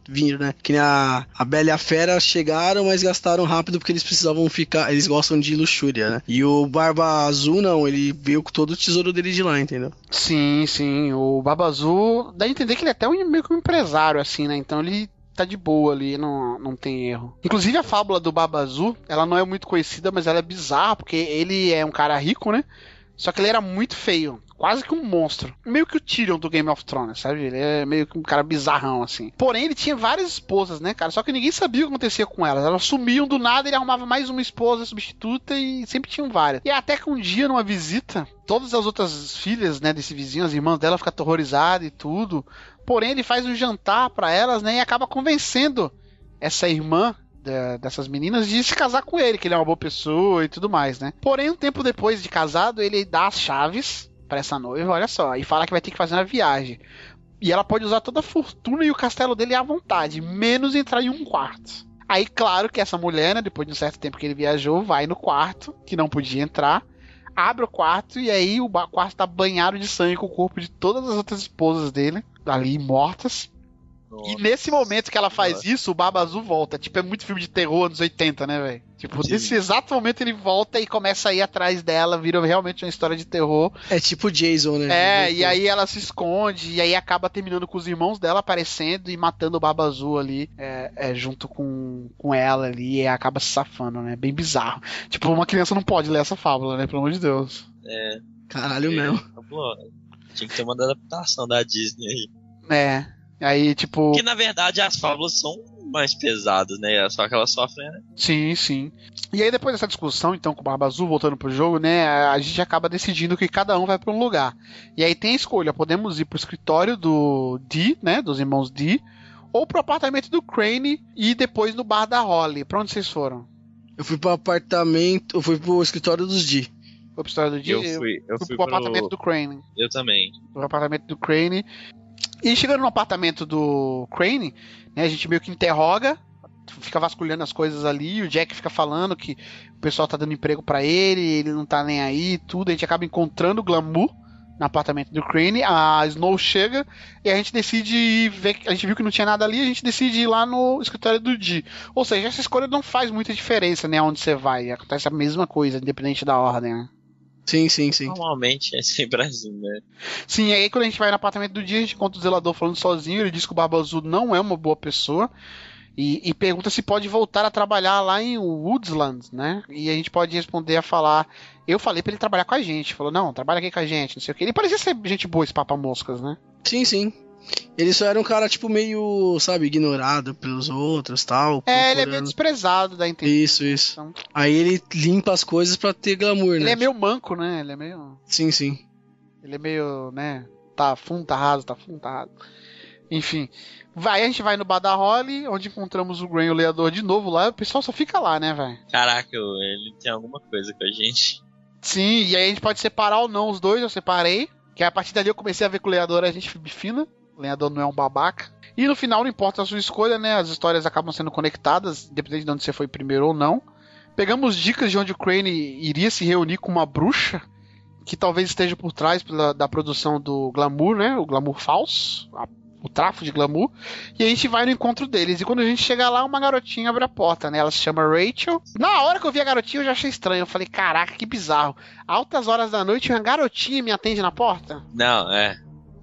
vir, né? Que nem a, a Bela e a Fera chegaram, mas gastaram rápido porque eles precisavam ficar. Eles gostam de luxúria, né? E o Barba Azul, não, ele veio com todo o tesouro dele de lá, entendeu? Sim, sim. O Baba Azul dá a entender que ele é até um, meio que um empresário, assim, né? Então ele tá de boa ali, não, não tem erro. Inclusive a fábula do Baba Azul, ela não é muito conhecida, mas ela é bizarra, porque ele é um cara rico, né? Só que ele era muito feio, quase que um monstro. Meio que o Tyrion do Game of Thrones, sabe? Ele é meio que um cara bizarrão, assim. Porém, ele tinha várias esposas, né, cara? Só que ninguém sabia o que acontecia com elas. Elas sumiam do nada, ele arrumava mais uma esposa substituta e sempre tinham várias. E até que um dia, numa visita, todas as outras filhas, né, desse vizinho, as irmãs dela, ficam aterrorizadas e tudo. Porém, ele faz um jantar para elas, né, e acaba convencendo essa irmã dessas meninas de se casar com ele, que ele é uma boa pessoa e tudo mais, né? Porém, um tempo depois de casado, ele dá as chaves pra essa noiva, olha só, e fala que vai ter que fazer uma viagem. E ela pode usar toda a fortuna e o castelo dele à vontade, menos entrar em um quarto. Aí, claro que essa mulher, né, depois de um certo tempo que ele viajou, vai no quarto, que não podia entrar, abre o quarto e aí o quarto tá banhado de sangue com o corpo de todas as outras esposas dele, ali mortas. E nesse momento que ela faz Nossa. isso, o Baba Azul volta. Tipo, é muito filme de terror anos 80, né, velho? Tipo, Sim. nesse exato momento ele volta e começa a ir atrás dela, vira realmente uma história de terror. É tipo Jason, né? É, e aí ela se esconde, e aí acaba terminando com os irmãos dela aparecendo e matando o Baba Azul ali, é, é, junto com, com ela ali, e acaba se safando, né? Bem bizarro. Tipo, uma criança não pode ler essa fábula, né? Pelo amor de Deus. É, Caralho mesmo. pô, tinha que ter uma adaptação da Disney aí. É. Aí, tipo. Que na verdade as fábulas são mais pesadas, né? Só que elas sofrem, né? Sim, sim. E aí, depois dessa discussão, então, com o Barba Azul, voltando pro jogo, né, a gente acaba decidindo que cada um vai pra um lugar. E aí tem a escolha: podemos ir pro escritório do Dee, né, dos irmãos Dee, ou pro apartamento do Crane e depois no bar da Holly. Pra onde vocês foram? Eu fui pro apartamento, eu fui pro escritório dos Di. Foi pro do Dee? Eu fui, eu fui fui pro pro... apartamento do Crane. Eu também. no apartamento do Crane. E chegando no apartamento do Crane, né, a gente meio que interroga, fica vasculhando as coisas ali, e o Jack fica falando que o pessoal tá dando emprego pra ele, ele não tá nem aí, tudo. A gente acaba encontrando o Glamour no apartamento do Crane, a Snow chega e a gente decide ir ver, a gente viu que não tinha nada ali, a gente decide ir lá no escritório do Dee. Ou seja, essa escolha não faz muita diferença, né, onde você vai, acontece a mesma coisa, independente da ordem, né? Sim, sim, sim. Normalmente é sempre assim, né? Sim, aí quando a gente vai no apartamento do dia, a gente encontra o zelador falando sozinho, ele diz que o Barba Azul não é uma boa pessoa. E, e pergunta se pode voltar a trabalhar lá em Woodsland, né? E a gente pode responder a falar. Eu falei pra ele trabalhar com a gente. Falou, não, trabalha aqui com a gente, não sei o que. Ele parecia ser gente boa, esse Papa Moscas, né? Sim, sim. Ele só era um cara, tipo, meio, sabe, ignorado pelos outros tal. É, ele é meio procurando- desprezado da intenção. Isso, isso. Aí ele limpa as coisas pra ter glamour, Ele né? é meio manco, né? Ele é meio. Sim, sim. Ele é meio, né? Tá fundo, tá raso, tá fundo, tá raso. Enfim. Vai, a gente vai no bar da Holly, onde encontramos o e o Leador de novo lá. O pessoal só fica lá, né, velho? Caraca, ele tem alguma coisa com a gente. Sim, e aí a gente pode separar ou não os dois, eu separei. Que a partir dali eu comecei a ver que o lenhador é gente fina. Lenhador não é um babaca. E no final, não importa a sua escolha, né? As histórias acabam sendo conectadas, independente de onde você foi primeiro ou não. Pegamos dicas de onde o Crane iria se reunir com uma bruxa, que talvez esteja por trás pela- da produção do glamour, né? O glamour falso, a- o tráfico de glamour. E a gente vai no encontro deles. E quando a gente chega lá, uma garotinha abre a porta, né? Ela se chama Rachel. Na hora que eu vi a garotinha, eu já achei estranho. Eu falei, caraca, que bizarro. Altas horas da noite, uma garotinha me atende na porta? Não, é.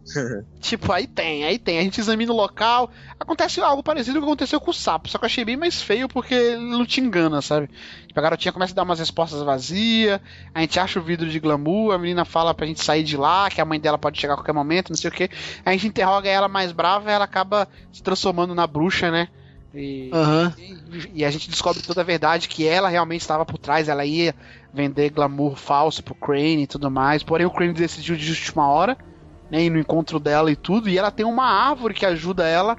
Tipo, aí tem, aí tem. A gente examina o local. Acontece algo parecido com o que aconteceu com o sapo. Só que eu achei bem mais feio porque ele não te engana, sabe? Tipo, a garotinha começa a dar umas respostas vazias. A gente acha o vidro de glamour. A menina fala pra gente sair de lá, que a mãe dela pode chegar a qualquer momento, não sei o que. A gente interroga ela mais brava e ela acaba se transformando na bruxa, né? E, Aham. e a gente descobre toda a verdade que ela realmente estava por trás, ela ia vender glamour falso pro Crane e tudo mais. Porém, o Crane decidiu de última hora, né, ir no encontro dela e tudo, e ela tem uma árvore que ajuda ela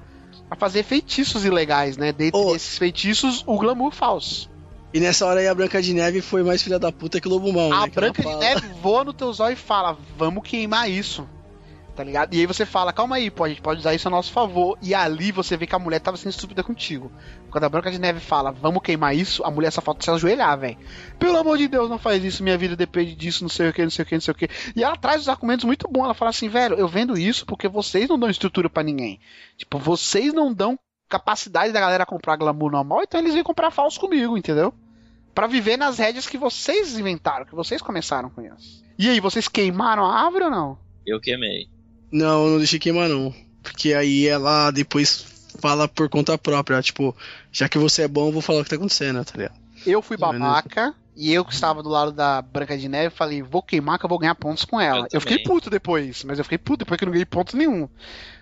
a fazer feitiços ilegais, né? Dentre Oh. esses feitiços, o glamour falso. E nessa hora aí a Branca de Neve foi mais filha da puta que o Lobo A né? que ela Branca de. Neve voa no teu zóio e fala: Vamos queimar isso. Tá ligado? E aí você fala: Calma aí, pô, a gente pode usar isso a nosso favor. E ali você vê que a mulher tava sendo estúpida contigo. Quando a Branca de Neve fala: Vamos queimar isso, a mulher só falta se ajoelhar, velho. Pelo amor de Deus, não faz isso. Minha vida depende disso, não sei o que, não sei o que, não sei o que. E ela traz os argumentos muito bons. Ela fala assim: Velho, eu vendo isso porque vocês não dão estrutura pra ninguém. Tipo, vocês não dão capacidade da galera comprar glamour normal, então eles vêm comprar falso comigo, entendeu? Pra viver nas rédeas que vocês inventaram, que vocês começaram com isso. E aí, vocês queimaram a árvore ou não? Eu queimei. Não, eu não deixei queimar não. Porque aí ela depois fala por conta própria. Tipo, já que você é bom, eu vou falar o que tá acontecendo, tá ligado? Eu fui menos. babaca E eu que estava do lado da Branca de Neve, falei, vou queimar que eu vou ganhar pontos com ela. Eu Eu, fiquei puto depois, mas eu fiquei puto depois que eu não ganhei ponto nenhum.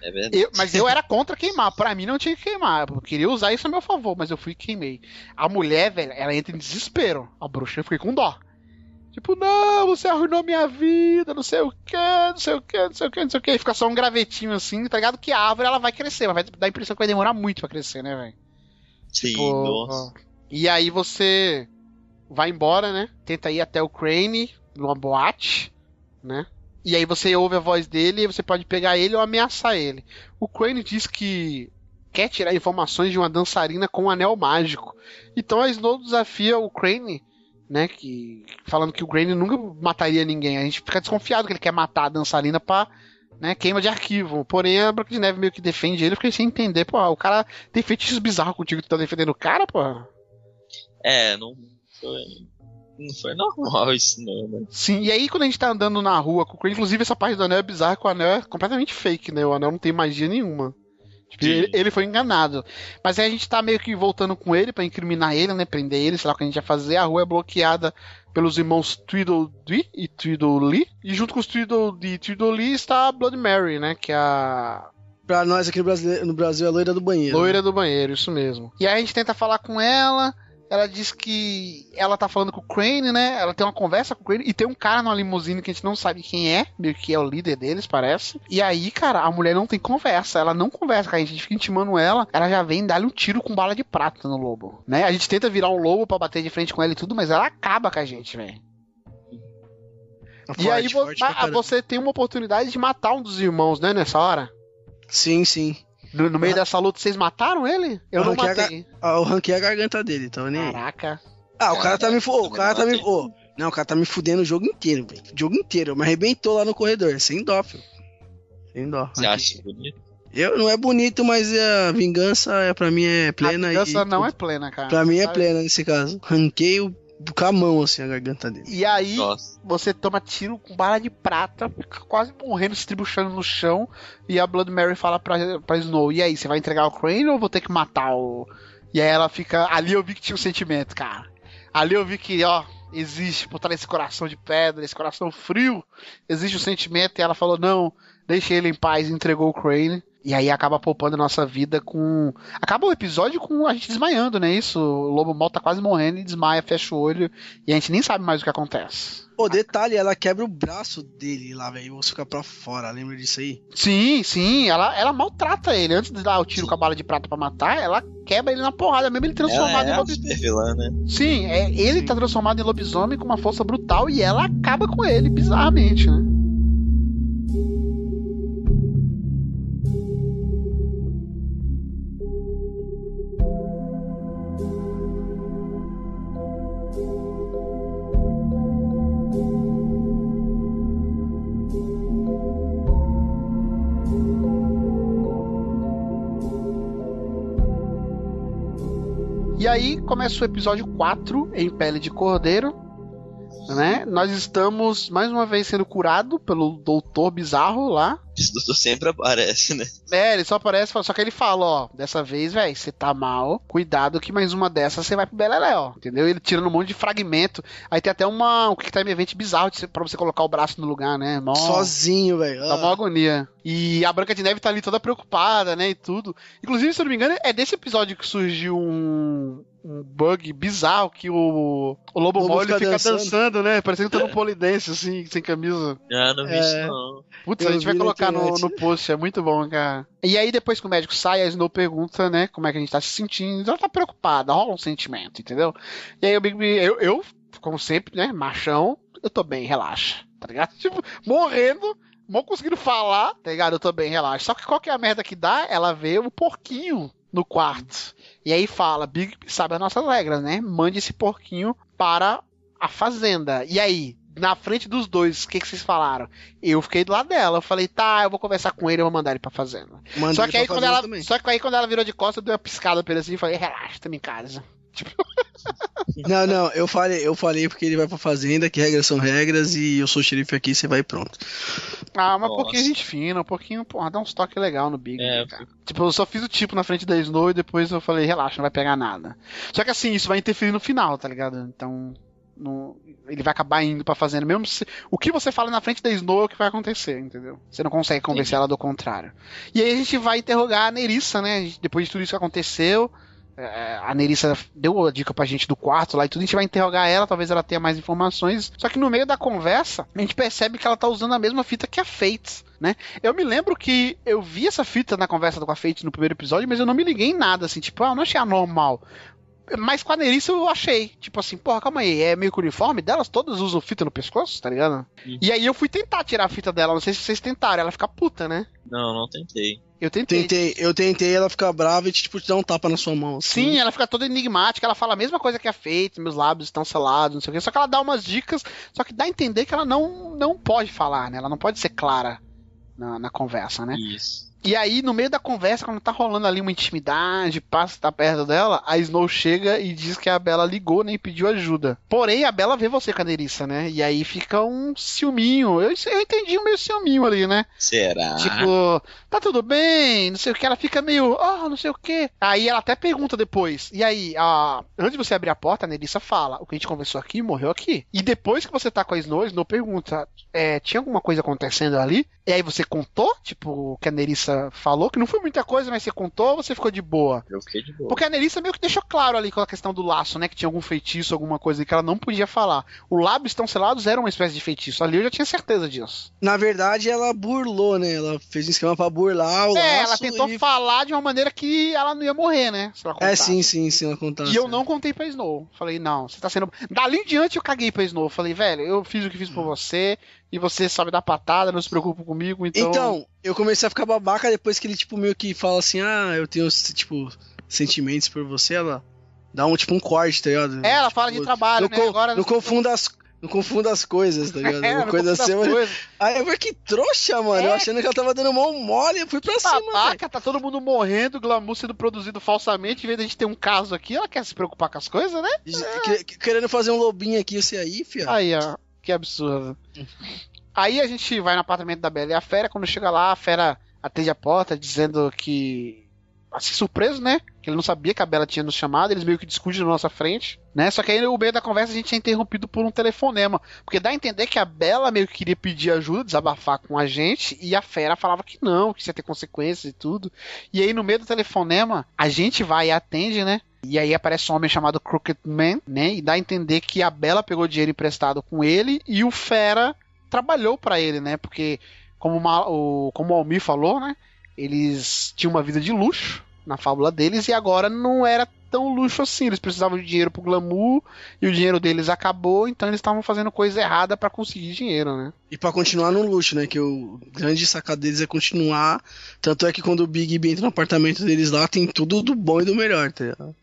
É verdade. Eu- mas eu era contra queimar. Pra mim não tinha que queimar. Eu queria usar isso a meu favor, mas eu fui e queimei. A mulher, velho, ela entra em desespero. A bruxa, eu fiquei com dó. Tipo, não, você arruinou minha vida, não sei o que, não sei o que, não sei o que, não sei o que. E fica só um gravetinho assim, tá ligado? Que a árvore ela vai crescer, mas vai dar a impressão que vai demorar muito pra crescer, né, velho? Sim, Pô, nossa. E aí você vai embora, né? Tenta ir até o Crane, numa boate, né? E aí você ouve a voz dele e você pode pegar ele ou ameaçar ele. O Crane diz que quer tirar informações de uma dançarina com um anel mágico. Então a Snow desafia o Crane, né? Que, falando que o Crane nunca mataria ninguém. A gente fica desconfiado que ele quer matar a dançarina pra. Né, queima de arquivo. Porém, a Branca de Neve meio que defende ele. Fiquei sem entender. Pô, o cara tem feitiços bizarros contigo. Tu tá defendendo o cara, pô? É, não foi. Não foi normal isso, não, né? Sim, e aí quando a gente tá andando na rua com o Crane, inclusive essa parte do anel é bizarra, que o anel é completamente fake, né? O anel não tem magia nenhuma. Tipo, ele, ele foi enganado. Mas aí a gente tá meio que voltando com ele pra incriminar ele, né? Prender ele, sei lá o que a gente vai fazer. A rua é bloqueada pelos irmãos Tweedledee e Tweedlee. E junto com os Tweedledee e Tweedlee está a Blood Mary, né? Que é a Pra nós aqui no Brasil, no Brasil é loira do banheiro. Loira do banheiro, isso mesmo. E aí a gente tenta falar com ela. Ela diz que ela tá falando com o Crane, né? Ela tem uma conversa com o Crane e tem um cara numa limusine que a gente não sabe quem é, meio que é o líder deles, parece. E aí, cara, a mulher não tem conversa, ela não conversa com a gente, a gente fica intimando ela, ela já vem dar-lhe um tiro com bala de prata no lobo, né? A gente tenta virar um lobo pra bater de frente com ela e tudo, mas ela acaba com a gente, velho. Forte, E aí forte caramba. você tem uma oportunidade de matar um dos irmãos, né, nessa hora? Sim, sim. No, no meio dessa luta, vocês mataram ele? Eu não a matei. Ah, eu ranquei a garganta dele, tava nem. Caraca. Ah, o cara tá me. fu- Caraca, O cara tá me. ô, não, o cara tá me fudendo o jogo inteiro, velho. O jogo inteiro. Me arrebentou lá no corredor. Sem dó, filho. Sem dó. Você acha bonito? Eu não é bonito, mas a vingança é, pra mim é plena. a vingança e, não é plena, cara. Pra mim é plena nesse caso. Ranquei o, com a mão, assim, a garganta dele. E aí, Nossa. você toma tiro com bala de prata, fica quase morrendo, se tribuchando no chão. E a Blood Mary fala pra, pra Snow: E aí, você vai entregar o Crane ou eu vou ter que matar o. E aí ela fica. Ali eu vi que tinha um sentimento, cara. Ali eu vi que, ó, existe por trás desse coração de pedra, esse coração frio, existe um sentimento. E ela falou: Não, deixa ele em paz e entregou o Crane. E aí acaba poupando a nossa vida com. Acaba o episódio com a gente desmaiando, né? Isso. O Lobo Mal tá quase morrendo e desmaia, fecha o olho. E a gente nem sabe mais o que acontece. Pô, detalhe, ela quebra o braço dele lá, velho. E você fica pra fora, lembra disso aí? Sim, sim, ela, ela maltrata ele. Antes de dar o tiro com a bala de prata pra matar, ela quebra ele na porrada, mesmo ele transformado Ela é em lobisomem. super vilã, né? Sim, é, ele tá transformado em lobisomem com uma força brutal e ela acaba com ele, bizarramente, né? Aí começa o episódio 4 em Pele de Cordeiro. Né? Nós estamos mais uma vez sendo curado pelo doutor bizarro lá. Esse doutor sempre aparece, né? É, ele só aparece, só que ele fala, ó, dessa vez, velho, você tá mal, cuidado que mais uma dessas você vai pro Beleléu, entendeu? Ele tirando um monte de fragmento. Aí tem até uma, um Quick Time Event bizarro de, pra você colocar o braço no lugar, né? Mó, Sozinho, velho. Dá Ah. uma agonia. E a Branca de Neve tá ali toda preocupada, né, e tudo. Inclusive, se eu não me engano, é desse episódio que surgiu um, um bug bizarro que o, o Lobo, ele fica dançando. dançando. né? Parecendo que tá no polidense, assim, sem camisa. Ah, não vi É. isso não. Putz, Eu a gente vai colocar no, no post, é muito bom, cara. E aí, depois que o médico sai, a Snow pergunta, né, como é que a gente tá se sentindo. Ela tá preocupada, rola um sentimento, entendeu? E aí o Big B, eu, eu, como sempre, né, machão, eu tô bem, relaxa, tá ligado? Tipo, morrendo, mal conseguindo falar, tá ligado? Eu tô bem, relaxa. Só que qual que é a merda que dá? Ela vê o porquinho no quarto. E aí fala, Big sabe as nossas regras, né? Mande esse porquinho para a fazenda. E aí, na frente dos dois, o que, que vocês falaram? Eu fiquei do lado dela. Eu falei, tá, eu vou conversar com ele, eu vou mandar ele pra fazenda. Manda Só ele que, aí, pra quando fazenda ela, também. só que aí quando ela virou de costas, eu dei uma piscada pra ele assim e falei, relaxa, tamo em casa. Não, não, eu falei, eu falei porque ele vai pra fazenda, que regras são regras, e eu sou xerife aqui, você vai e pronto. Ah, mas um Nossa. pouquinho gente fina, um pouquinho, porra, dá uns toques legal no Big. É, né, cara. Tipo, eu só fiz o tipo na frente da Snow e depois eu falei, relaxa, não vai pegar nada. Só que assim, isso vai interferir no final, tá ligado? Então, não- ele vai acabar indo pra fazenda. Mesmo se, o que você fala na frente da Snow é o que vai acontecer, entendeu? Você não consegue convencer ela do contrário. E aí a gente vai interrogar a Nerissa, né? Depois de tudo isso que aconteceu. É, A Nerissa deu a dica pra gente do quarto lá e tudo, a gente vai interrogar ela, talvez ela tenha mais informações. Só que no meio da conversa, a gente percebe que ela tá usando a mesma fita que a Fates, né? Eu me lembro que eu vi essa fita na conversa com a Fates no primeiro episódio, mas eu não me liguei em nada, assim, tipo, ah, eu não achei anormal. Mas com a Nerissa eu achei. Tipo assim, porra, calma aí, é meio que o uniforme delas, todas usam fita no pescoço, tá ligado? Uhum. E aí eu fui tentar tirar a fita dela, não sei se vocês tentaram, ela fica puta, né? Não, não tentei. Eu tentei. Tentei, eu tentei ela ficar brava e tipo, te dar um tapa na sua mão. assim. Sim, ela fica toda enigmática, ela fala a mesma coisa que a Fate, meus lábios estão selados, não sei o quê. Só que ela dá umas dicas, só que dá a entender que ela não, não pode falar, né? Ela não pode ser clara na, na conversa, né? Isso. E aí, no meio da conversa, quando tá rolando ali uma intimidade, passa tá perto dela, a Snow chega e diz que a Bela ligou, né, e pediu ajuda. Porém, a Bela vê você com a Nerissa, né? E aí fica um ciúminho. Eu, eu entendi um meio ciúminho ali, né? Será? Tipo, tá tudo bem, não sei o que. Ela fica meio, oh, não sei o que. Aí ela até pergunta depois. E aí, a... antes de você abrir a porta, a Nerissa fala: o que a gente conversou aqui morreu aqui. E depois que você tá com a Snow, a Snow pergunta: é, tinha alguma coisa acontecendo ali? E aí você contou, tipo, o que a Nerissa falou, que não foi muita coisa, mas você contou ou você ficou de boa? Eu fiquei de boa. Porque a Nerissa meio que deixou claro ali com a questão do laço, né? Que tinha algum feitiço, alguma coisa que ela não podia falar. O lábios estão selados era uma espécie de feitiço. Ali eu já tinha certeza disso. Na verdade, ela burlou, né? Ela fez um esquema pra burlar o é, laço ela tentou e... falar de uma maneira que ela não ia morrer, né? Se ela É, contasse. sim, sim, sim, ela contasse. E eu não contei pra Snow. Falei, não, você tá sendo. Dali em diante eu caguei pra Snow. Falei, velho, eu fiz o que fiz por você. E você sabe dar patada, não se preocupa comigo, então. Então, eu comecei a ficar babaca depois que ele, tipo, meio que fala assim, ah, eu tenho, tipo, sentimentos por você, ela dá um, tipo, um corte, tá ligado? É, ela fala de Tipo, trabalho, não né? Agora Não confunda as... Não confunda as coisas, tá ligado? É, Uma coisa assim, as mas... coisas. Aí eu falei, que trouxa, mano. Eu É. achando que ela tava dando mão mole, eu fui pra cima, velho. Babaca, tá todo mundo morrendo, glamour sendo produzido falsamente. Em vez de a gente ter um caso aqui, ela quer se preocupar com as coisas, né? Que- que- Querendo fazer um lobinho aqui, você aí, fia. Aí, ó, que absurdo. Aí a gente vai no apartamento da Bela e a Fera. Quando chega lá, a Fera atende a porta dizendo que. Assim, surpreso, né? Que ele não sabia que a Bela tinha nos chamado, eles meio que discutem na nossa frente, né? Só que aí no meio da conversa a gente é interrompido por um telefonema. Porque dá a entender que a Bela meio que queria pedir ajuda, desabafar com a gente, e a Fera falava que não, que isso ia ter consequências e tudo. E aí no meio do telefonema, a gente vai e atende, né? E aí aparece um homem chamado Crooked Man, né? E dá a entender que a Bela pegou dinheiro emprestado com ele e o Fera trabalhou pra ele, né? Porque, como, o Ma- o, como o Almir falou, né? Eles tinham uma vida de luxo na fábula deles e agora não era tão luxo assim. Eles precisavam de dinheiro pro glamour e o dinheiro deles acabou, então eles estavam fazendo coisa errada pra conseguir dinheiro, né? E pra continuar no luxo, né? Que o grande sacado deles é continuar. Tanto é que quando o Big B entra no apartamento deles lá, tem tudo do bom e do melhor, tá ligado?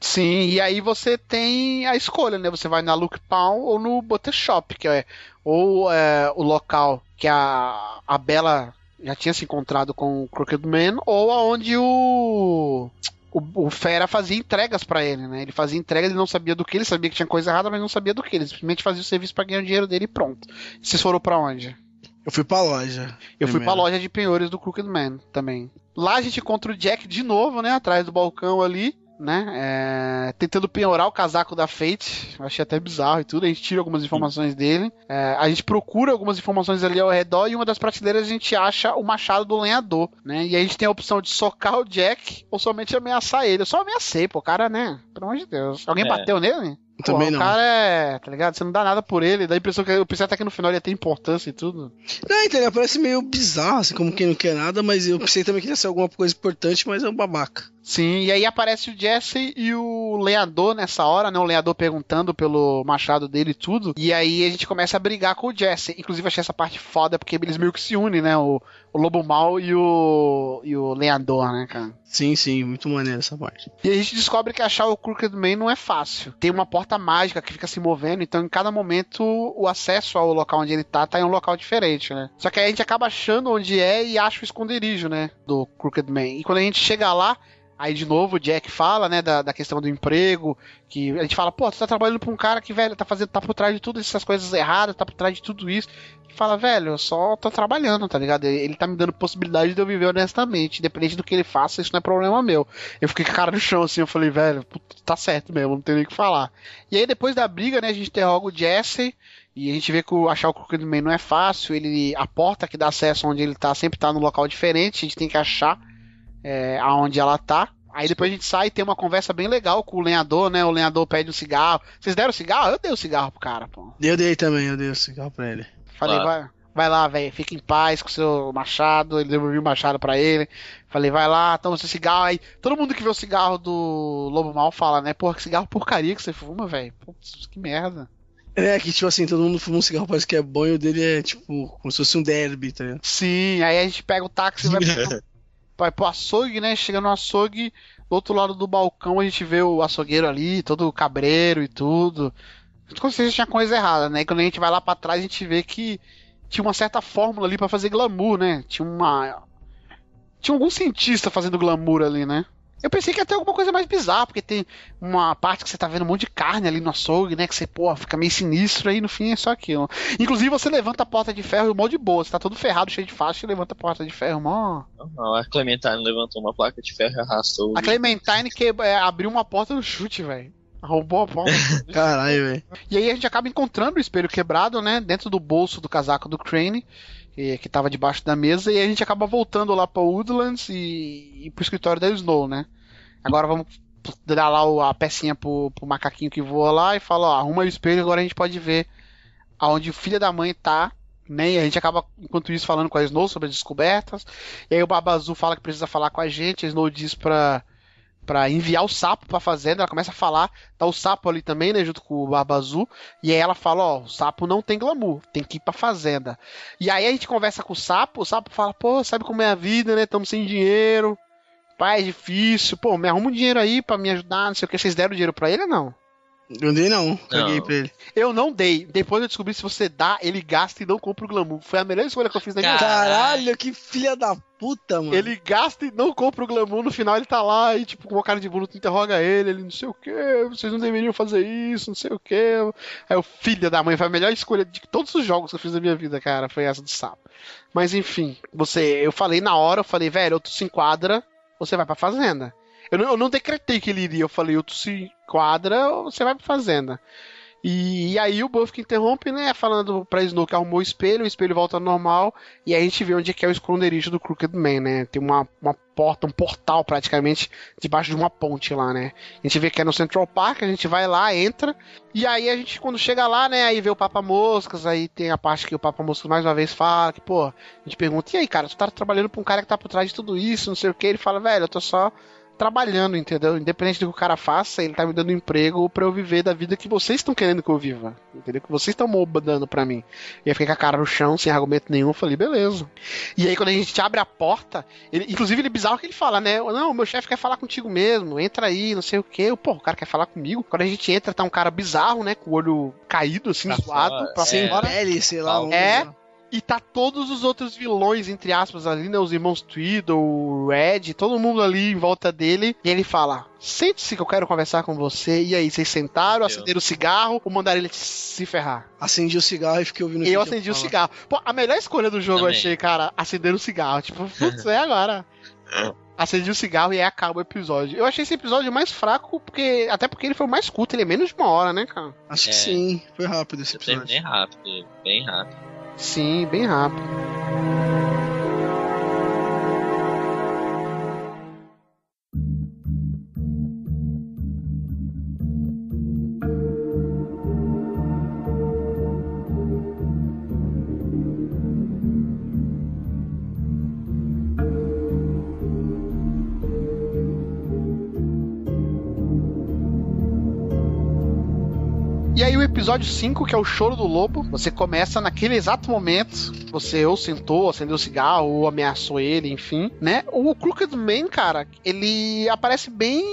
Sim, e aí você tem a escolha, né? Você vai na Look Pound ou no Butter Shop, que é ou é, o local que a, a Bela já tinha se encontrado com o Crooked Man, ou aonde o, o, o Fera fazia entregas pra ele, né? Ele fazia entrega, ele não sabia do que, ele sabia que tinha coisa errada, mas não sabia do que. Ele simplesmente fazia o serviço pra ganhar o dinheiro dele e pronto. Vocês foram pra onde? Eu fui pra loja. Eu fui Primeiro. pra loja de penhores do Crooked Man também. Lá a gente encontra o Jack de novo, né? Atrás do balcão ali, né? é, tentando penhorar o casaco da Fate. Eu achei até bizarro e tudo. A gente tira algumas informações dele. É, a gente procura algumas informações ali ao redor e uma das prateleiras a gente acha o machado do lenhador, né? E a gente tem a opção de socar o Jack ou somente ameaçar ele. Eu só ameacei, pô. O cara, né? Pelo amor de Deus. Alguém É. bateu nele? Pô, Também o não. cara é, tá ligado? Você não dá nada por ele, dá a impressão que eu pensei até que no final ele ia ter importância e tudo. Não, então, ele parece meio bizarro, assim, como quem não quer nada, mas eu pensei também que ia ser alguma coisa importante, mas é um babaca. Sim, e aí aparece o Jesse e o lenhador nessa hora, né? O lenhador perguntando pelo machado dele e tudo. E aí a gente começa a brigar com o Jesse. Inclusive achei essa parte foda porque eles meio que se unem, né? O, o Lobo Mal e o, e o lenhador, né, cara? Sim, sim, muito maneiro essa parte. E a gente descobre que achar o Crooked Man não é fácil. Tem uma porta mágica que fica se movendo, então em cada momento o acesso ao local onde ele tá tá em um local diferente, né? Só que aí a gente acaba achando onde é e acha o esconderijo, né? Do Crooked Man. E quando a gente chega lá, Aí, de novo, o Jack fala, né, da, da questão do emprego, que a gente fala, pô, tu tá trabalhando pra um cara que, velho, tá fazendo, tá por trás de todas essas coisas erradas, tá por trás de tudo isso. E fala, velho, eu só tô trabalhando, tá ligado? Ele tá me dando possibilidade de eu viver honestamente, independente do que ele faça, isso não é problema meu. Eu fiquei com a cara no chão, assim, eu falei, velho, tá certo mesmo, não tem nem o que falar. E aí, depois da briga, né, a gente interroga o Jesse, e a gente vê que o, achar o Crooked Man não é fácil, ele, a porta que dá acesso onde ele tá sempre tá num local diferente, a gente tem que achar é, aonde ela tá. Aí depois a gente sai e tem uma conversa bem legal com o lenhador, né? O lenhador pede um cigarro. Vocês deram cigarro? Eu dei o cigarro pro cara, pô. Eu dei também, eu dei o cigarro pra ele. Falei, Claro. vai, vai lá, velho, fica em paz com o seu machado. Ele devolveu o machado pra ele. Falei, vai lá, toma seu cigarro. Aí todo mundo que vê o cigarro do Lobo Mal fala, né? Porra, que cigarro porcaria que você fuma, velho. Putz, que merda. É, que tipo assim, todo mundo fuma um cigarro, parece que é bom e o dele é tipo, como se fosse um derby, tá ligado? Sim, aí a gente pega o táxi e vai pro, vai pro açougue, né? Chega no açougue, do outro lado do balcão a gente vê o açougueiro ali, todo cabreiro e tudo. Com certeza tinha coisa errada, né? Quando a gente vai lá pra trás, a gente vê que tinha uma certa fórmula ali pra fazer glamour, né? Tinha uma. Tinha algum cientista fazendo glamour ali, né? Eu pensei que ia ter alguma coisa mais bizarra, porque tem uma parte que você tá vendo um monte de carne ali no açougue, né? Que você, pô, fica meio sinistro aí, no fim é só aquilo. Inclusive você levanta a porta de ferro e mó de boa. Você tá todo ferrado, cheio de faixa e levanta a porta de ferro, mó. Não, a Clementine levantou uma placa de ferro e arrastou. A Clementine que, é, abriu uma porta no chute, velho. Roubou a porta. Caralho, velho. e aí a gente acaba encontrando o espelho quebrado, né? Dentro do bolso do casaco do Crane, que, que tava debaixo da mesa, e a gente acaba voltando lá pra Woodlands e, e pro escritório da Snow, né? Agora vamos dar lá o- a pecinha pro, pro macaquinho que voa lá e fala, ó, arruma o espelho, agora a gente pode ver aonde o filho da mãe tá, né? E a gente acaba, enquanto isso, falando com a Snow sobre as descobertas. E aí o Baba Azul fala que precisa falar com a gente, a Snow diz pra, pra enviar o sapo pra fazenda, ela começa a falar, tá o sapo ali também, né, junto com o Barba Azul, e aí ela fala, ó, o sapo não tem glamour, tem que ir pra fazenda. E aí a gente conversa com o sapo, o sapo fala, pô, sabe como é a vida, né, estamos sem dinheiro, pai, é difícil, pô, me arruma um dinheiro aí pra me ajudar, não sei o que, vocês deram dinheiro pra ele ou não? Eu dei não, caguei Não. pra ele. Eu não dei, depois eu descobri se você dá, ele gasta e não compra o glamour, foi a melhor escolha que eu fiz na minha vida. Caralho, que filha da puta, mano. Ele gasta e não compra o glamour, no final ele tá lá e, tipo, com uma cara de bruto, interroga ele, ele não sei o que, vocês não deveriam fazer isso, não sei o que. Aí o filho da mãe, foi a melhor escolha de todos os jogos que eu fiz na minha vida, cara, foi essa do sapo. Mas enfim, você, eu falei na hora, eu falei, velho, ou tu se enquadra, ou você vai pra fazenda. Eu não, eu não decretei que ele iria, eu falei, ou tu se enquadra, ou você vai pra fazenda. E, e aí o Buff interrompe, né? Falando pra Snow que arrumou o espelho, o espelho volta ao normal, e aí a gente vê onde é que é o esconderijo do Crooked Man, né? Tem uma, uma porta, um portal praticamente, debaixo de uma ponte lá, né? A gente vê que é no Central Park, a gente vai lá, entra, e aí a gente, quando chega lá, né, aí vê o Papa Moscas, aí tem a parte que o Papa Moscas mais uma vez fala, que, pô, a gente pergunta, e aí, cara, tu tá trabalhando pra um cara que tá por trás de tudo isso, não sei o que, ele fala, velho, eu tô só trabalhando, entendeu? Independente do que o cara faça, ele tá me dando emprego pra eu viver da vida que vocês estão querendo que eu viva, entendeu? Que vocês estão dando pra mim. E aí fiquei com a cara no chão, sem argumento nenhum, eu falei, beleza. E aí quando a gente abre a porta, ele, inclusive ele é bizarro que ele fala, né? Não, meu chefe quer falar contigo mesmo, entra aí, não sei o que. Pô, o cara quer falar comigo. Quando a gente entra, tá um cara bizarro, né? Com o olho caído, assim, Pra zoado, fora, pra é. fora. Pele, sei lá. um- É. E tá todos os outros vilões, entre aspas, ali, né? Os irmãos Tweedle, o Red, todo mundo ali em volta dele. E ele fala: Sente-se que eu quero conversar com você. E aí, vocês sentaram, acenderam o cigarro ou mandaram ele se ferrar? Acendi o cigarro e fiquei ouvindo eu que acendi o fala. cigarro. Pô, a melhor escolha do jogo eu achei, cara, acender o cigarro. Tipo, putz, é agora. Acendi o cigarro e aí acaba o episódio. Eu achei esse episódio mais fraco, porque. Até porque ele foi o mais curto, ele é menos de uma hora, né, cara? Acho que É. sim, foi rápido esse episódio. rápido, bem rápido. Sim, bem rápido. Episódio 5, que é o Choro do Lobo, você começa naquele exato momento. Você ou sentou, acendeu o cigarro, ou ameaçou ele, enfim, né? O Crooked Man, cara, ele aparece bem.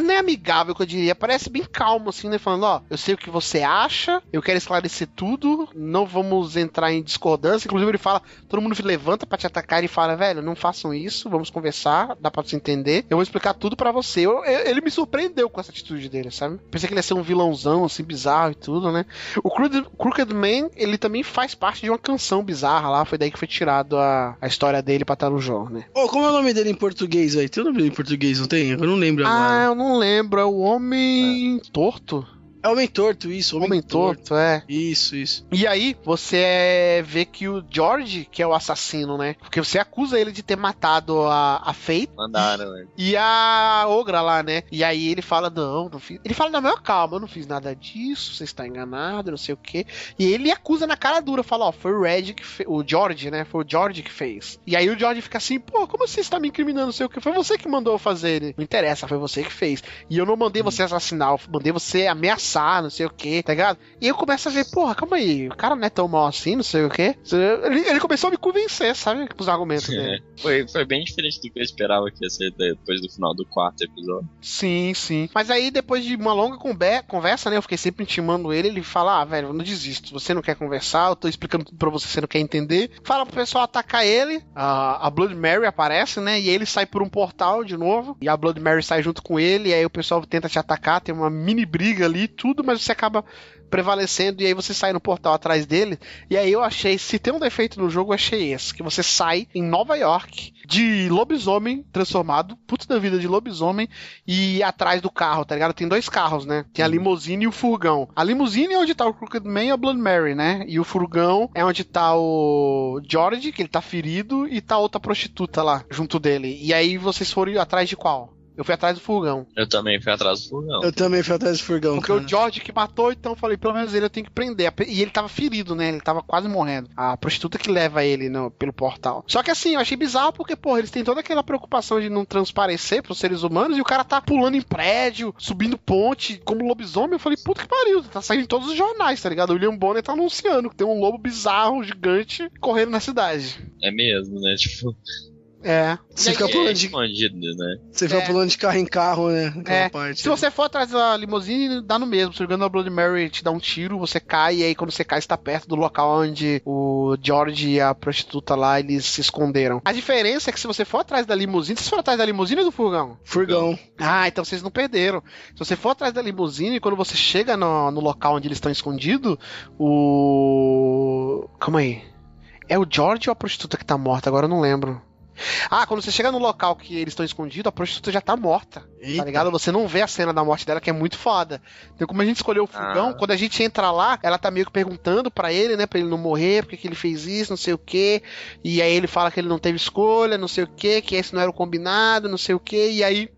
Não é amigável, que eu diria. Parece bem calmo, assim, né? Falando: ó, eu sei o que você acha, eu quero esclarecer tudo, não vamos entrar em discordância. Inclusive, ele fala: todo mundo levanta para te atacar e fala: velho, não façam isso, vamos conversar, dá pra se entender. Eu vou explicar tudo para você. Eu, eu, ele me surpreendeu com essa atitude dele, sabe? Pensei que ele ia ser um vilãozão, assim, bizarro e tudo, né? O Crooked, Crooked Man, ele também faz parte de uma canção bizarra lá, foi daí que foi tirado a, a história dele pra estar no jogo, né? Ô, como é o nome dele em português, velho? Tem o nome dele em português, não tem? Eu não lembro Ah, agora. eu não lembro, é o Homem Torto? É Homem Torto, isso. Homem, Homem Torto, é. Isso, isso. E aí, você vê que o George, que é o assassino, né? Porque você acusa ele de ter matado a, a Faith Mandaram, né? e a Ogra lá, né? E aí ele fala: Não, não fiz. Ele fala: Não, meu, calma, eu não fiz nada disso, você está enganado, não sei o quê. E ele acusa na cara dura, fala: Ó, foi o Red que fez. O George, né? Foi o George que fez. E aí o George fica assim: Pô, como você está me incriminando, não sei o que? Foi você que mandou eu fazer ele. Não interessa, foi você que fez. E eu não mandei você assassinar, eu mandei você ameaçar, não sei o que, tá ligado? E eu começo a ver, porra, calma aí, o cara não é tão mal assim, não sei o que. Ele, ele começou a me convencer, sabe? Com os argumentos dele. Foi, foi bem diferente do que eu esperava que ia ser depois do final do quarto episódio. Sim, sim. Mas aí, depois de uma longa conver- conversa, né? Eu fiquei sempre intimando ele. Ele fala: Ah, velho, eu não desisto. Você não quer conversar, eu tô explicando tudo pra você, você não quer entender. Fala pro pessoal atacar ele. A, a Blood Mary aparece, né? E ele sai por um portal de novo. E a Blood Mary sai junto com ele. E aí o pessoal tenta te atacar. Tem uma mini briga ali e tudo, mas você acaba prevalecendo e aí você sai no portal atrás dele. E aí eu achei, se tem um defeito no jogo, eu achei esse, que você sai em Nova York de lobisomem transformado, putz da vida de lobisomem e atrás do carro, tá ligado? Tem dois carros, né? Tem a limusine e o furgão. A limusine é onde tá o Crooked Man e a Blood Mary, né? E o furgão é onde tá o George, que ele tá ferido, e tá outra prostituta lá junto dele. E aí vocês foram atrás de qual? Eu fui atrás do furgão. Eu também fui atrás do furgão. Eu também fui atrás do furgão, Porque cara. o George que matou, então eu falei, pelo menos ele eu tenho que prender. E ele tava ferido, né? Ele tava quase morrendo. A prostituta que leva ele no- pelo portal. Só que assim, eu achei bizarro porque, porra, eles têm toda aquela preocupação de não transparecer pros seres humanos e o cara tá pulando em prédio, subindo ponte, como lobisomem. Eu falei, puta que pariu, tá saindo em todos os jornais, tá ligado? O William Bonner tá anunciando que tem um lobo bizarro, gigante, correndo na cidade. É mesmo, né? Tipo, É. Você fica pulando é de, escondido, né? você fica É. pulando de carro em carro, né? É, parte. Se você for atrás da limusine, dá no mesmo. Se jogando a Blood Mary te dá um tiro, você cai, e aí quando você cai, você tá perto do local onde o George e a prostituta lá, eles se esconderam. A diferença é que se você for atrás da limusine, vocês foram atrás da limusine ou do furgão? Furgão. Ah, então vocês não perderam. Se você for atrás da limusine, quando você chega no, no local onde eles estão escondidos, o. Calma aí. É o George ou a prostituta que tá morta? Agora eu não lembro. Ah, quando você chega no local que eles estão escondidos, a prostituta já tá morta. Eita. Tá ligado? Você não vê a cena da morte dela, que é muito foda. Então, como a gente escolheu o furgão, Ah. quando a gente entra lá, ela tá meio que perguntando pra ele, né? Pra ele não morrer, porque que ele fez isso, não sei o quê. E aí ele fala que ele não teve escolha, não sei o quê, que esse não era o combinado, não sei o quê. E aí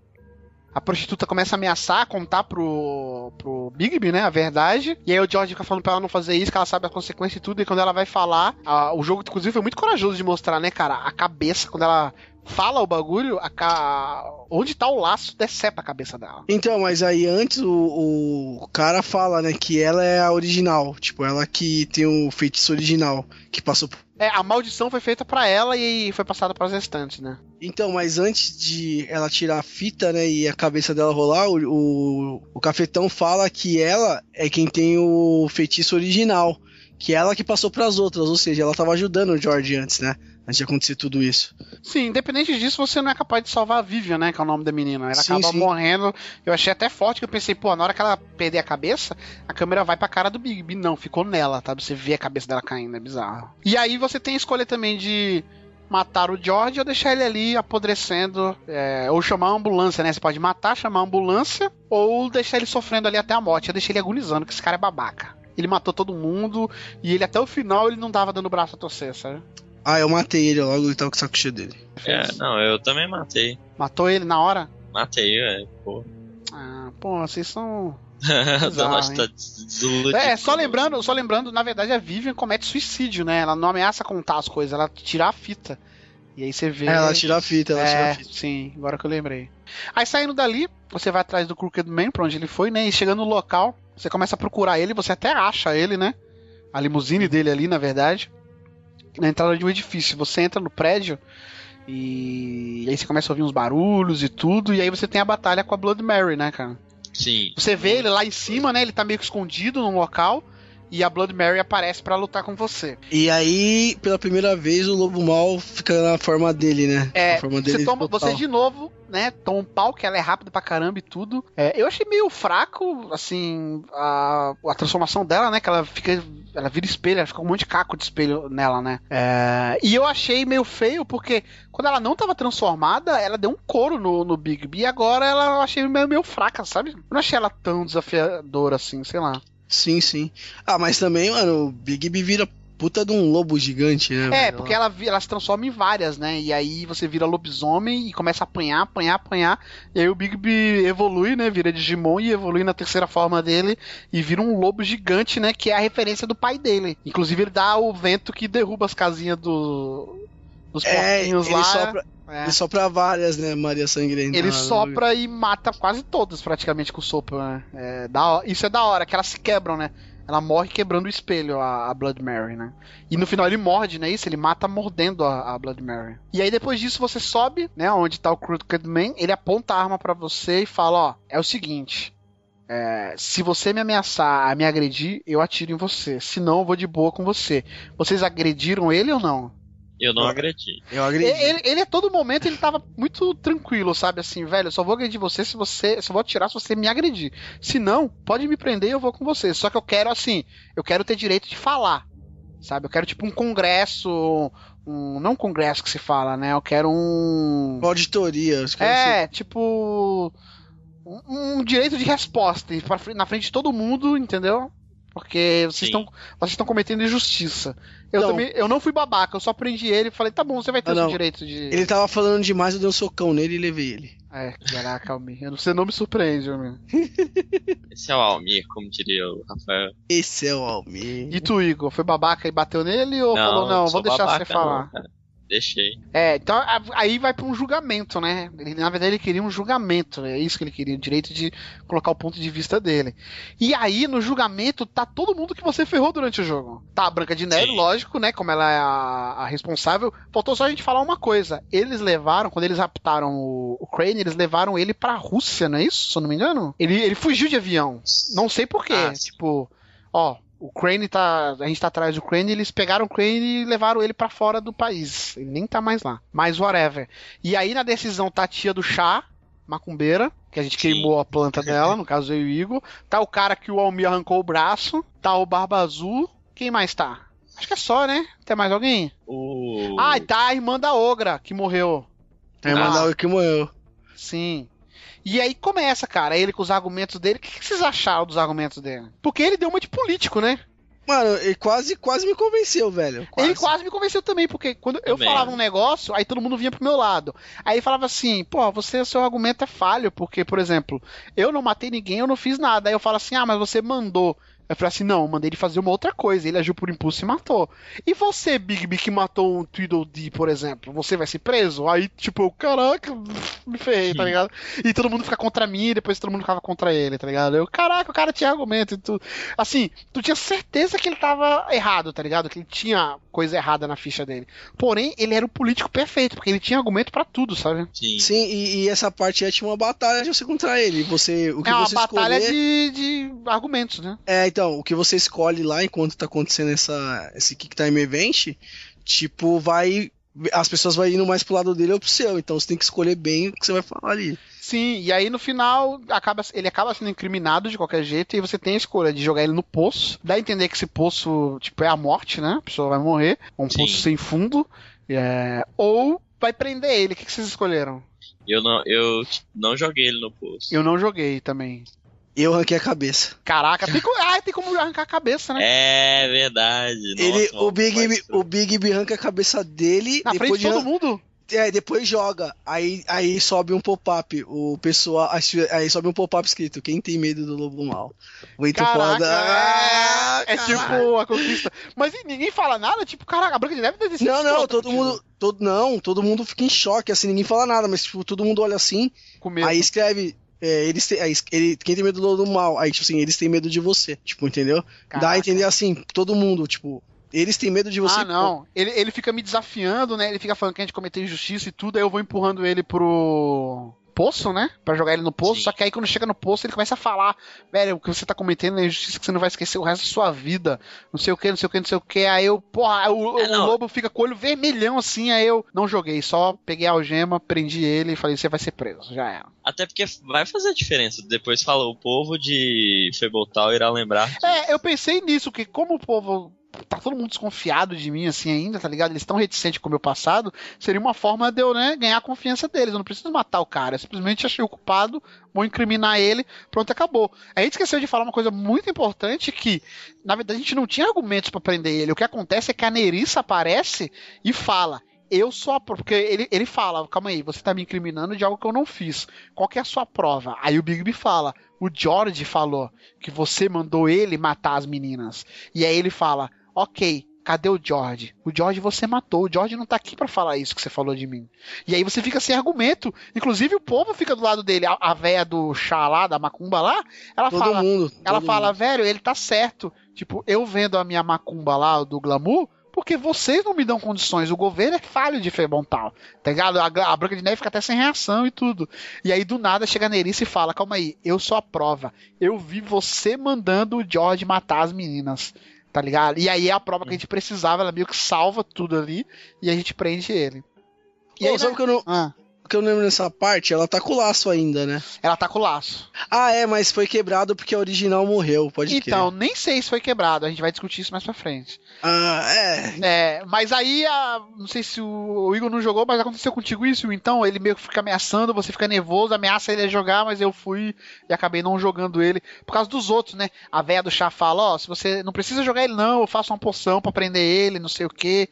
a prostituta começa a ameaçar, contar pro, pro Bigby, né, a verdade. E aí o George fica falando pra ela não fazer isso, que ela sabe a consequência e tudo. E quando ela vai falar, a- o jogo, inclusive, foi muito corajoso de mostrar, né, cara, a cabeça, quando ela fala o bagulho, a onde tá o laço decepa a cabeça dela. Então, mas aí antes o, o cara fala, né, que ela é a original. Tipo, ela que tem o feitiço original. Que passou. por- É, a maldição foi feita pra ela e foi passada pras restantes, né? Então, mas antes de ela tirar a fita, né, e a cabeça dela rolar, o, o, o cafetão fala que ela é quem tem o feitiço original. Que é ela que passou pras outras, ou seja, ela tava ajudando o George antes, né? Antes de acontecer tudo isso. Sim, independente disso, você não é capaz de salvar a Vivian, né? Que é o nome da menina. Ela Sim, acaba sim. morrendo. Eu achei até forte que eu pensei, pô, na hora que ela perder a cabeça, a câmera vai pra cara do Bigby. Não, ficou nela, tá? Você vê a cabeça dela caindo, é bizarro. E aí você tem a escolha também de matar o George ou deixar ele ali apodrecendo, é, ou chamar a ambulância, né? Você pode matar, chamar a ambulância, ou deixar ele sofrendo ali até a morte. Eu deixei ele agonizando, que esse cara é babaca. Ele matou todo mundo e ele até o final ele não tava dando o braço a torcer, sabe? Ah, eu matei ele logo, ele tava com o saco cheio dele. É, não, eu também matei. Matou ele na hora? Matei, é, pô. Ah, pô, vocês são. Tá desiludido. É, só lembrando, só lembrando, na verdade a Vivian comete suicídio, né? Ela não ameaça contar as coisas, ela tira a fita. E aí você vê. É, ela tira a fita, ela tira É, a fita. sim, agora que eu lembrei. Aí saindo dali, você vai atrás do Crooked Man, pra onde ele foi, né? E chegando no local, Você começa a procurar ele, você até acha ele, né? A limusine dele ali, na verdade. Na entrada de um edifício. Você entra no prédio e... e aí você começa a ouvir uns barulhos e tudo. E aí você tem a batalha com a Blood Mary, né, cara? Sim. Você vê ele lá em cima, né? Ele tá meio que escondido num local. E a Blood Mary aparece pra lutar com você. E aí, pela primeira vez, o Lobo Mal fica na forma dele, né? É, a forma você, toma, total. você de novo, né, toma um pau, que ela é rápida pra caramba e tudo. É, eu achei meio fraco, assim, a, a transformação dela, né, que ela fica, ela vira espelho, ela fica um monte de caco de espelho nela, né. É, e eu achei meio feio, porque quando ela não tava transformada, ela deu um couro no, no Big B, e agora ela eu achei meio, meio fraca, sabe? Eu não achei ela tão desafiadora assim, sei lá. Sim, sim. Ah, mas também, mano, o Big B vira puta de um lobo gigante, né? É, velho? porque ela, ela se transforma em várias, né? E aí você vira lobisomem e começa a apanhar, apanhar, apanhar. E aí o Big B evolui, né? Vira Digimon e evolui na terceira forma dele e vira um lobo gigante, né? Que é a referência do pai dele. Inclusive ele dá o vento que derruba as casinhas do. Dos É, porquinhos lá. sopra, É. ele sopra várias, né, Maria Sangrenta. Ele lá, sopra e mata quase todas praticamente com o sopro, né? É, da isso é da hora, que elas se quebram, né? Ela morre quebrando o espelho, a, a Blood Mary, né? E no final ele morde, né? Isso, ele mata mordendo a, a Blood Mary. E aí depois disso você sobe, né? Onde tá o Crooked Man, ele aponta a arma pra você e fala, ó, é o seguinte... é, se você me ameaçar a me agredir, eu atiro em você. Se não, eu vou de boa com você. Vocês agrediram ele ou não? Eu não agredi. Eu agredi. Ele, ele a todo momento ele tava muito tranquilo, sabe? Assim, velho, eu só vou agredir você se você. Só vou atirar se você me agredir. Se não, pode me prender e eu vou com você. Só que eu quero, assim, eu quero ter direito de falar. Sabe? Eu quero, tipo, um congresso. Um, não um congresso que se fala, né? Eu quero um. Uma auditoria. É, tipo. Um, um direito de resposta pra na frente de todo mundo, entendeu? Porque vocês estão vocês estão cometendo injustiça. Eu Não. também, eu não fui babaca, eu só prendi ele e falei, tá bom, você vai ter Ah, o seu não. direito de. Ele tava falando demais, eu dei um socão nele e levei ele. É, caraca, Almir. Você não me surpreende, Almir. Esse é o Almir, como diria o Rafael. Esse é o Almir. E tu, Igor, foi babaca e bateu nele ou falou, não, não vou deixar babaca, você falar? não. Deixei. É, então aí vai pra um julgamento, né? Ele, na verdade, ele queria um julgamento, é isso que ele queria, o direito de colocar o ponto de vista dele. E aí, no julgamento, tá todo mundo que você ferrou durante o jogo. Tá a Branca de Neve, Sim. lógico, né? Como ela é a, a responsável. Faltou só a gente falar uma coisa. Eles levaram, quando eles raptaram o, o Crane, eles levaram ele pra Rússia, não é isso? Se eu não me engano? Ele, ele fugiu de avião. Não sei porquê. Ah, tipo, ó, o Crane tá. A gente tá atrás do Crane, eles pegaram o Crane e levaram ele pra fora do país. Ele nem tá mais lá. Mas whatever. E aí na decisão tá a tia do chá, macumbeira, que a gente Sim. queimou a planta dela, no caso eu e o Igor. Tá o cara que o Almir arrancou o braço. Tá o Barba Azul. Quem mais tá? Acho que é só, né? Tem mais alguém? O... Ah, e tá a irmã da Ogra, que morreu. É, mandar o que morreu. Sim. E aí começa, cara, ele com os argumentos dele. O que, que vocês acharam dos argumentos dele? Porque ele deu uma de político, né? Mano, ele quase, quase me convenceu, velho. Ele quase me convenceu também, porque quando eu Também, falava um negócio, aí todo mundo vinha pro meu lado. Aí ele falava assim, pô, você, seu argumento é falho, porque, por exemplo, eu não matei ninguém, eu não fiz nada. Aí eu falo assim, ah, mas você mandou. Eu falei assim, não, eu mandei ele fazer uma outra coisa, ele agiu por impulso e matou. E você, Big B, que matou um Tweedledee, por exemplo, você vai ser preso? Aí, tipo, eu, caraca, me ferrei, tá ligado? E todo mundo fica contra mim, e depois todo mundo ficava contra ele, tá ligado? Eu, caraca, o cara tinha argumento e tudo. Assim, tu tinha certeza que ele tava errado, tá ligado? Que ele tinha coisa errada na ficha dele. Porém, ele era o político perfeito, porque ele tinha argumento pra tudo, sabe? Sim. Sim, e, e essa parte é tipo uma batalha de você contra ele. Você, o que é uma você batalha escolher... de, de argumentos, né? É, então, o que você escolhe lá enquanto tá acontecendo essa, esse Kick Time Event, tipo, vai. As pessoas vão indo mais pro lado dele ou pro seu. Então você tem que escolher bem o que você vai falar ali. Sim, e aí no final acaba, ele acaba sendo incriminado de qualquer jeito e você tem a escolha de jogar ele no poço. Dá a entender que esse poço, tipo, é a morte, né? A pessoa vai morrer. Um Sim. poço sem fundo. é, ou vai prender ele. O que, que vocês escolheram? Eu não, eu não joguei ele no poço. Eu não joguei também. Eu ranquei a cabeça. Caraca, tem como, ah, tem como arrancar a cabeça, né? É verdade. ele, Nossa, o, Big, B- o Big B arranca a cabeça dele. Na frente depois de todo mundo. É, depois joga. Aí, aí sobe um pop-up. O pessoal. Aí sobe um pop-up escrito: Quem tem medo do lobo mal? Muito Caraca, foda. Ah, é, é caralho. tipo a conquista. Mas ninguém fala nada, tipo, caraca, a Branca de Neve deve ser Não, não, todo contigo. mundo. Todo, não, todo mundo fica em choque, assim, ninguém fala nada, mas tipo, todo mundo olha assim, Com medo. aí escreve é, eles têm, ele, quem tem medo do, mal, aí, tipo assim, eles têm medo de você, tipo, entendeu? Dá Caraca. a entender assim, todo mundo, tipo, eles têm medo de você. ah, não. Ele, ele fica me desafiando, né? Ele fica falando que a gente cometeu injustiça e tudo, aí eu vou empurrando ele pro poço, né? Pra jogar ele no poço. Sim. Só que aí quando chega no poço, ele começa a falar: velho, o que você tá cometendo é injustiça que você não vai esquecer o resto da sua vida. Não sei o que, não sei o que, não sei o que. Aí eu, porra, o, É, o lobo fica com o olho vermelhão assim. Aí eu não joguei, só peguei a algema, prendi ele e falei: você vai ser preso. Já era. Até porque vai fazer diferença. Depois fala, o povo de Febotal irá lembrar. É, eu pensei nisso, que como o povo tá todo mundo desconfiado de mim assim ainda, tá ligado? Eles estão reticentes com o meu passado, seria uma forma de eu, né, ganhar a confiança deles. Eu não preciso matar o cara, eu simplesmente achei o culpado, vou incriminar ele, pronto, acabou. A gente esqueceu de falar uma coisa muito importante que, na verdade, a gente não tinha argumentos pra prender ele. O que acontece é que a Nerissa aparece e fala: eu sou a prova. Porque ele, ele fala, calma aí, você tá me incriminando de algo que eu não fiz. Qual que é a sua prova? Aí o Bigby fala, o George falou que você mandou ele matar as meninas. E aí ele fala, ok, cadê o George? O George você matou, o George não tá aqui pra falar isso que você falou de mim. E aí você fica sem argumento. Inclusive o povo fica do lado dele. A, a véia do chá lá, da macumba lá, ela Todo fala, mundo. ela fala, mundo. velho, ele tá certo. Tipo, eu vendo a minha macumba lá, do glamour, porque vocês não me dão condições. O governo é falho de Febontal. Tá ligado? A, a Branca de Neve fica até sem reação e tudo. E aí, do nada, chega a Nerice e fala: Calma aí, eu sou a prova. Eu vi você mandando o George matar as meninas. Tá ligado? E aí é a prova que a gente precisava. Ela meio que salva tudo ali e a gente prende ele. E Pô, aí, sabe que eu não, ah, que eu não lembro nessa parte? Ela tá com o laço ainda, né? ela tá com o laço. Ah, é, mas foi quebrado porque a original morreu, pode Então, crer. nem sei se foi quebrado. A gente vai discutir isso mais pra frente. Ah, é. É, mas aí, a, não sei se o, o Igor não jogou, mas aconteceu contigo isso, então ele meio que fica ameaçando, você fica nervoso, ameaça ele a jogar, mas eu fui e acabei não jogando ele por causa dos outros, né? A véia do chá fala, ó, se você não precisa jogar ele não, eu faço uma poção pra prender ele, não sei o que.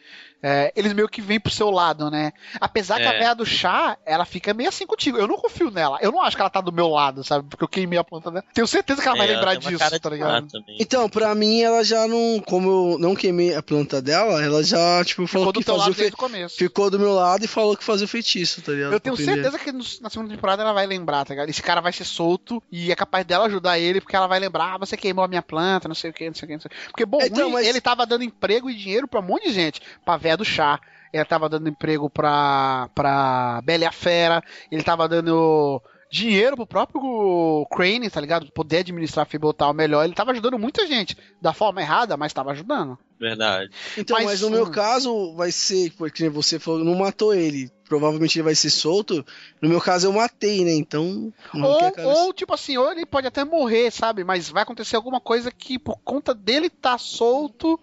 Eles meio que vêm pro seu lado, né? Apesar que a É. véia do chá, ela fica meio assim contigo. Eu não confio nela. Eu não acho que ela tá do meu lado, sabe? Porque eu queimei a planta dela. Tenho certeza que ela vai É, lembrar tem uma disso, tá ligado? Então, pra mim, ela já não. Como eu não queimei a planta dela, ela já, tipo, falou Ficou do que teu fazia lado o fe... desde o começo. Ficou do meu lado e falou que fazia o feitiço, tá ligado? Eu tenho certeza que na segunda temporada ela vai lembrar, tá ligado? Esse cara vai ser solto e é capaz dela ajudar ele, porque ela vai lembrar, ah, você queimou a minha planta, não sei o que, não sei o que, não sei o que. Porque, bom, Então, mas- ele tava dando emprego e dinheiro pra um monte de gente. Pra véia do chá, ele tava dando emprego pra, pra Bela e a Fera, ele tava dando dinheiro pro próprio Crane, tá ligado? Poder administrar a Fibotal melhor. Ele tava ajudando muita gente. Da forma errada, mas tava ajudando. Verdade. Então, Mas, mas, no meu caso, vai ser, porque você falou, não matou ele. Provavelmente ele vai ser solto. No meu caso, eu matei, né? Então. não Ou, ou, tipo assim, ou ele pode até morrer, sabe? Mas vai acontecer alguma coisa que, por conta dele tá solto,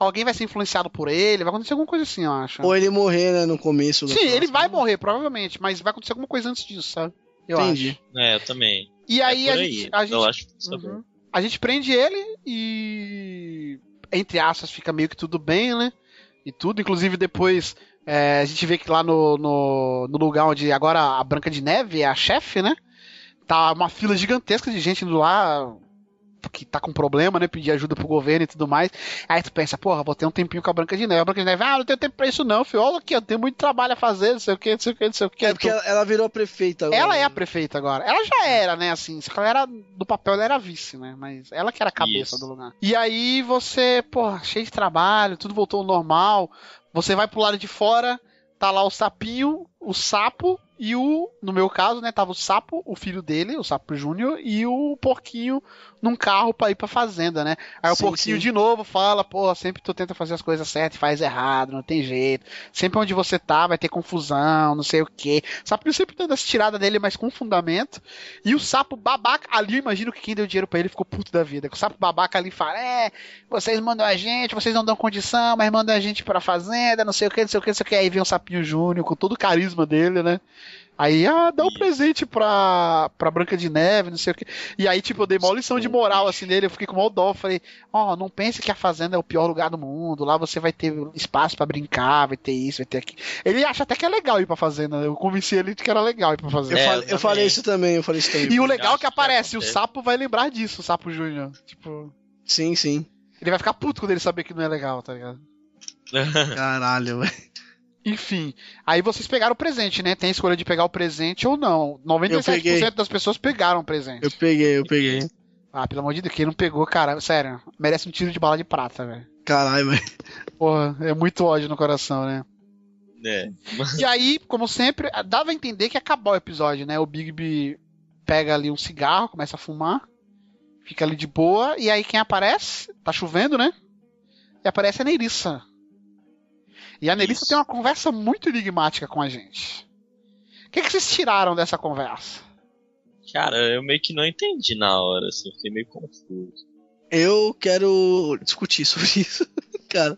alguém vai ser influenciado por ele, vai acontecer alguma coisa assim, eu acho. Ou ele morrer, né? No começo. da Sim, ele próxima. vai morrer, provavelmente, mas vai acontecer alguma coisa antes disso, sabe? Eu Entendi. acho. É, eu também. E aí, é a gente. A gente Eu acho é. Uhum. A gente prende ele e. Entre aspas, fica meio que tudo bem, né? E tudo. Inclusive, depois é, a gente vê que lá no, no, no lugar onde agora a Branca de Neve é a chefe, né? Tá uma fila gigantesca de gente indo lá que tá com problema, né? Pedir ajuda pro governo e tudo mais. Aí tu pensa, porra, vou ter um tempinho com a Branca de Neve. A Branca de Neve, ah, não tenho tempo pra isso não, filho. Olha aqui, eu tenho muito trabalho a fazer, não sei o que, não sei o que, não sei o que. É porque ela, ela virou a prefeita agora. Ela é a prefeita agora. Ela já era, né, assim. Só que ela era, do papel, ela era vice, né? Mas ela que era a cabeça Isso. do lugar. E aí você, pô, cheio de trabalho, tudo voltou ao normal. Você vai pro lado de fora, tá lá o sapinho, o sapo e o, no meu caso, né, tava o sapo, o filho dele, o sapo júnior, e o porquinho num carro pra ir pra fazenda, né? Aí o Sim, porquinho sim. de novo fala, pô, sempre tu tenta fazer as coisas certas e faz errado, não tem jeito. Sempre onde você tá vai ter confusão, não sei o quê. O sapinho sempre dando essa tirada dele, mas com fundamento. E o sapo babaca, ali eu imagino que quem deu dinheiro pra ele ficou puto da vida. O sapo babaca ali fala, é, vocês mandam a gente, vocês não dão condição, mas mandam a gente pra fazenda, não sei o que, não sei o que, não sei o que. Aí vem o sapinho júnior com todo o carisma dele, né? Aí, ah, dá um presente pra, pra Branca de Neve, não sei o que. E aí, tipo, eu dei uma lição de moral, assim, nele. Eu fiquei com mal dó. Falei, ó, não pense que a fazenda é o pior lugar do mundo. Lá você vai ter espaço pra brincar, vai ter isso, vai ter aquilo. Ele acha até que é legal ir pra fazenda. Eu convenci ele de que era legal ir pra Eu, fazenda. É, falei, eu eu também. falei isso também, eu falei isso também. E o Eu legal é que que aparece, o sapo vai lembrar disso, o sapo Júnior. Tipo, Sim, sim. ele vai ficar puto quando ele saber que não é legal, tá ligado? Caralho, velho. Enfim, aí vocês pegaram o presente, né? Tem a escolha de pegar o presente ou não. Eu 97% peguei. das pessoas pegaram o presente. Eu peguei, eu peguei. Ah, pelo amor de Deus, quem não pegou, cara, sério, merece um tiro de bala de prata, velho. Caralho, velho. Porra, é muito ódio no coração, né? É. E aí, como sempre, dava a entender que ia acabar o episódio, né? O Bigby pega ali um cigarro, começa a fumar, fica ali de boa, e aí quem aparece? Tá chovendo, né? E aparece a Nerissa. E a Nerissa Isso. tem uma conversa muito enigmática com a gente. O que, que vocês tiraram dessa conversa? Cara, eu meio que não entendi na hora, assim, eu fiquei meio confuso. Eu quero discutir sobre isso. Cara,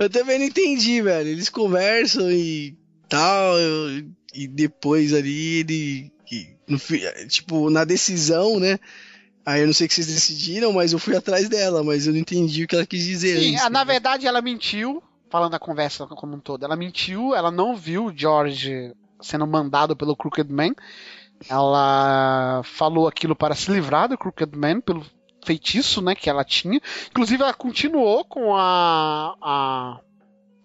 eu também não entendi, velho. Eles conversam e tal, eu- e depois ali ele. que no tipo, na decisão, né? Aí eu não sei o que vocês decidiram, mas eu fui atrás dela, mas eu não entendi o que ela quis dizer. Sim, antes, ah, na né? verdade ela mentiu, falando da conversa como um todo. Ela mentiu, ela não viu o George sendo mandado pelo Crooked Man. Ela falou aquilo para se livrar do Crooked Man pelo feitiço, né, que ela tinha. Inclusive ela continuou com a, a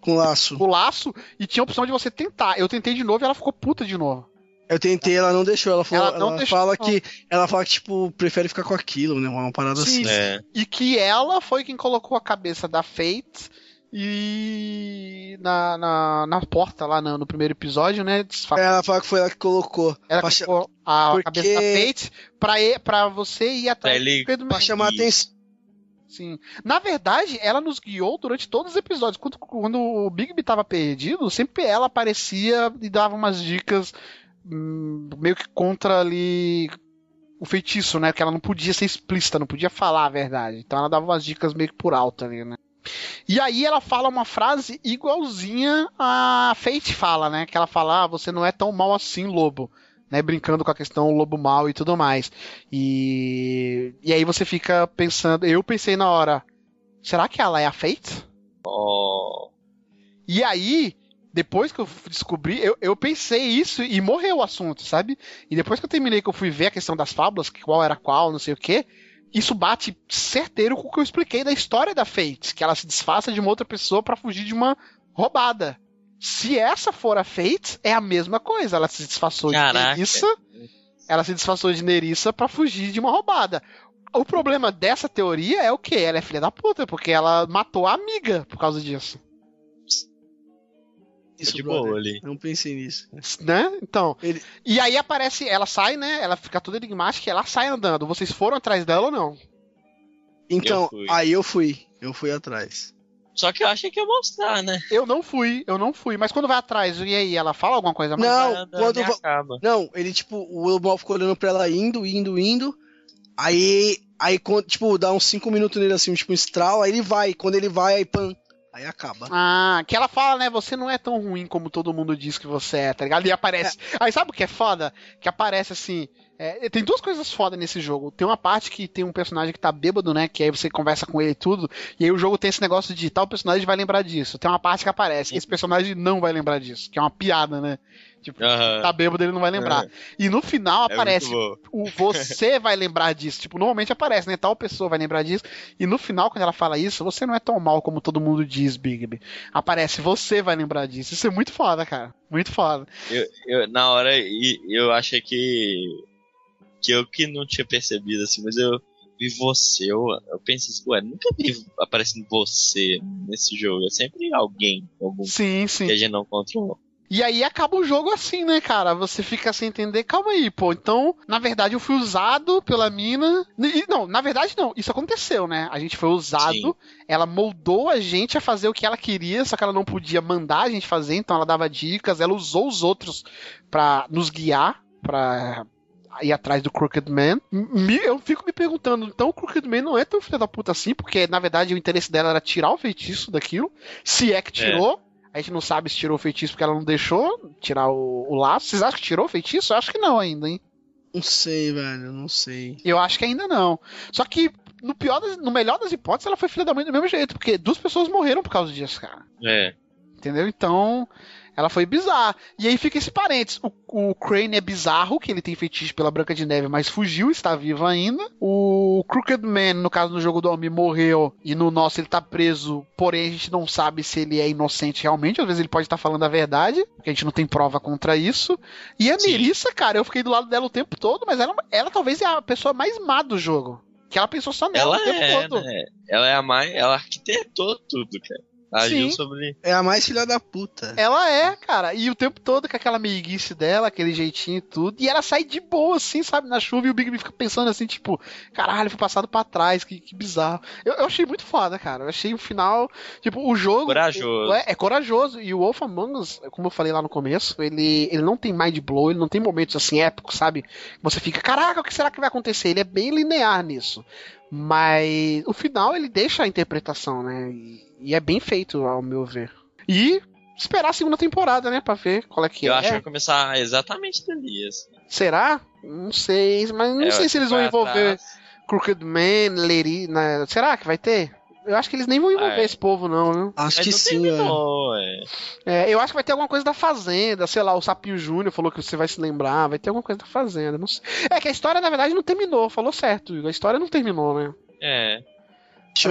Com laço. o laço e tinha a opção de você tentar. Eu tentei de novo e ela ficou puta de novo. Eu tentei, ela não deixou. Ela, falou, Ela não ela deixou, fala não. que. Ela fala que, tipo, prefere ficar com aquilo, né? Uma parada Sim, assim. É. E que ela foi quem colocou a cabeça da Fate e na, na, na porta lá no, no primeiro episódio, né? desfa- Ela fala que foi ela que colocou. Ela pra, colocou a porque- cabeça da Fate pra, e- pra você ir Pra atrás ele. do Pedro pra chamar atenção. Sim. Na verdade, ela nos guiou durante todos os episódios. Quando, quando o Bigby tava perdido, sempre ela aparecia e dava umas dicas hum, meio que contra ali o feitiço, né? Que ela não podia ser explícita, não podia falar a verdade. Então ela dava umas dicas meio que por alto ali, né? E aí ela fala uma frase igualzinha a Fate fala, né? Que ela fala, ah, você não é tão mal assim, lobo. Né, brincando com a questão lobo mal e tudo mais. E, e aí você fica pensando, eu pensei na hora, será que ela é a Fate? Ó. E aí, depois que eu descobri, eu, eu pensei isso e morreu o assunto, sabe? E depois que eu terminei, que eu fui ver a questão das fábulas, qual era qual, não sei o que, isso bate certeiro com o que eu expliquei da história da Fate, que ela se disfarça de uma outra pessoa pra fugir de uma roubada. Se essa for a Fate, é a mesma coisa. Ela se disfarçou Caraca. de Nerissa, ela se disfarçou de Nerissa pra fugir de uma roubada. O problema dessa teoria é o quê? Ela é filha da puta, porque ela matou a amiga por causa disso. Isso, de brother. boa ali. Não pensei nisso. né? Então. Ele- E aí aparece, ela sai, né? Ela fica toda enigmática e ela sai andando. Vocês foram atrás dela ou não? Então, Eu aí eu fui. Eu fui atrás. Só que eu achei que ia mostrar, né? Eu não fui, eu não fui. Mas quando vai atrás, e aí? Ela fala alguma coisa mais? Não, Nada, quando va- acaba. Não, ele, tipo, o Lobo ficou olhando pra ela indo, indo, indo. Aí, aí, tipo, dá uns 5 minutos nele assim, tipo, um estralo, aí ele vai. Quando ele vai, aí pam. Aí acaba. Ah, que ela fala, né? Você não é tão ruim como todo mundo diz que você é, tá ligado? E aparece. Aí sabe o que é foda? Que aparece assim. é, tem duas coisas foda nesse jogo. Tem uma parte que tem um personagem que tá bêbado, né? Que aí você conversa com ele e tudo. E aí o jogo tem esse negócio de tal personagem vai lembrar disso. Tem uma parte que aparece. Esse personagem não vai lembrar disso. Que é uma piada, né? Tipo, Aham. tá bêbado, ele não vai lembrar. E no final É aparece o você vai lembrar disso. Tipo, normalmente aparece, né? Tal pessoa vai lembrar disso. E no final, quando ela fala isso, você não é tão mal como todo mundo diz, Bigby. Aparece, você vai lembrar disso. Isso é muito foda, cara. Muito foda. Eu, eu- na hora, eu achei que. Que eu que não tinha percebido, assim, mas eu vi você. Eu, eu pensei assim, ué, nunca vi aparecendo você nesse jogo. É sempre alguém, algum Sim, sim. que a gente não controla. E aí acaba o jogo assim, né, cara? Você fica sem entender. Calma aí, pô. Então, na verdade, eu fui usado pela mina. E, não, na verdade, não. Isso aconteceu, né? A gente foi usado. Sim. Ela moldou a gente a fazer o que ela queria, só que ela não podia mandar a gente fazer, então ela dava dicas. Ela usou os outros pra nos guiar, pra ir atrás do Crooked Man. Eu fico me perguntando, então o Crooked Man não é tão filho da puta assim, porque na verdade o interesse dela era tirar o feitiço daquilo. Se é que tirou. A gente não sabe se tirou o feitiço porque ela não deixou tirar o, o laço. Vocês acham que tirou o feitiço? Eu acho que não ainda, hein? Não sei, velho, não sei. Eu acho que ainda não. Só que, no pior das- no melhor das hipóteses, ela foi filha da mãe do mesmo jeito, porque duas pessoas morreram por causa disso, cara. É. Entendeu? Então, Ela foi bizarra. E aí fica esse parênteses. O, o Crane é bizarro, que ele tem feitiço pela Branca de Neve, mas fugiu, está vivo ainda. O Crooked Man, no caso do jogo do Homem, morreu. E no nosso ele tá preso. Porém, a gente não sabe se ele é inocente realmente. Às vezes ele pode estar falando a verdade, porque a gente não tem prova contra isso. E a Sim. Nerissa, cara, eu fiquei do lado dela o tempo todo, mas ela, ela talvez é a pessoa mais má do jogo. Que ela pensou só nela Ela o tempo é, todo. né? Ela é a mais. Ela arquitetou tudo, cara. Agiu Sim. sobre. É a mais filha da puta. Ela é, cara. E o tempo todo com aquela meiguice dela, aquele jeitinho e tudo. E ela sai de boa, assim, sabe, na chuva. E o Big B fica pensando assim, tipo, caralho, foi passado pra trás, que, que bizarro. Eu, eu achei muito foda, cara. Eu achei o final. Tipo, o jogo. Corajoso. É, é corajoso. E o Wolf Among Us, como eu falei lá no começo, ele, ele não tem mind blow, ele não tem momentos assim épicos, sabe? Você fica, caraca, o que será que vai acontecer? Ele é bem linear nisso. Mas o final ele deixa a interpretação, né? E, e é bem feito, ao meu ver. E esperar a segunda temporada, né? Pra ver qual é que Eu é. acho que vai começar exatamente dali. Assim. Será? Não sei, mas não É, sei se eles vão envolver atrás. Crooked Man, Leri. né? Será que vai ter? Eu acho que eles nem vão envolver Ah, é. esse povo, não, né? Acho Mas que sim, é. terminou, é. É, eu acho que vai ter alguma coisa da Fazenda, sei lá, o Sapinho Júnior falou que você vai se lembrar, vai ter alguma coisa da Fazenda, não sei. É que a história, na verdade, não terminou, falou certo, a história não terminou, né? É.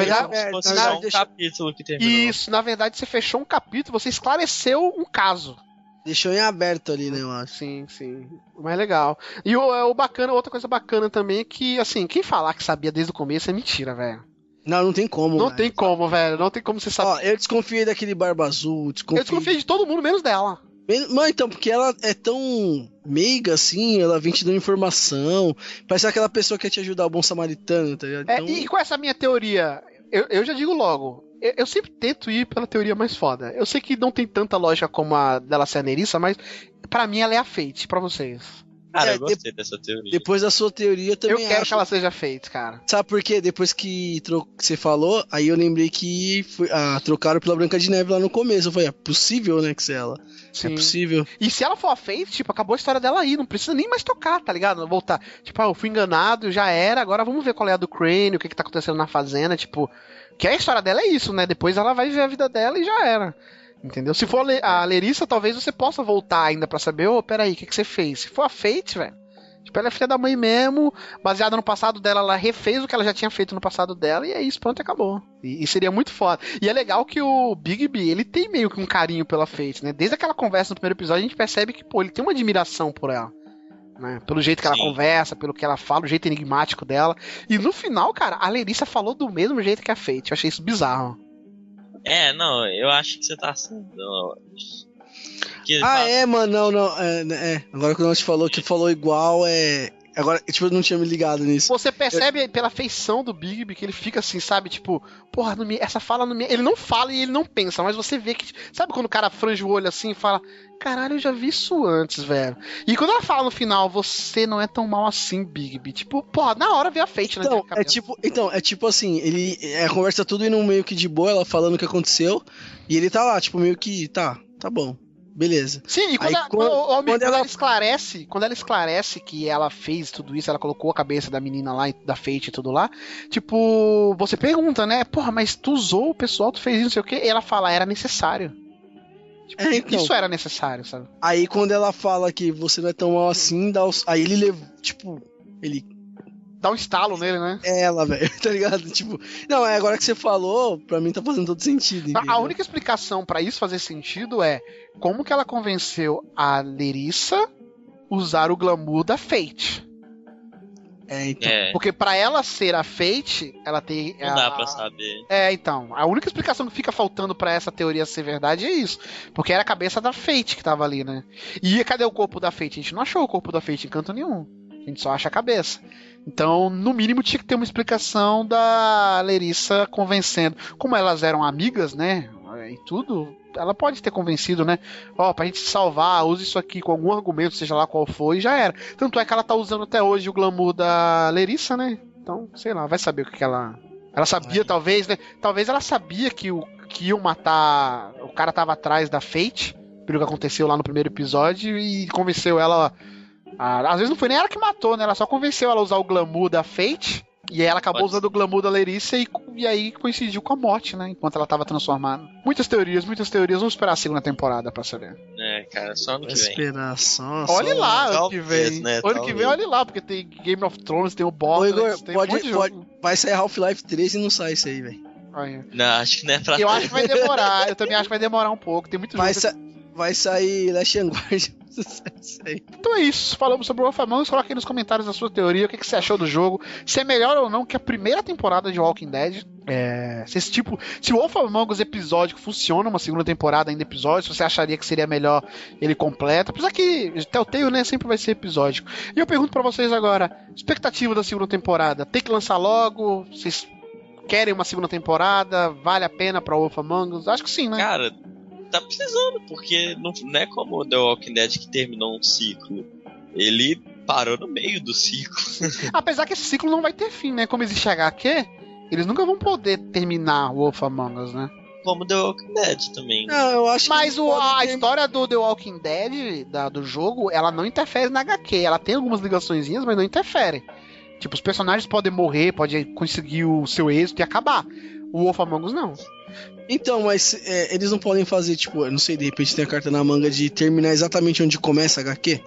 Na Como se fosse na- um deixa- capítulo que terminou. Isso, na verdade, você fechou um capítulo, você esclareceu um caso. Deixou em aberto ali, né, eu acho. Sim, sim. O mais legal. E o, é, o bacana, outra coisa bacana também é que, assim, quem falar que sabia desde o começo é mentira, velho. Não, não tem como. Não velho. tem como, velho. Não tem como você saber. Ó, eu desconfiei daquele Barba Azul. Desconfiei. Eu desconfiei de todo mundo, menos dela. Mano, então, porque ela é tão meiga assim, ela vem te dando informação. Parece aquela pessoa que quer te ajudar, o bom samaritano, tá ligado? É, Então, e com essa minha teoria, eu, eu já digo logo. Eu, eu sempre tento ir pela teoria mais foda. Eu sei que não tem tanta lógica como a dela ser a Nerissa, mas pra mim ela é a Fate, pra vocês. Cara, É, eu gostei dessa teoria. depois da sua teoria, eu também eu quero acho. que ela seja Fate, cara. Sabe por quê? Depois que, tro- que você falou, aí eu lembrei que foi- ah, trocaram pela Branca de Neve lá no começo. Eu falei, é possível, né, que seja ela. É Sim. possível. E se ela for a Fate, tipo, acabou a história dela aí. Não precisa nem mais tocar, tá ligado? Voltar. Tipo, ah, eu fui enganado, já era. Agora vamos ver qual é a do Crane, o que que tá acontecendo na fazenda. Tipo, que a história dela é isso, né? Depois ela vai ver a vida dela e já era. Entendeu? Se for a Le- a Lerissa, talvez você possa voltar ainda pra saber, ô, peraí, o que, que você fez? Se for a Fate, velho. Tipo, ela é filha da mãe mesmo, baseada no passado dela, ela refez o que ela já tinha feito no passado dela, e é isso, pronto, acabou. E, e seria muito foda. E é legal que o Big B, ele tem meio que um carinho pela Fate, né? Desde aquela conversa no primeiro episódio, a gente percebe que, pô, ele tem uma admiração por ela. Né? Pelo jeito que ela Sim. conversa, pelo que ela fala, o jeito enigmático dela. E no final, cara, a Lerissa falou do mesmo jeito que a Fate. Eu achei isso bizarro. É, não, eu acho que você tá ele Ah, fala- é, mano, não, não. É, é. Agora que o Nath falou que falou igual, é. Agora, tipo, eu não tinha me ligado nisso. Você percebe pela feição do Big B que ele fica assim, sabe? Tipo, porra, não me- essa fala não me. Ele não fala e ele não pensa, mas você vê que. Sabe quando o cara frange o olho assim e fala: Caralho, eu já vi isso antes, velho. E quando ela fala no final, você não é tão mal assim, Big B. Tipo, porra, na hora vê a Fate na Então, minha é tipo, então, é tipo assim, ele. É, a conversa tudo indo meio que de boa, ela falando o que aconteceu. E ele tá lá, tipo, meio que. Tá, tá bom. Beleza. Sim, e quando, Aí, ela, quando- quando- quando ela- ela esclarece, quando ela esclarece que ela fez tudo isso, ela colocou a cabeça da menina lá, da Fate e tudo lá, tipo, você pergunta, né? Porra, mas tu usou o pessoal, tu fez isso, não sei o quê, e ela fala, era necessário. Tipo, É, então. Isso era necessário, sabe? Aí quando ela fala que você não é tão mal assim, dá os... aí ele leva, tipo, ele Dá um estalo nele, né? é ela, velho, tá ligado? Tipo, não, é agora que você falou, pra mim tá fazendo todo sentido. A- entendeu? A única explicação pra isso fazer sentido é como que ela convenceu a Lerissa usar o glamour da Fate. É, então. É, Porque pra ela ser a Fate, ela tem. não dá a- pra saber. É, então. A única explicação que fica faltando pra essa teoria ser verdade é isso. Porque era a cabeça da Fate que tava ali, né? E cadê o corpo da Fate? A gente não achou o corpo da Fate em canto nenhum. A gente só acha a cabeça. Então, no mínimo, tinha que ter uma explicação da Lerissa convencendo. Como elas eram amigas, né? E tudo, ela pode ter convencido, né? Ó, pra gente salvar, use isso aqui com algum argumento, seja lá qual for, e já era. Tanto é que ela tá usando até hoje o glamour da Lerissa, né? Então, sei lá, vai saber o que, que ela. Ela sabia, talvez, né? Talvez ela sabia que o que iam matar. O cara tava atrás da Fate, pelo que aconteceu lá no primeiro episódio, e convenceu ela. A- às vezes não foi nem ela que matou, né? Ela só convenceu ela a usar o glamour da Fate. E aí ela acabou Pode usando o glamour da Lerissa e, e aí coincidiu com a morte, né? Enquanto ela tava transformada. Muitas teorias, muitas teorias. Vamos esperar a segunda temporada pra saber. É, cara, só ano que vem. Esperar só. Olhe só- lá, ano talvez, que vem. né? Ano que Talvez. vem, olhe lá, porque tem Game of Thrones, tem o Borderlands, Igor, tem um monte pode, de pode, jogo. vai sair Half-Life 3 e não sai isso aí, velho. Não, acho que não é pra Eu acho que vai demorar, eu também acho que vai demorar um pouco. Tem muito Vai, sa vai sair Last Guard. Então é isso, falamos sobre o Wolf Among Us. Coloque aí nos comentários a sua teoria, o que, que você achou do jogo, se é melhor ou não que a primeira temporada de Walking Dead. É, se esse tipo, se o Wolf Among Us episódico funciona, uma segunda temporada ainda episódio, se você acharia que seria melhor ele completo, apesar que Telltale né, sempre vai ser episódico. E eu pergunto pra vocês agora, expectativa da segunda temporada, tem que lançar logo? Vocês querem uma segunda temporada? Vale a pena pra Wolf Among Us? Acho que sim, né? Cara, tá precisando, porque não, não é como o The Walking Dead que terminou um ciclo. Ele parou no meio do ciclo. Apesar que esse ciclo não vai ter fim, né? Como existe HQ, eles nunca vão poder terminar Wolf Among Us, né? Como The Walking Dead também. Não, eu acho. Mas o- a ter- história do The Walking Dead, da- do jogo, ela não interfere na HQ. Ela tem algumas ligaçõezinhas, mas não interfere. Tipo, os personagens podem morrer, podem conseguir o seu êxito e acabar. O Wolf Among Us não. Então, mas é, eles não podem fazer, tipo, eu não sei, de repente tem a carta na manga de terminar exatamente onde começa a HQ.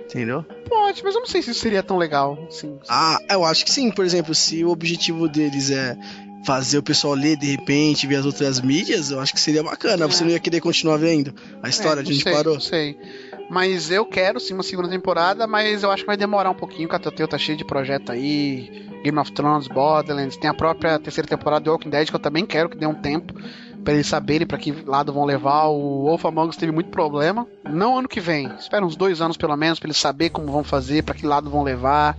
Entendeu? Pode, mas eu não sei se isso seria tão legal. Assim. Ah, eu acho que sim. Por exemplo, se o objetivo deles é fazer o pessoal ler de repente, ver as outras mídias, eu acho que seria bacana. É. Você não ia querer continuar vendo a história É, de onde sei, parou? Não sei. Mas eu quero sim uma segunda temporada, mas eu acho que vai demorar um pouquinho, a Telltale tá cheio de projeto aí. Game of Thrones, Borderlands, tem a própria terceira temporada do Walking Dead, que eu também quero que dê um tempo pra eles saberem pra que lado vão levar. O Wolf Among Us teve muito problema. Não ano que vem, espera uns dois anos pelo menos pra eles saberem como vão fazer, pra que lado vão levar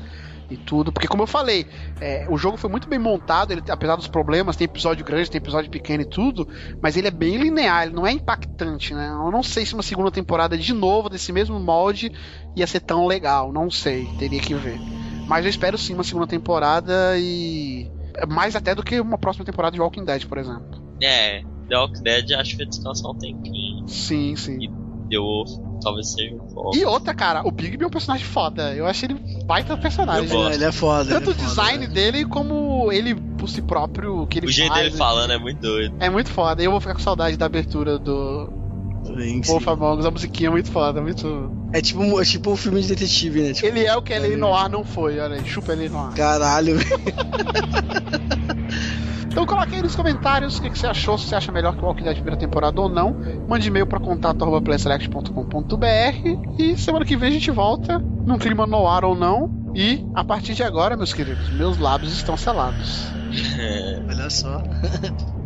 e tudo. Porque como eu falei, é, o jogo foi muito bem montado, ele, apesar dos problemas, tem episódio grande, tem episódio pequeno e tudo, mas ele é bem linear, ele não é impactante, né? Eu não sei se uma segunda temporada de novo desse mesmo molde ia ser tão legal, não sei, teria que ver. Mas eu espero sim uma segunda temporada e mais até do que uma próxima temporada de Walking Dead, por exemplo. É, The Walking Dead acho que vai descansar um tempinho. Sim, sim. The Wolf talvez seja um foco. E outra, cara, o Bigby é um personagem foda. Eu achei ele baita personagem. Eu. Ele é foda. Tanto o ele é foda, design dele como ele por si próprio, o que ele O jeito faz, dele falando é muito doido. É muito foda. E eu vou ficar com saudade da abertura do Sim, sim. Wolf Among Us. A musiquinha é muito foda, muito... É tipo, um- é tipo um filme de detetive, né? Tipo, Ele é o que L.A. Noir não foi, olha aí. Chupa L.A. Noir. caralho, velho. Então coloque aí nos comentários o que, que você achou, se você acha melhor que o Walking Dead primeira temporada ou não. Mande e-mail pra contato.playselect.com.br e semana que vem a gente volta num clima no ar ou não. E a partir de agora, meus queridos, meus lábios estão selados. Olha só.